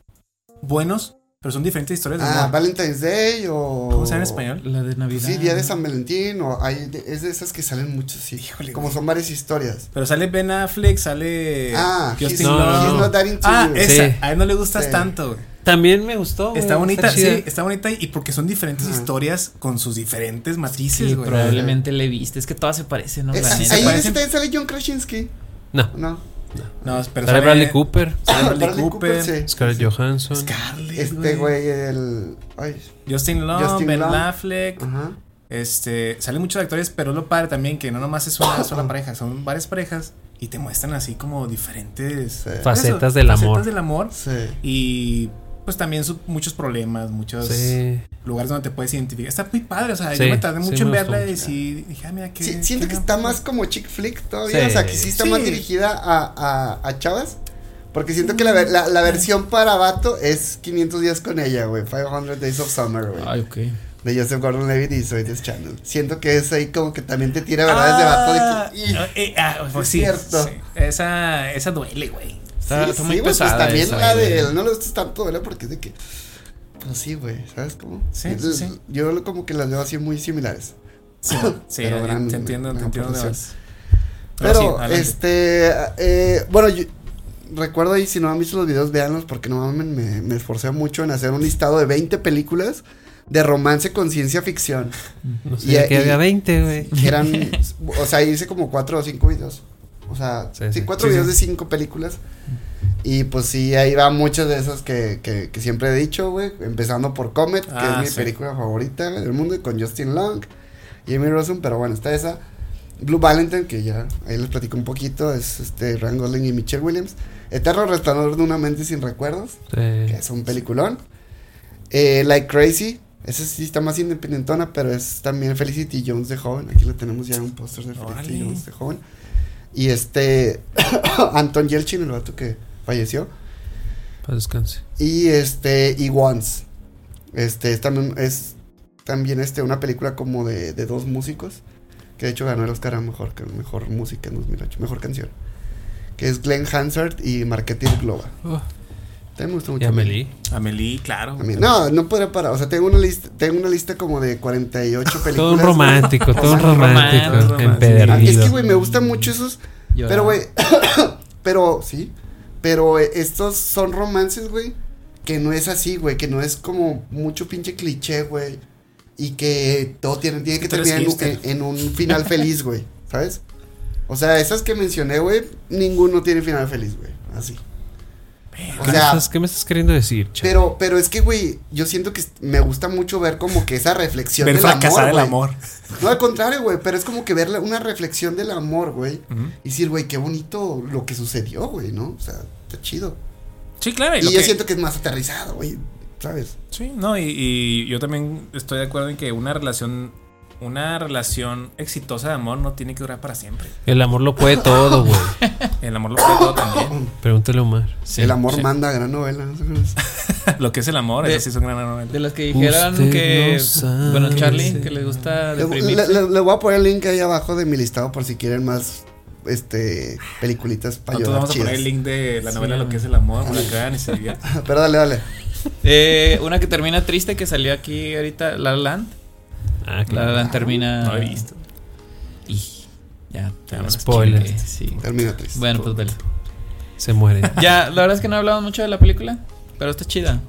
S4: buenos, pero son diferentes historias de
S1: Ah,
S4: amor.
S1: Valentine's Day o.
S4: ¿Cómo se llama en español?
S3: La de Navidad.
S1: Sí, Día de San Valentín o hay de- es de esas que salen muchos, sí.
S4: Híjole,
S1: como son varias historias.
S4: Pero sale Ben Affleck, sale
S1: ah,
S4: Justin
S2: No, no,
S4: Long.
S1: he's
S2: no.
S1: not that into
S4: Ah,
S1: you.
S4: esa.
S2: Sí.
S4: A él no le gustas
S1: Sí.
S4: tanto, güey.
S2: También me gustó. güey,
S4: Está bonita,
S2: chida.
S4: sí, está bonita y porque son diferentes historias con sus diferentes matices,
S3: Sí,
S4: güey.
S3: probablemente le viste. Es que todas se parecen, ¿no? La
S1: ahí en
S4: parecen-
S1: ese también sale John Krasinski.
S2: No.
S1: No.
S4: No, pero
S2: Sale Bradley Cooper,
S4: sale Bradley
S1: Bradley
S4: Cooper,
S1: sí.
S2: Scarlett Johansson.
S4: Scarlett,
S1: Este güey, el. Ay.
S4: Justin Long,
S1: Justin
S4: Ben
S1: Long.
S4: Affleck. Este, salen muchos actores, pero lo padre también que no nomás es una sola pareja, son varias parejas y te muestran así como diferentes
S1: Sí.
S2: Facetas
S4: eso,
S2: del
S4: facetas
S2: amor.
S4: del amor
S1: Sí.
S4: y pues también su- muchos problemas, muchos
S2: Sí.
S4: lugares donde te puedes identificar. Está muy padre, o sea,
S2: Sí,
S4: yo me tardé
S2: sí
S4: mucho en verla y sí, dije, ah, mira que
S1: Sí, siento que está más como chick flick todavía.
S2: Sí.
S1: O sea, que sí está
S4: Sí.
S1: más dirigida a, a, a chavas. Porque siento que la, la, la versión para vato es 500 días con ella, güey. 500 Days of Summer, güey.
S3: Ay, ok.
S1: De Joseph Gordon Levitt y Soy This Channel. Siento que es ahí como que también te tira verdades de vato. De que,
S4: Ah, eh, ah, pues
S1: es
S4: sí,
S1: cierto.
S4: sí. Esa, esa duele, güey.
S3: Está,
S1: sí,
S3: está
S1: sí,
S3: muy
S1: güey,
S3: pesada.
S1: Pues también
S3: esa,
S1: la
S3: güey.
S1: de él no le gusta tanto, ¿verdad? Porque es de que. Pues sí, güey, ¿sabes cómo?
S4: Sí,
S1: Yo-
S4: sí, sí.
S1: Yo lo- como que las veo así muy similares.
S4: Sí, sí,
S1: Pero gran-
S4: te entiendo, te entiendo más.
S1: Pero,
S4: sí,
S1: este, eh, bueno, yo recuerdo ahí, si no han visto los videos, véanlos, porque no mames, me, me esforcé mucho en hacer un listado de 20 películas de romance con ciencia ficción.
S2: No sé,
S1: Y-
S2: que
S1: y-
S2: había 20, güey.
S1: Que eran, o sea, hice como 4 o 5 videos. O sea,
S2: Sí,
S1: sí,
S2: sí.
S1: 4
S4: Sí,
S1: videos
S4: sí.
S1: de 5 películas. Y pues sí, ahí va muchas de esas que, que, que siempre he dicho, güey. Empezando por Comet, que
S4: Ah,
S1: es mi
S4: sí.
S1: película favorita del mundo, con Justin Long y Amy Rossum, pero bueno, está esa. Blue Valentine, que ya ahí les platico un poquito, es este Ryan Gosling y Michelle Williams. Eterno Resplandor de una mente sin recuerdos, que es un peliculón. Eh, like Crazy, esa sí está más independentona, pero es también Felicity Jones de joven. Aquí lo tenemos ya un póster de Felicity. Jones de joven. Y este, Anton Yelchin, el vato que falleció.
S2: Para descanse.
S1: Y este, y Once. Este, es también, es también este, una película como de, de dos músicos. Que de hecho ganó el Oscar a mejor, mejor música en 2008, mejor canción. Que es Glenn Hansard y Marketing Global.
S2: Oh,
S1: También me gustó mucho.
S2: y Amelie.
S4: Amelie, claro.
S1: A mí- no, no podría parar. O sea, tengo una lista, tengo una lista como de 48 películas.
S2: Todo un romántico, todo un
S3: sea,
S2: romántico.
S3: romántico,
S2: Empedernido.
S1: es que, güey, me gustan mucho esos. Pero, güey, pero, sí. Pero eh, estos son romances, güey, que no es así, güey, que no es como mucho pinche cliché, güey. Y que todo tiene, tiene que terminar en,
S4: hipster.
S1: en- en un final feliz, güey, ¿sabes? O sea, esas que mencioné, güey, ninguno tiene final feliz, güey, así. O
S2: ¿Qué, me estás, qué me estás queriendo decir,
S1: pero, pero es que, güey, yo siento que me gusta mucho ver como que esa reflexión
S4: Ver
S1: del
S4: fracasar
S1: amor,
S4: el amor.
S1: No, al contrario, güey, pero es como que ver la- una reflexión del amor, güey. Y decir, güey, qué bonito lo que sucedió, güey, ¿no? O sea, está chido.
S4: Sí, claro.
S1: Y
S4: lo
S1: yo
S4: que-
S1: siento que es más aterrizado, güey, ¿sabes?
S4: Sí, no, y, y yo también estoy de acuerdo en que una relación, una relación exitosa de amor no tiene que durar para siempre.
S2: El amor lo puede todo, güey.
S4: El amor lo puede todo también.
S2: Pregúntale a Omar.
S3: Sí,
S1: el amor
S3: sí.
S1: manda, gran novela. ¿no?
S4: lo que es el amor, eso sí una gran novela.
S3: De las que dijeran
S2: Usted
S3: que.
S2: no
S3: bueno, Charlie, que le gusta
S1: Le, le- le voy a poner el link ahí abajo de mi listado por si quieren más este peliculitas para
S4: Nosotros vamos a poner el link de la
S3: Sí,
S4: novela Lo que es el amor para que vean y se.
S1: Pero dale, dale.
S3: Eh, una que termina triste que salió aquí ahorita, La Land.
S2: Ah,
S3: La La
S2: claro.
S3: Land termina.
S4: No he visto.
S3: Y ya, ya
S2: Spoiler.
S3: Sí.
S1: Termina triste.
S3: Bueno, pues vele.
S2: Se muere.
S3: Ya, la verdad es que no hablamos mucho de la película, pero está chida.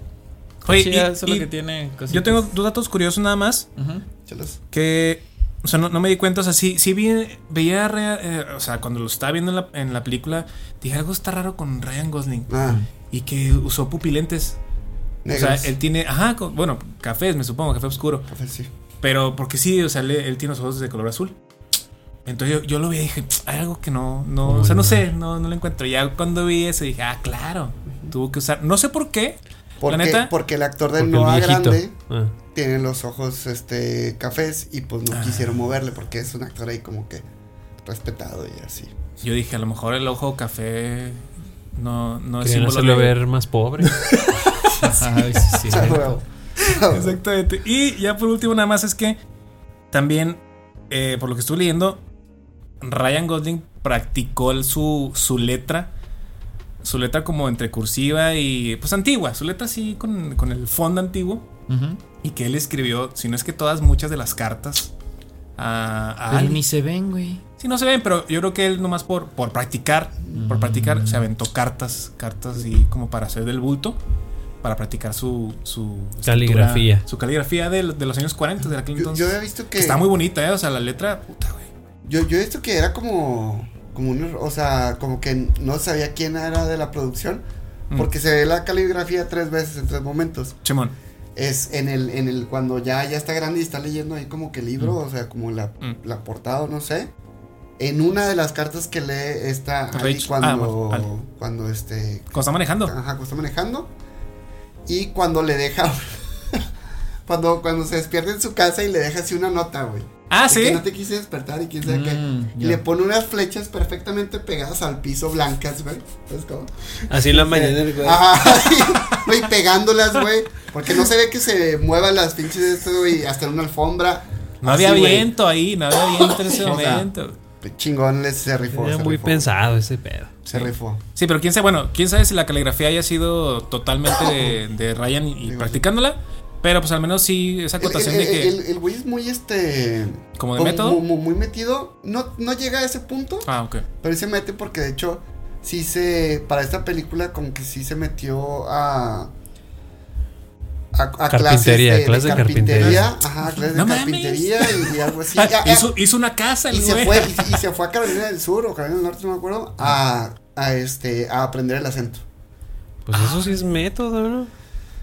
S3: Está
S4: Oye,
S3: chida,
S4: y-
S3: solo
S4: y
S3: que tiene cositas.
S4: Yo tengo dos datos curiosos nada más.
S3: Ujú.
S1: Chelos.
S4: Que, o sea, no, no me di cuenta, o sea, sí, sí vi, veía, eh, o sea, cuando lo estaba viendo en la, en la película, dije algo está raro con Ryan Gosling.
S1: Ah,
S4: Y que usó pupilentes.
S1: negros.
S4: O sea, él tiene, ajá, bueno, cafés, me supongo, café oscuro.
S1: Café, sí.
S4: Pero porque sí, o sea, él tiene los ojos de color azul. Entonces yo, yo lo vi y dije, hay algo que no, no, o sea, no sé, no, no lo encuentro. Ya cuando vi eso dije, ah, claro, tuvo que usar, no sé por qué,
S1: Porque,
S4: La neta,
S1: porque el actor de
S2: Porque el
S1: Noah. Grande
S2: Ah.
S1: tiene los ojos este cafés y pues no
S4: Ah.
S1: quisieron moverle porque es un actor ahí como que respetado y así.
S4: yo dije, a lo mejor el ojo café no, no es símbolo
S2: hacerlo
S4: de...
S2: ver más pobre.
S3: Ay, sí, sí.
S1: O sea, huevo.
S4: Exactamente. Y ya por último, nada más es que también, eh, por lo que estuve leyendo, Ryan Gosling practicó su, su letra. Su letra como entre cursiva y pues antigua. Su letra así con, con el fondo antiguo. Y que él escribió, si no es que todas, muchas de las cartas a, a
S3: Pero
S4: Ali.
S3: ni se ven, güey.
S4: Sí, no se ven, pero yo creo que él nomás por, por practicar, por practicar, se aventó cartas, cartas y como para hacer del bulto, para practicar su, su
S2: Caligrafía.
S4: escritura, su caligrafía de, de los años 40 de aquel
S1: Yo,
S4: entonces.
S1: yo había visto que.
S4: Está muy bonita, ¿eh? O sea, la letra, puta, güey.
S1: Yo, yo he visto que era como. Como un. O sea, como que no sabía quién era de la producción.
S4: Mm.
S1: Porque se ve la caligrafía tres veces en tres momentos.
S4: Chemón.
S1: Es en el, en el, cuando ya, ya está grande y está leyendo ahí como que el libro, o sea, como la,
S4: Mm.
S1: la portada, no sé. En una de las cartas que lee está ahí cuando,
S4: Ah, bueno, vale.
S1: cuando este,
S4: Cuando está manejando.
S1: ajá, cuando está manejando. Y cuando le deja, cuando, cuando se despierta en su casa y le deja así una nota, güey.
S4: Ah, sí.
S1: Que no te quise despertar y quién sabe qué.
S3: Mm,
S1: Y
S3: ya.
S1: le pone unas flechas perfectamente pegadas al piso blancas, güey. ¿Sabes cómo?
S2: Así en la mañana, güey.
S1: Ajá, güey, pegándolas, güey. Porque no se ve que se muevan las pinches de esto, güey, hasta en una alfombra.
S4: No había
S1: Así,
S4: viento ahí, no había viento en ese
S1: O sea,
S4: momento.
S1: Chingón, les se rifó.
S2: Era
S1: se
S2: muy
S1: rifó.
S2: pensado ese pedo.
S1: Se rifó.
S4: Sí, pero quién sabe, bueno, quién sabe si la caligrafía haya sido totalmente de, de Ryan y, practicándola. Pero pues al menos sí, esa
S1: El, el,
S4: acotación de
S1: el-
S4: que.
S1: el- güey es muy este.
S4: ¿Como de
S1: como
S4: método?
S1: Muy, muy- metido. No, no llega a ese punto.
S4: Ah, ok.
S1: Pero sí se mete porque de hecho. Sí se. Para esta película, como que sí se metió a. A, a
S2: Carpintería,
S1: clases de,
S2: clases de
S1: de carpintería.
S2: carpintería.
S1: Ajá, clases
S4: No
S1: de
S4: mames.
S1: carpintería y, y algo así.
S4: Ah,
S1: Ah, ah,
S4: hizo, hizo una casa el
S1: y se
S4: güey.
S1: fue y, y se fue a Carolina del Sur o Carolina del Norte no me acuerdo a, a este a aprender el acento
S2: Pues eso sí es método, ¿no?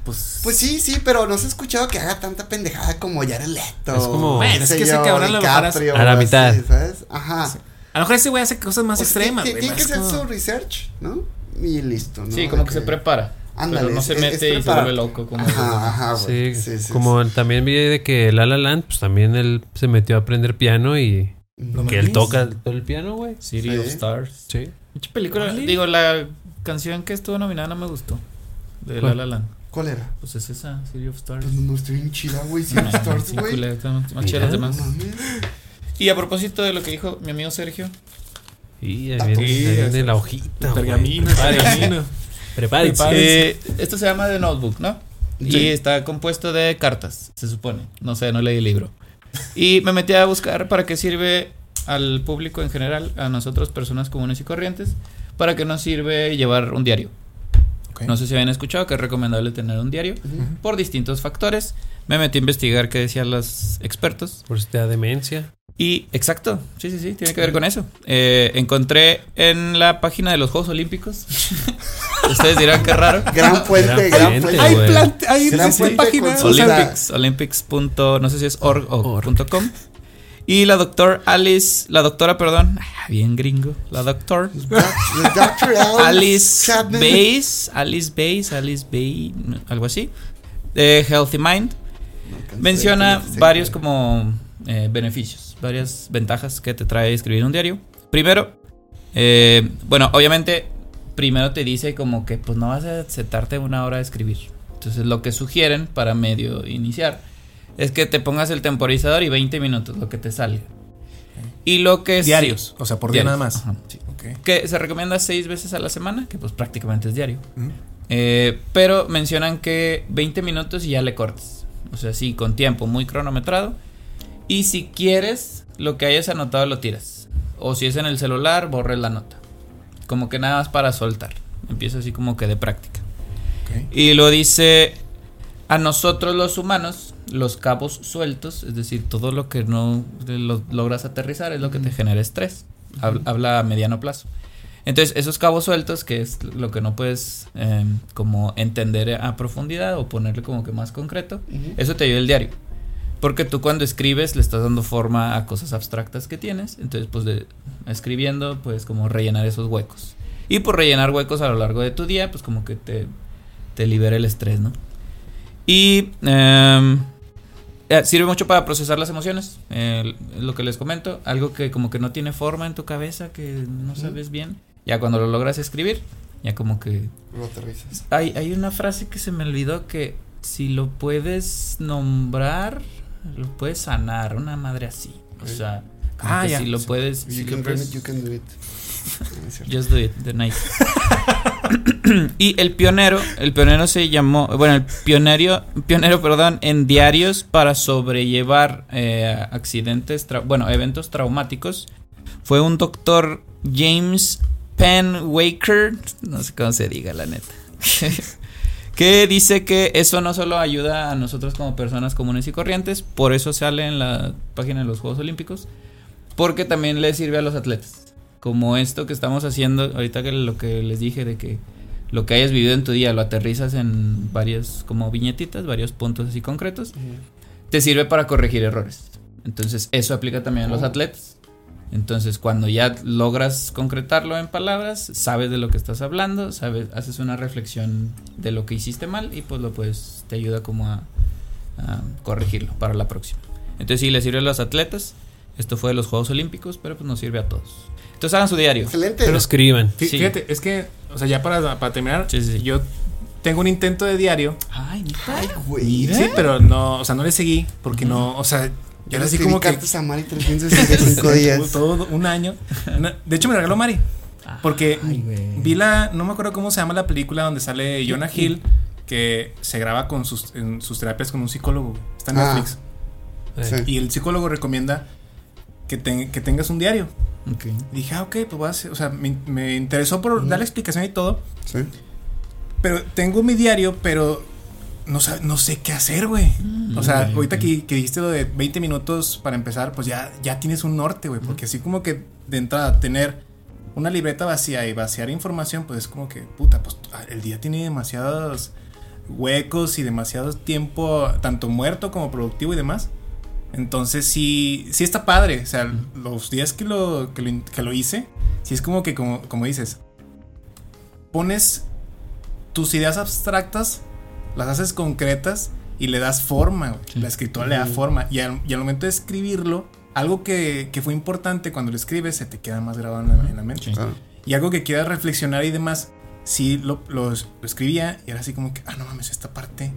S4: Pues,
S1: pues sí sí pero no se ha escuchado que haga tanta pendejada como Jared Leto
S2: Es como-
S4: Bueno, es que ese cabrón lo
S1: DiCaprio,
S2: A la
S1: así,
S2: mitad.
S1: sabes ajá
S4: a lo mejor ese güey hace cosas más
S1: O sea,
S4: extremas.
S1: tiene, que hacer
S4: como-
S1: su research no y listo ¿no?
S3: Sí, como que se prepara.
S1: Ándale,
S3: pero no se
S1: es- es
S3: mete y se vuelve loco. Como
S1: ajá ajá güey
S2: Sí,
S1: sí, sí,
S2: como también vi de que La La Land, pues también él se metió a aprender piano y que él toca todo el piano, güey.
S3: City
S1: Sí.
S3: of Stars.
S2: Sí.
S3: Mucha película. Digo, la canción que estuvo nominada no me gustó. De
S2: ¿Cuál?
S3: La Land.
S1: ¿cuál era?
S3: Pues es esa, City of Stars.
S1: Pues no, no estoy bien chida güey sí Stars
S3: Sí,
S1: güey
S3: más chida las demás. Y a propósito de lo que dijo mi amigo Sergio,
S2: Y ahí
S1: Ah,
S2: viene, la hojita.
S4: Pergamino.
S2: Prepárense.
S3: Eh, esto se llama The Notebook, ¿no?
S1: Sí.
S3: Y está compuesto de cartas, se supone. No sé, no leí el libro. Y me metí a buscar para qué sirve al público en general, a nosotros, personas comunes y corrientes, para qué nos sirve llevar un diario.
S4: Ok.
S3: No sé si habían escuchado que es recomendable tener un diario
S1: Ujú.
S3: por distintos factores. Me metí a investigar qué decían los expertos.
S2: Por si te da demencia.
S3: Y exacto, sí, sí, sí, tiene que ver con eso. Eh, encontré en la página de los Juegos Olímpicos. Ustedes dirán que raro.
S1: gran fuente
S2: Gran
S1: gran
S2: fuente,
S1: fuente
S4: Hay hay
S1: Gran
S4: sí,
S1: fuente
S4: página.
S1: con
S4: o sea,
S3: Olympics, Olympics. punto- no sé si es org o
S2: Org.
S3: punto com. Y la doctor Alice, la doctora, perdón, ah, bien gringo, la doctor. Alice. Bays, Alice Bays, Alice Bay, algo así, de Healthy Mind, menciona varios como eh, beneficios, varias ventajas que te trae escribir un diario. Primero, eh, bueno, obviamente, primero te dice como que pues no vas a sentarte una hora a escribir. Entonces lo que sugieren para medio iniciar es que te pongas el temporizador y 20 minutos, lo que te salga. Y lo que sí-
S4: Diarios, o sea, por día
S3: Diarios,
S4: nada más.
S3: ajá, sí. Que se recomienda seis veces a la semana, que pues prácticamente es diario.
S4: Mm.
S3: Eh, pero mencionan que 20 minutos y ya le cortes. O sea, sí, con tiempo muy cronometrado. Y si quieres, lo que hayas anotado lo tiras. O si es en el celular, borres la nota. Como que nada más para soltar. Empieza así como que de práctica. Y lo dice a nosotros los humanos, los cabos sueltos, es decir, todo lo que no lo- logras aterrizar es lo que te genera estrés. Hab- Habla a mediano plazo. Entonces, esos cabos sueltos, que es lo que no puedes eh, como entender a profundidad o ponerle como que más concreto, eso te ayuda el diario. Porque tú cuando escribes le estás dando forma a cosas abstractas que tienes. Entonces, pues de, escribiendo, pues como rellenar esos huecos. Y por rellenar huecos a lo largo de tu día, pues como que te te libera el estrés, ¿no? Y em, eh, sirve mucho para procesar las emociones, eh, lo que les comento, algo que como que no tiene forma en tu cabeza, que no sabes bien, ya cuando lo logras escribir, ya como que...
S1: Lo aterrizas.
S3: Hay, hay una frase que se me olvidó que si lo puedes nombrar, lo puedes sanar, una madre así. O sea, como
S4: Ah,
S3: que
S4: ya.
S3: si lo puedes...
S1: You
S3: si
S1: can
S3: lo puedes-
S1: it, you can do it.
S3: Just do it, the night. y el pionero, el pionero se llamó, bueno, el pionero, pionero, perdón, en diarios para sobrellevar eh, accidentes, bueno, eventos traumáticos, fue un doctor James Penn Waker, no sé cómo se diga la neta, que dice que eso no solo ayuda a nosotros como personas comunes y corrientes, por eso sale en la página de los Juegos Olímpicos, porque también le sirve a los atletas como esto que estamos haciendo ahorita que lo que les dije de que lo que hayas vivido en tu día lo aterrizas en varias como viñetitas, varios puntos así concretos, te sirve para corregir errores. Entonces, eso aplica también a los atletas. Entonces, cuando ya logras concretarlo en palabras, sabes de lo que estás hablando, sabes, haces una reflexión de lo que hiciste mal y pues lo puedes te ayuda como a, a corregirlo para la próxima. Entonces, sí le sirve a los atletas. Esto fue de los Juegos Olímpicos, pero pues nos sirve a todos. Entonces hagan su diario.
S1: Excelente.
S2: Pero escriban.
S3: Sí.
S4: Fíjate, es que, o sea, ya para, para terminar,
S3: Sí, sí, sí.
S4: yo tengo un intento de diario.
S3: Ay, neta.
S1: Ay, güey.
S3: Mira.
S4: Sí, pero no, o sea, no le seguí porque no, o sea,
S1: Yo
S4: era así como que
S1: cartas a Mari 365 días.
S4: todo un año. De hecho, me regaló Mari. Porque
S3: Ay,
S4: vi la, no me acuerdo cómo se llama la película donde sale Jonah Hill, que se graba con sus, en sus terapias con un psicólogo. Está en
S1: Ah.
S4: Netflix.
S1: Sí.
S4: Y el psicólogo recomienda que, te- que tengas un diario.
S3: Ok.
S4: Y dije, ah, ok, pues voy a hacer, o sea, me, me interesó por dar la explicación y todo.
S1: Sí.
S4: Pero tengo mi diario, pero no, no sé qué hacer, güey. O sea,
S3: Mm,
S4: ahorita que, que dijiste lo de 20 minutos para empezar, pues ya, ya tienes un norte, güey. Porque así como que de entrada tener una libreta vacía y vaciar información, pues es como que, puta, pues ah, el día tiene demasiados huecos y demasiado tiempo, tanto muerto como productivo y demás. Entonces sí, sí está padre. O sea, los días que lo, que lo, que lo hice, sí es como que, como, como dices, pones tus ideas abstractas, las haces concretas y le das forma. güey.
S3: Sí.
S4: La escritura le da forma. Y al, y al momento de escribirlo, algo que, que fue importante cuando lo escribes se te queda más grabado en la, en la mente.
S3: Sí.
S1: Claro.
S4: Y algo que quieras reflexionar y demás, sí lo, lo- lo escribía y era así como que, ah, no mames, esta parte.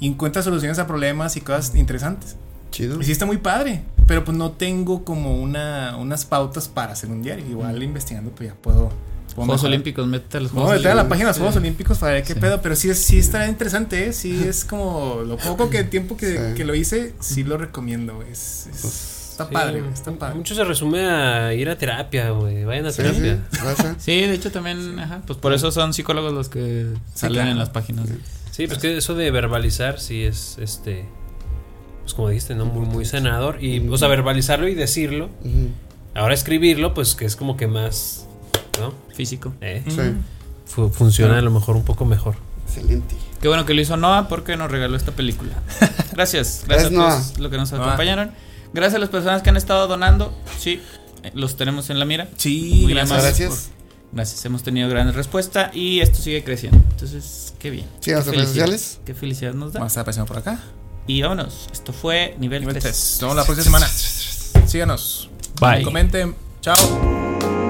S4: Y encuentras soluciones a problemas y cosas interesantes.
S1: Chido.
S4: Y sí está muy padre, pero pues no tengo como una, unas pautas para hacer un diario. Igual investigando, pues ya puedo.
S3: Juegos. Olímpicos, métete a los
S4: No,
S3: Juegos
S4: meter a la
S3: Olímpicos.
S4: página de los Juegos
S3: Sí.
S4: Olímpicos para ver qué
S3: Sí.
S4: pedo, pero sí, es- sí está interesante, ¿eh? Sí, es como lo poco que tiempo que,
S1: Sí.
S4: que lo hice, sí lo recomiendo, güey. Es- es-
S1: Pues,
S4: está
S2: sí,
S4: padre, güey, está padre.
S2: Mucho se resume a ir a terapia, güey. Vayan a
S1: Sí,
S2: terapia.
S1: sí,
S3: de hecho también, ajá, pues por eso son psicólogos los que salen
S4: claro.
S3: en las páginas.
S2: Sí, pues que eso de verbalizar sí es este. Pues como dijiste, ¿no? Muy, muy sanador. Y, o sea, verbalizarlo y decirlo. Ahora escribirlo, pues que es como que más. ¿No?
S3: Físico.
S2: Eh,
S1: Sí.
S2: funciona a lo mejor un poco mejor.
S1: Excelente.
S3: Qué bueno que lo hizo Noah porque nos regaló esta película. Gracias, gracias a todos los que nos
S4: Noah.
S3: acompañaron. Gracias a las personas que han estado donando. Sí, eh, los tenemos en la mira.
S4: Sí,
S3: Muy
S4: gracias.
S1: Gracias.
S3: Gracias, hemos tenido gran respuesta y esto sigue creciendo. Entonces, qué bien.
S1: Sí, a las
S3: Qué
S1: redes sociales.
S3: Qué felicidad nos da.
S4: Vamos a estar pasando por acá.
S3: Y vámonos. Esto fue nivel,
S4: Nivel
S3: 3.
S4: 3. Nos vemos la próxima semana. Síganos.
S2: Bye.
S4: Comenten. Chao.